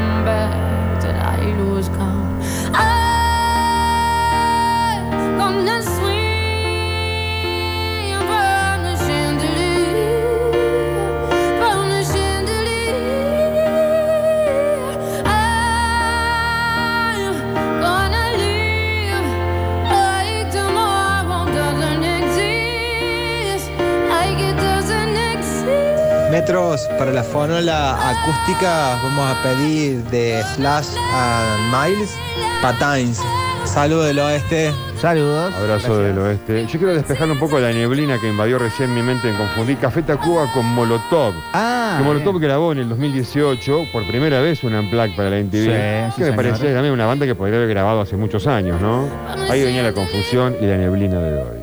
Metros, para la fonola acústica vamos a pedir de Slash a Miles Patines. Saludos del oeste. Saludos. Abrazo del oeste. Yo quiero despejar un poco la neblina que invadió recién mi mente en confundir Café Tacuba con Molotov. Ah, que Molotov grabó en el 2018 por primera vez un unplugged para la MTV. Sí, que sí, me señor. parecía también una banda que podría haber grabado hace muchos años, ¿no? Ahí venía la confusión y la neblina de hoy.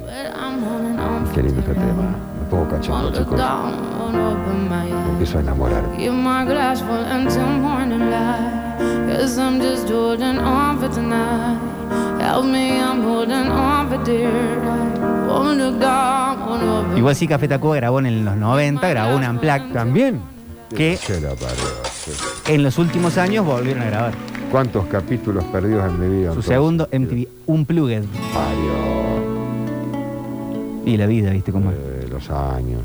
Qué lindo este tema. Me pongo cachondo, Look chicos. Empiezo a enamorar. Keep my glass full until morning light. Cause I'm just holding on for tonight. Help me, I'm holding on for dear life. Won't look down, won't open Igual sí Café Tacuba grabó en los 90, grabó un Unplugged. ¿También? Que en los últimos años volvieron a grabar. ¿Cuántos capítulos perdidos en mi vida? Su entonces? segundo MTV Unplugged. Y la vida, ¿viste cómo es? Eh, los años.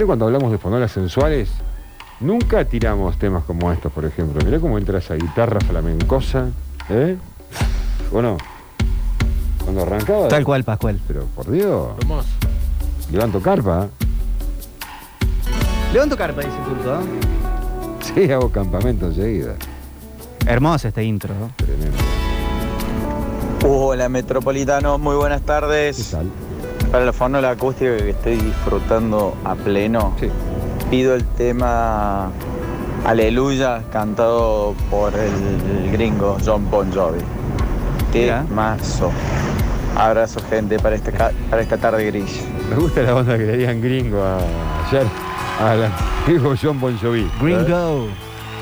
Pero cuando hablamos de fonolas sensuales, nunca tiramos temas como estos, por ejemplo. Mirá cómo entra esa guitarra flamencosa, ¿eh? ¿O no? Cuando arrancaba. Tal cual, Pascual. Pero por Dios. Hermoso. Levanto carpa. Levanto carpa, dice el turco. ¿eh? Sí, hago campamento enseguida. Hermoso este intro. ¿no? Tremendo. Hola Metropolitano, muy buenas tardes. Para la acústica que estoy disfrutando a pleno, pido el tema Aleluya cantado por el, gringo John Bon Jovi. Temazo. Abrazo gente para esta, para esta tarde gris. Me gusta la onda que le digan gringo a, ayer al amigo John Bon Jovi. Gringo.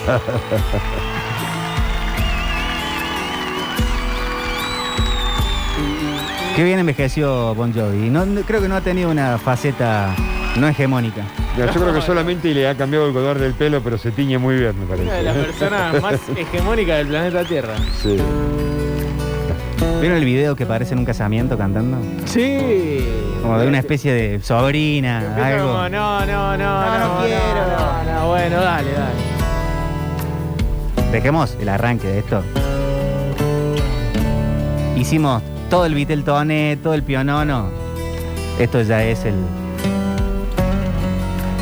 Qué bien envejeció Bon Jovi. No- creo que no ha tenido una faceta no hegemónica. Yo creo que solamente le ha cambiado el color del pelo, pero se tiñe muy bien, me parece. Una de las personas más hegemónicas del planeta Tierra. Sí. ¿Vieron el video que parece en un casamiento cantando? Sí. Como de una especie de sobrina, Empieza algo. como, no, no, no, no, no, quiero. No, no, bueno, dale, dale. Dejemos el arranque de esto. Hicimos todo el Viteltoné, todo el Pionono. Esto ya es el.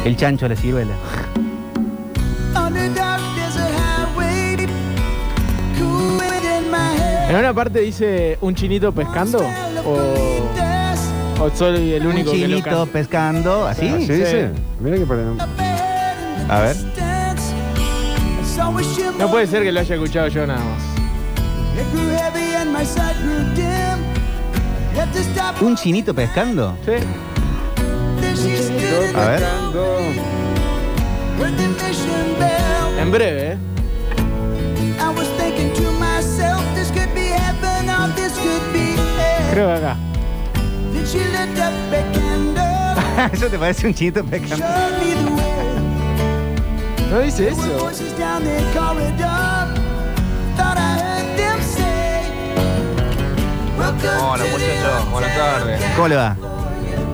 El chancho a la ciruela. En una parte dice un chinito pescando o, o soy el único Un que lo chinito canta? pescando, ¿así? ¿Así dice? Mira que para... A ver. No puede ser que lo haya escuchado yo nada más. ¿Un chinito pescando? Sí. A ver. En breve, ¿eh? Creo que acá. ¿Eso te parece un chinito pescando? No dice eso. Hola muchachos, buenas tardes. ¿Cómo le va?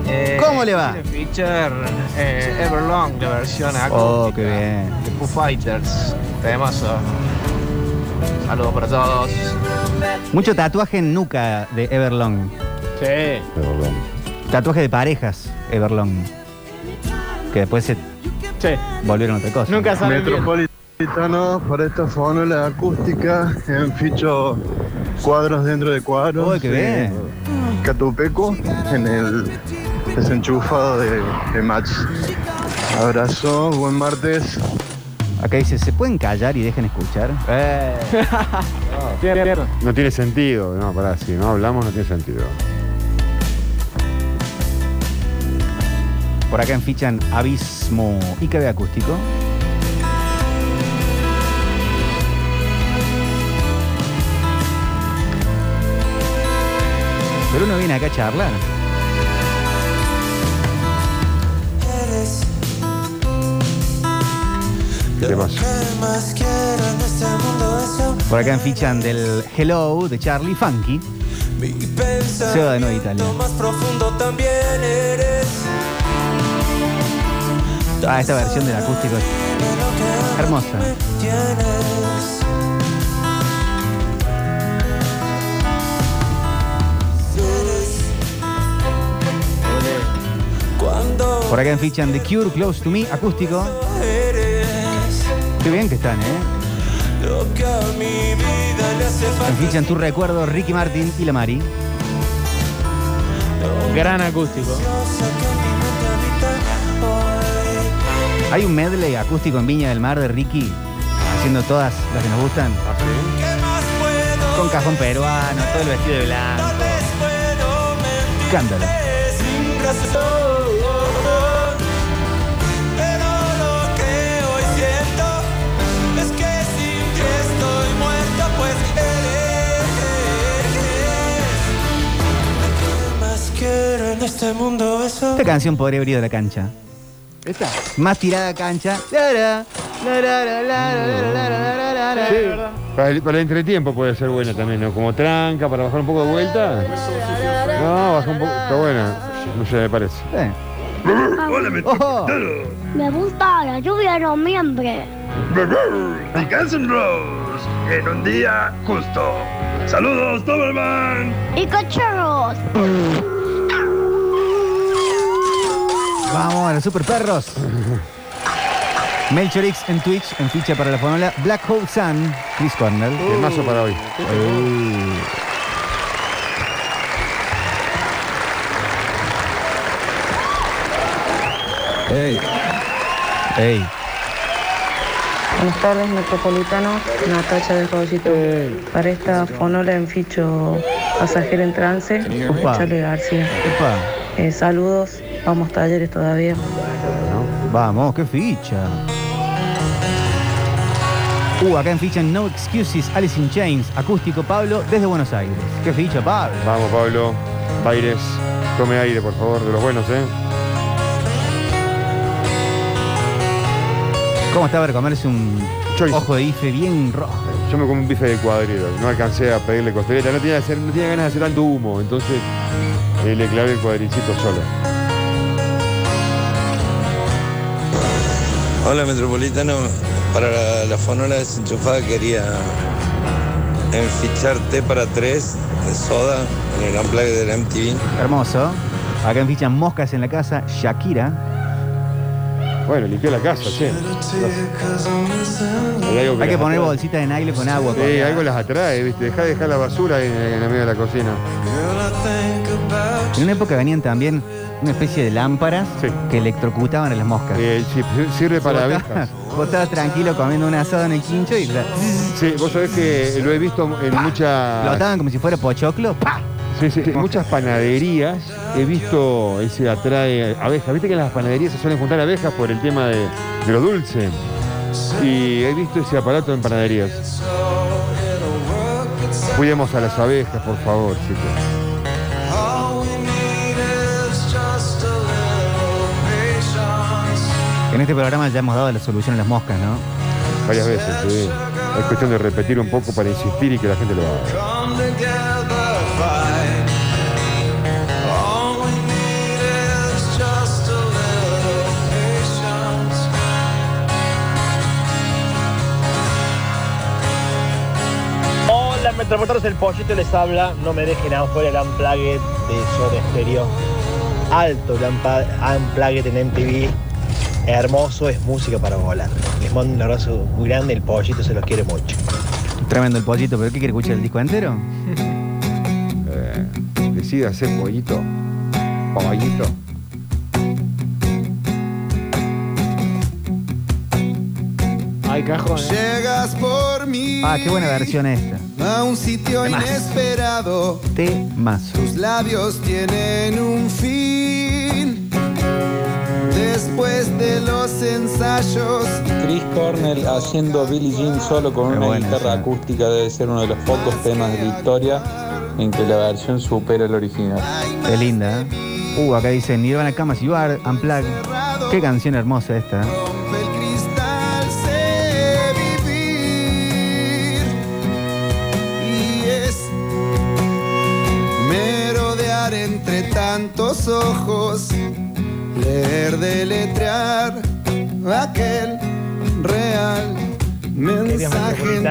Eh, ¿Cómo le va? feature eh, Everlong, la versión acústica Oh, qué bien. de Foo Fighters. Temazo. Saludos para todos. Mucho tatuaje en nuca de Everlong. Sí. Tatuaje de parejas, Everlong. Que después se volvieron otra cosa. Nunca saben bien. Metropolitano para esta fórmula acústica en ficho cuadros dentro de cuadros. Uy, qué bien. en Catupeco en el desenchufado de, de Match. Abrazo, buen martes. Acá dice, ¿se pueden callar y dejen escuchar? Eh. No tiene sentido. No, pará, si no hablamos no tiene sentido. Por acá en fichan Abismo y ve acústico. Pero uno viene acá a charlar. Por acá en fichan del Hello de Charlie Funky. Se va de nuevo Italia. Ah, esta versión del acústico es hermosa. Por acá en fichan The Cure Close to Me, acústico. Qué bien que están, ¿eh? lo que a mi vida le hace En falta. fichan Tu Recuerdo, Ricky Martin y La Mari. Gran acústico. Hay un medley acústico en Viña del Mar de Ricky, haciendo todas las que nos gustan. Con cajón peruano, todo el vestido de blanco. Cántalo. Este mundo eso? Esta canción podría haber ido a la cancha. ¿Esta? Más tirada a cancha. Lara, lara, lara, lara, lara, lara, lara. Sí, Para el, para el entretiempo puede ser buena también, ¿no? Como tranca, para bajar un poco de vuelta. No, baja un poco. Está buena. No sé, me parece. Hola, Metropolitano. Me gusta la lluvia de noviembre. Y Guns N' Roses en un día justo. Saludos, Doberman. Y cachorros. Vamos a los super perros. Melchor X en Twitch, en ficha para la fonola. Black Hole Sun, Chris Cornell. El mazo para hoy. Uh. Hey. Ey. Buenas tardes, Metropolitano. Natacha del Caballito. Para esta fonola en ficho pasajero en trance. Charlie García. Upa. Eh, saludos, vamos talleres todavía. Vamos, qué ficha. Uh, acá en ficha No Excuses, Alice in Chains, acústico Pablo desde Buenos Aires. Qué ficha, Pablo. Vamos, Pablo. Baires. Tome aire, por favor, de los buenos, ¿eh? ¿Cómo está para comerse un ojo de ife bien rojo? Yo me comí un bife de cuadrilo. No alcancé a pedirle costeleta. No tenía, hacer- no tenía ganas de hacer tanto humo. Entonces eh, le clavé el cuadricito solo. Hola Metropolitano, para la, la fonola desenchufada quería enfichar T para tres de soda en el unplug del MTV. Hermoso. Acá en fichan moscas en la casa, Shakira. Bueno, limpió la casa, che. Hay, algo Hay que las poner atrae. bolsitas de naile con agua. Sí, algo las atrae, ¿viste? Deja de dejar la basura en, en el medio de la cocina. En una época venían también una especie de lámparas que electrocutaban a las moscas. Eh, sí, sirve para Vos abejas. Vos estabas tranquilo comiendo un asado en el quincho y la- Sí, vos sabés que lo he visto en muchas. explotaban como si fuera pochoclo. ¡pa! Sí, sí, en muchas panaderías he visto ese atrae abejas. Viste que en las panaderías se suelen juntar abejas por el tema de, de lo dulce. Y he visto ese aparato en panaderías. Cuidemos a las abejas, por favor, chicos. En este programa ya hemos dado la solución a las moscas, ¿no? Varias veces, sí. Es cuestión de repetir un poco para insistir y que la gente lo haga. Hola, Metropolitanos, el pollito les habla. No me dejen afuera el unplugged de Soda Stereo. Alto el unplugged en MTV. Hermoso, es música para volar. Les mando un abrazo muy grande, el pollito se los quiere mucho. Tremendo el pollito, pero ¿qué quiere escuchar el disco entero? Eh, decide hacer pollito. Pollito. Ay, cajón. ¿eh? Llegas por mí Ah, qué buena versión esta. a un sitio Temazo. inesperado. Temazo. Tus labios tienen un fin. Después de los ensayos, Chris Cornell haciendo Billie Jean solo con Qué una buena guitarra acústica debe ser uno de los pocos temas de la historia en que la versión supera el original. Qué linda. ¿eh? Uh, acá dice Nirvana Camas You Are Unplugged. Qué canción hermosa esta. ¿eh? el cristal sé vivir. Y es merodear entre tantos ojos, leer, deletrear aquel real mensaje.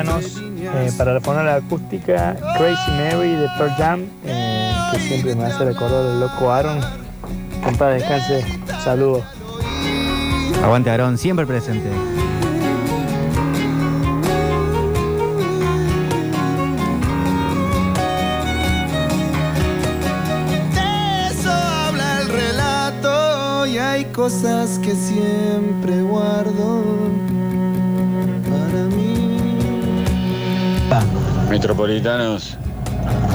eh, para la fonola acústica, Crazy Mary de Pearl Jam, eh, que siempre me hace recordar del loco Aaron. En paz descanse, saludos. Aguante Aarón, siempre presente. Cosas que siempre guardo para mí. Metropolitanos.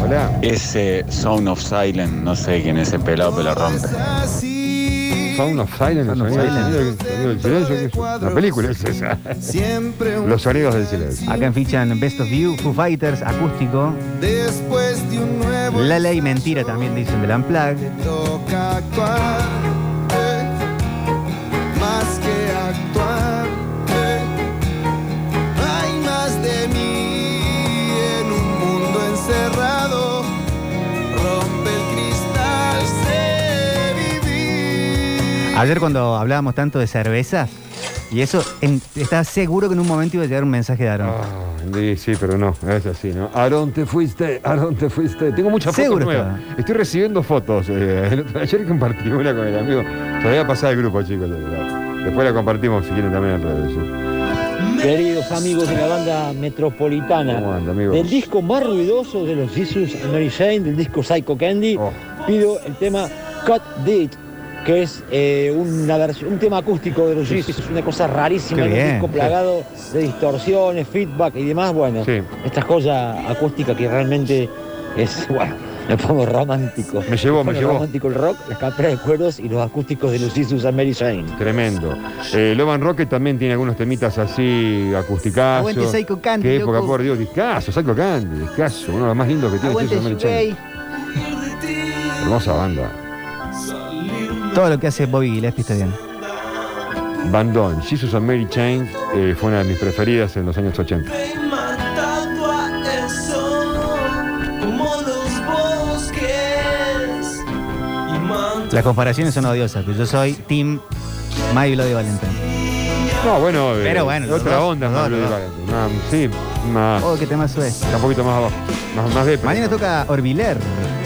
Hola. Ese Sound of Silence, no sé quién es ese pelado pero lo rompe. Sound of Silence, Sound of sonido, Silence. del- sonido del silencio, ¿qué es? Una película es esa. Siempre un Los sonidos del silencio. Acá en fichan Best of You, Foo Fighters, acústico. Después de un nuevo La ley mentira también dicen del Unplugged. toca actuar, Ayer cuando hablábamos tanto de cervezas, y eso, en- estaba seguro que en un momento iba a llegar un mensaje de Aarón. Ah, Sí, sí, pero no, es así, ¿no? Aarón, te fuiste, Aarón, te fuiste. Tengo muchas fotos Seguro nuevas. Estoy recibiendo fotos. eh, el ayer compartí una con el amigo. Se la voy a pasar al grupo, chicos. Después la compartimos, si quieren, también redes. sí. Queridos amigos de la banda metropolitana, ¿Cómo anda, amigo? del disco más ruidoso de los Jesus and Mary Jane, del disco Psycho Candy, Oh. pido el tema Cut Dit, que es eh, una versión, un tema acústico de los Jesus, es una cosa rarísima, Qué un disco sí. plagado de distorsiones, feedback y demás, bueno, Sí. esta joya acústica que realmente es, bueno, me pongo romántico. Me llevó, me Pone llevó. romántico el rock, las camperas de cueros y los acústicos de los Jesus and Mary Jane. Tremendo. Eh, Loban Rocket también tiene algunos temitas así acusticazos. Aguante Psycho Candy, Qué época, loco. por Dios, discazo, Psycho Candy, discazo, uno de los más lindos que tiene Aguante Jesus and Mary. Chain. Hermosa banda. Todo lo que hace Bobby Gillespie está bien. Bandón, Jesus and Mary Chain eh, fue una de mis preferidas en los años 80. matado a eso, como los bosques. Y manto Las comparaciones son odiosas, pero yo soy Team My Bloody Valentine. No, bueno, eh, Pero bueno, otra dos, onda dos, los Valentine. Sí, más. Oh, qué tema sue. Está un poquito más abajo. Más, más de. Mañana toca Orbiler.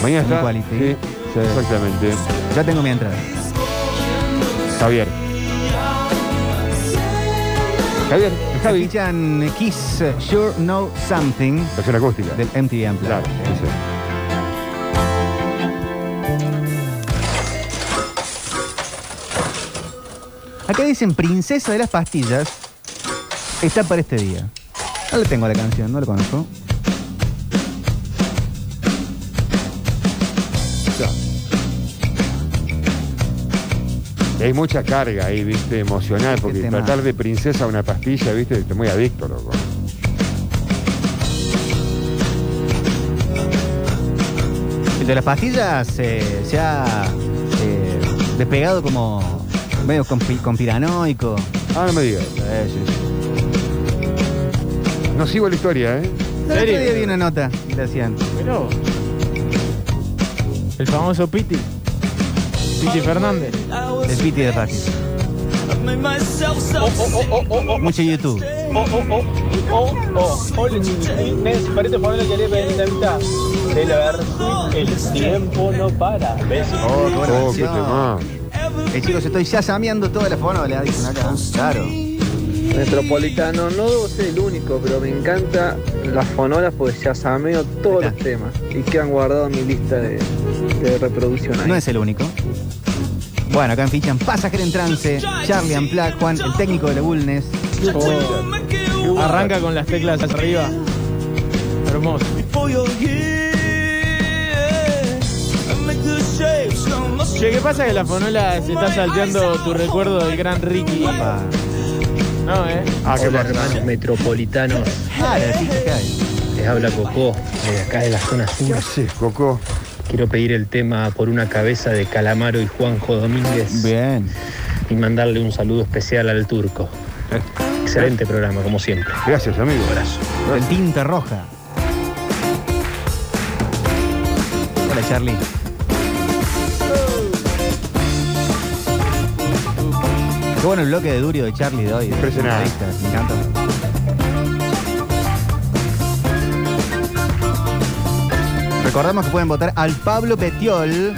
Mañana está. Quality. Sí, exactamente. Ya tengo mi entrada. Javier, Javi. Kiss Sure Know Something Versión acústica. del MTV Unplugged. Claro. Acá dicen Princesa de las Pastillas. Está para este día. No le tengo la canción, no la conozco. Hay mucha carga ahí, viste, emocional, porque tratar de princesa una pastilla, viste, estoy muy adicto, loco. El de las pastillas eh, se ha eh, despegado como medio conspiranoico. Ah, no me digas. No sigo la historia, ¿eh? El otro día vi una nota y le hacían. Pero. El famoso Piti. Piti Fernández. El piti de pastillas. Mucho YouTube. Oh, oh, oh, oh, oh. Hola, Nancy, para este favor le la mitad de la versión El tiempo no para. Besitos. Oh, qué buena Oh, qué tema. Eh, chicos, estoy ya sameando toda la fonola, dicen acá. Claro. Metropolitano, no debo ser el único, pero me encanta las fonolas porque ya sameo todos los temas y quedan guardados en mi lista de, de reproducción ahí. No es el único. Bueno, acá en fichan Pasajero en Trance, Charlie Amplac, Juan, el técnico de la Bulnes. Arranca con las teclas arriba. Hermoso. Che, ¿qué pasa que la fonola se está salteando tu recuerdo del gran Ricky? No, ¿eh? Ah, qué Hola, pasa. hermanos metropolitanos. Cae. Les habla Cocó, de acá de la zona sur. Sí, Coco. Quiero pedir el tema por una cabeza de Calamaro y Juanjo Domínguez. Bien. Y mandarle un saludo especial al turco. Excelente programa, como siempre. Gracias, amigo. abrazo. El tinta roja. Hola, Charlie. Qué bueno el bloque de Durio de Charlie de hoy. de Impresionante. Me encanta. Recordamos que pueden votar al Pablo Petiol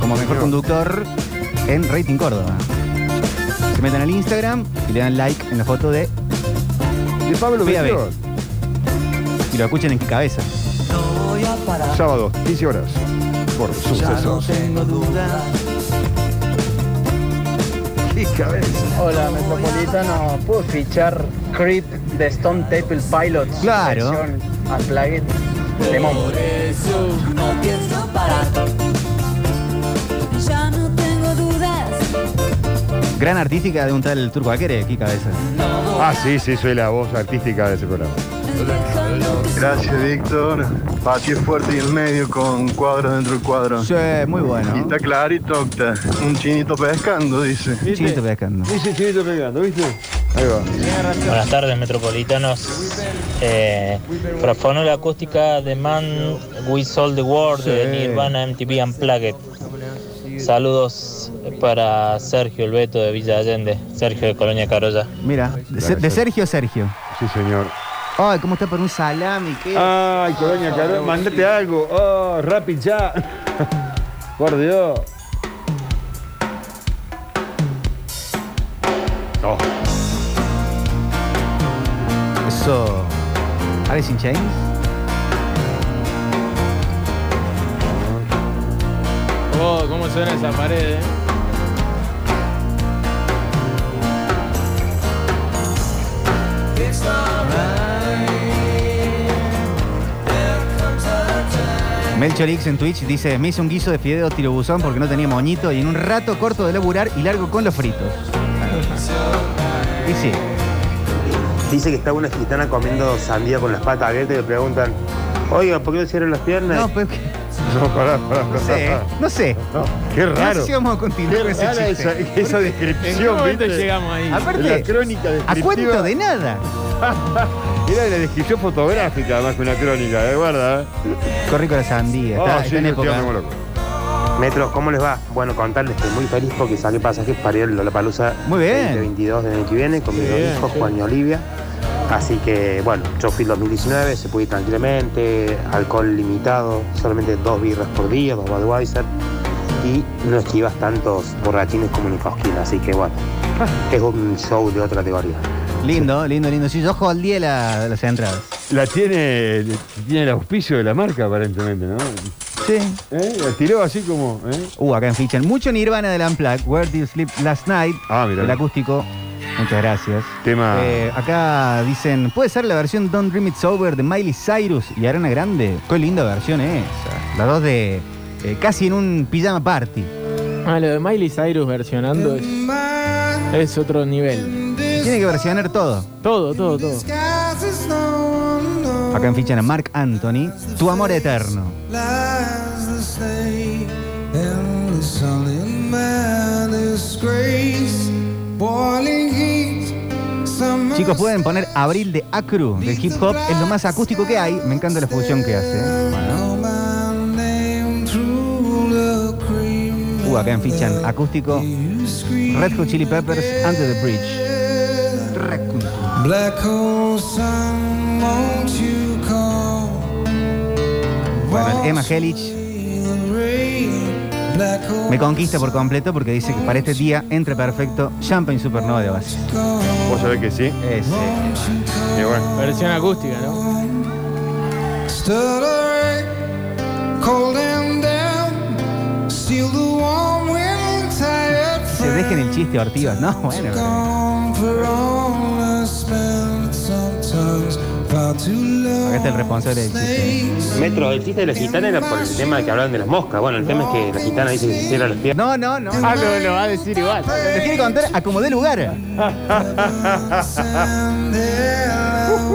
como mejor conductor en Rating Córdoba. Se meten al Instagram y le dan like en la foto de De Pablo Fui a ver. Petiol. y lo escuchen en qué cabeza. Sábado, 15 horas. Por sucesos. tengo dudas. ¡Qué cabeza! Hola, Metropolitano. ¿Puedo fichar Creep de Stone Temple Pilots? Claro. Versión Unplugged. Lemon. No pienso parar. Ya no tengo dudas. Gran artística de un tal Turco Aquere, qué cabeza. Ah, sí, sí, soy la voz artística de ese programa. Gracias, Víctor. Patio fuerte y el medio con cuadros dentro del cuadro. Sí, muy bueno. Y está clarito, Octa. Un chinito pescando, dice. Chinito pescando. Dice chinito pegando, ¿viste? Ahí va. Buenas tardes, metropolitanos. Eh, para fonola acústica de Man We Sold the World de. Nirvana MTV Unplugged. Saludos para Sergio el Beto de Villa Allende, Sergio de Colonia Carolla. Mira, de, de Sergio Sergio. Sí, señor. Ay, cómo está por un salami, qué. Ay, Colonia Carol, mandate algo. Oh, rápido ya. Por Dios. Oh, Eso. Alice in Chains. Oh, cómo suena esa pared, eh. Melchor X en Twitch dice: Me hice un guiso de fideo tirobuzón porque no tenía moñito y en un rato corto de laburar y largo con los fritos. Y sí. Dice que está una gitana comiendo sandía con las patas abiertas y le preguntan, oiga, ¿por qué no cierran las piernas? No, pues. no, pará, pará, No sé, pará. no sé. Qué No raro. sé si vamos a continuar Qué con ese rara chiste. esa, esa ¿En descripción, qué momento llegamos ahí? Aparte, La crónica a cuento de nada. Era la descripción fotográfica más que una crónica, ¿de guarda? ¿eh? Corrí con la sandía. Está, Ah, está en época. loco. Metro, ¿cómo les va? Bueno, contarles que muy feliz porque saqué pasajes para ir a la palusa Muy bien. 2022 del año que viene con mis dos hijos, sí. Juan y Olivia. Así que, bueno, yo fui el 2019, se puede ir tranquilamente, alcohol limitado, solamente dos birras por día, dos Budweiser, y no esquivas tantos borrachines como en Cosquín, así que bueno, es un show de otra categoría. Lindo, lindo, lindo. Sí, yo holdeé la, las entradas. La tiene, tiene el auspicio de la marca, aparentemente, ¿no? Sí. ¿Eh? La tiró así como. ¿eh? Uh, acá en Fichan. Mucho Nirvana del Unplugged. Where Did You Sleep Last Night? Ah, mira. El acústico. Muchas gracias. Tema. Eh, acá dicen, ¿puede ser la versión Don't Dream It's Over de Miley Cyrus y Arana Grande? Qué linda versión esa. Las dos de eh, casi en un pijama party. Ah, lo de Miley Cyrus versionando es, es otro nivel. Tiene que versionar todo. Todo, todo, todo. Acá en Fichan a Mark Anthony. Tu amor eterno. Chicos, pueden poner Abril de Acru del hip hop. Es lo más acústico que hay. Me encanta la fusión que hace. ¿eh? Bueno. Uh, acá en Fichan acústico. Red Hot Chili Peppers, Under the Bridge. Black hole sun won't you call Bueno, Emma hole me conquista por completo porque dice que para este día entre perfecto Champagne Supernova de base. Vos sabés que sí. Ese. Y bueno. Versión acústica, ¿no? Se dejen el chiste Ortivas, ¿no? Bueno. Acá está el responsable del chiste. Metro, el chiste de la gitana era por el tema de que hablaban de las moscas. Bueno, el tema es que la gitana dice que se cierra las piernas. No, no, no. Ah, lo, lo va a decir igual. Les quiere contar a como dé lugar.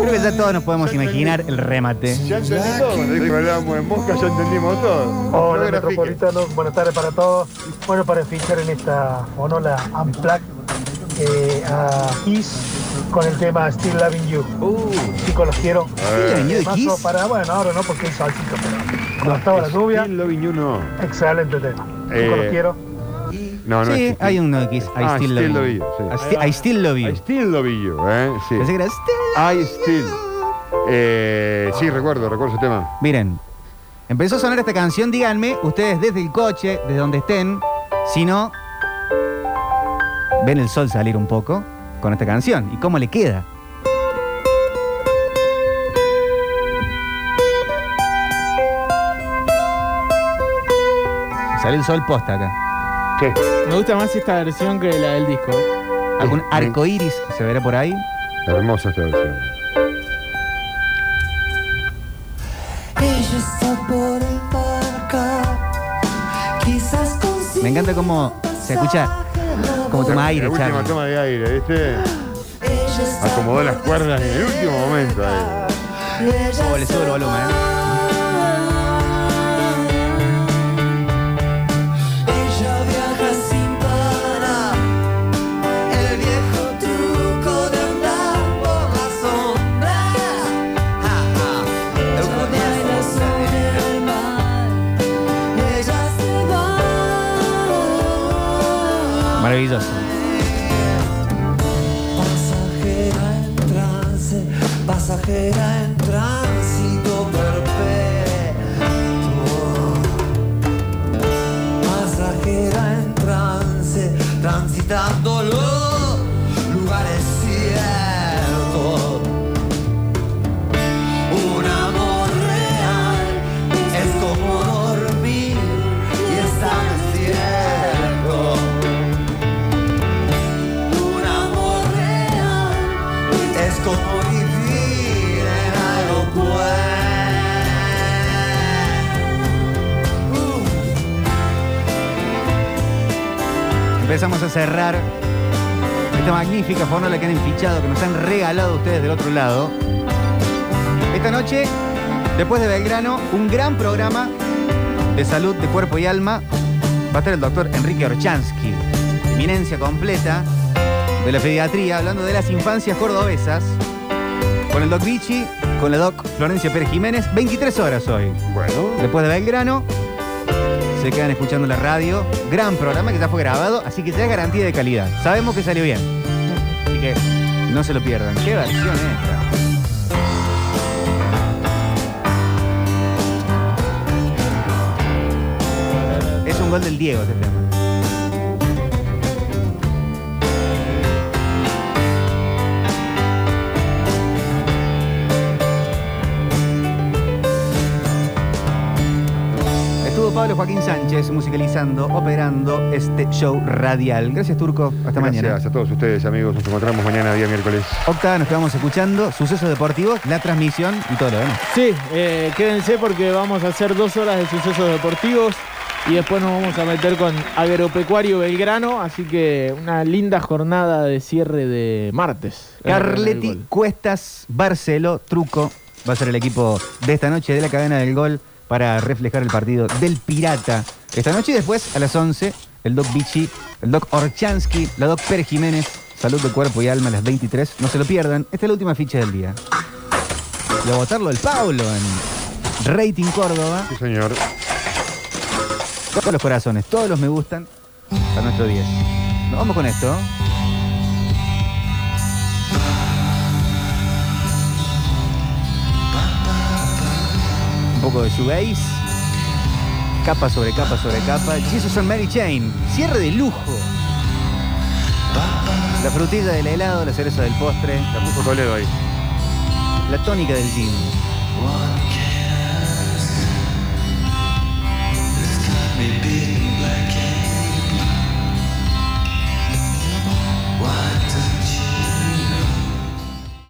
Creo que ya todos nos podemos imaginar el remate. Ya entendí todo. Cuando dijo que hablábamos de mosca, ya entendimos todo. Hola, No. Metropolitano. Buenas tardes para todos. Bueno, para fichar en esta Onola Unplugged eh, a Kiss con el tema Still Loving You. Chicos, los quiero. Still Loving You. Para, bueno, ahora no porque hay salsito, pero cuando estaba la lluvia. Still Loving You no. Excelente tema. Eh, Chicos, los quiero. No, no sí, es hay uno de Kiss. I Ah, still, love you. you, sí. I, sti- I still love you. I still love you, ¿eh? Sí. Pensé que era still I still. Eh, sí, recuerdo, recuerdo ese tema. Miren, empezó a sonar esta canción, díganme, ustedes desde el coche, desde donde estén, si no, ven el sol salir un poco con esta canción. ¿Y cómo le queda? Sale el sol posta acá. ¿Qué? Me gusta más esta versión que la del disco. ¿Algún arco iris se verá por ahí? Hermosa esta versión. Me encanta cómo se escucha, como toma aire, La última Charlie. toma de aire, ¿viste? Acomodó las cuerdas en el último momento. ahí. Oh, le sube el volumen, ¿eh? Pasajera en tránsito perpetuo. Pasajera en trance, transitando Empezamos a cerrar esta magnífica fórmula que han fichado, que nos han regalado ustedes del otro lado. Esta noche, después de Belgrano, un gran programa de salud de cuerpo y alma. Va a estar el doctor Enrique Orchansky, eminencia completa de la pediatría, hablando de las infancias cordobesas. Con el doc Vichy, con la doc Florencia Pérez Jiménez, 23 horas hoy. Bueno. Después de Belgrano. Se quedan escuchando la radio. Gran programa que ya fue grabado, así que ya es garantía de calidad. Sabemos que salió bien. Así que no se lo pierdan. ¿Qué versión es esta? Es un gol del Diego este tema. Joaquín Sánchez musicalizando, operando este show radial. Gracias, Turco. Hasta mañana. Gracias a todos ustedes, amigos. Nos encontramos mañana, día miércoles. Octa, nos quedamos escuchando sucesos deportivos, la transmisión y todo lo demás. Sí, eh, quédense porque vamos a hacer dos horas de sucesos deportivos y después nos vamos a meter con Agropecuario Belgrano, así que una linda jornada de cierre de martes. Carletti, Cuestas, Barcelo, Truco. Va a ser el equipo de esta noche de la cadena del gol para reflejar el partido del Pirata. Esta noche y después a las 11, el Doc Vichy, el Doc Orchansky, la Doc Pérez Jiménez. Salud de cuerpo y alma a las 23. No se lo pierdan. Esta es la última ficha del día. Y a votarlo el Pablo en Rating Córdoba. Sí, señor. Todos los corazones, todos los me gustan a nuestro 10. Nos vamos con esto. un poco de shoegaze, capa sobre capa sobre capa. Jesus and Mary Chain, cierre de lujo. La frutilla del helado, la cereza del postre. La puso Toledo. La tónica del gin.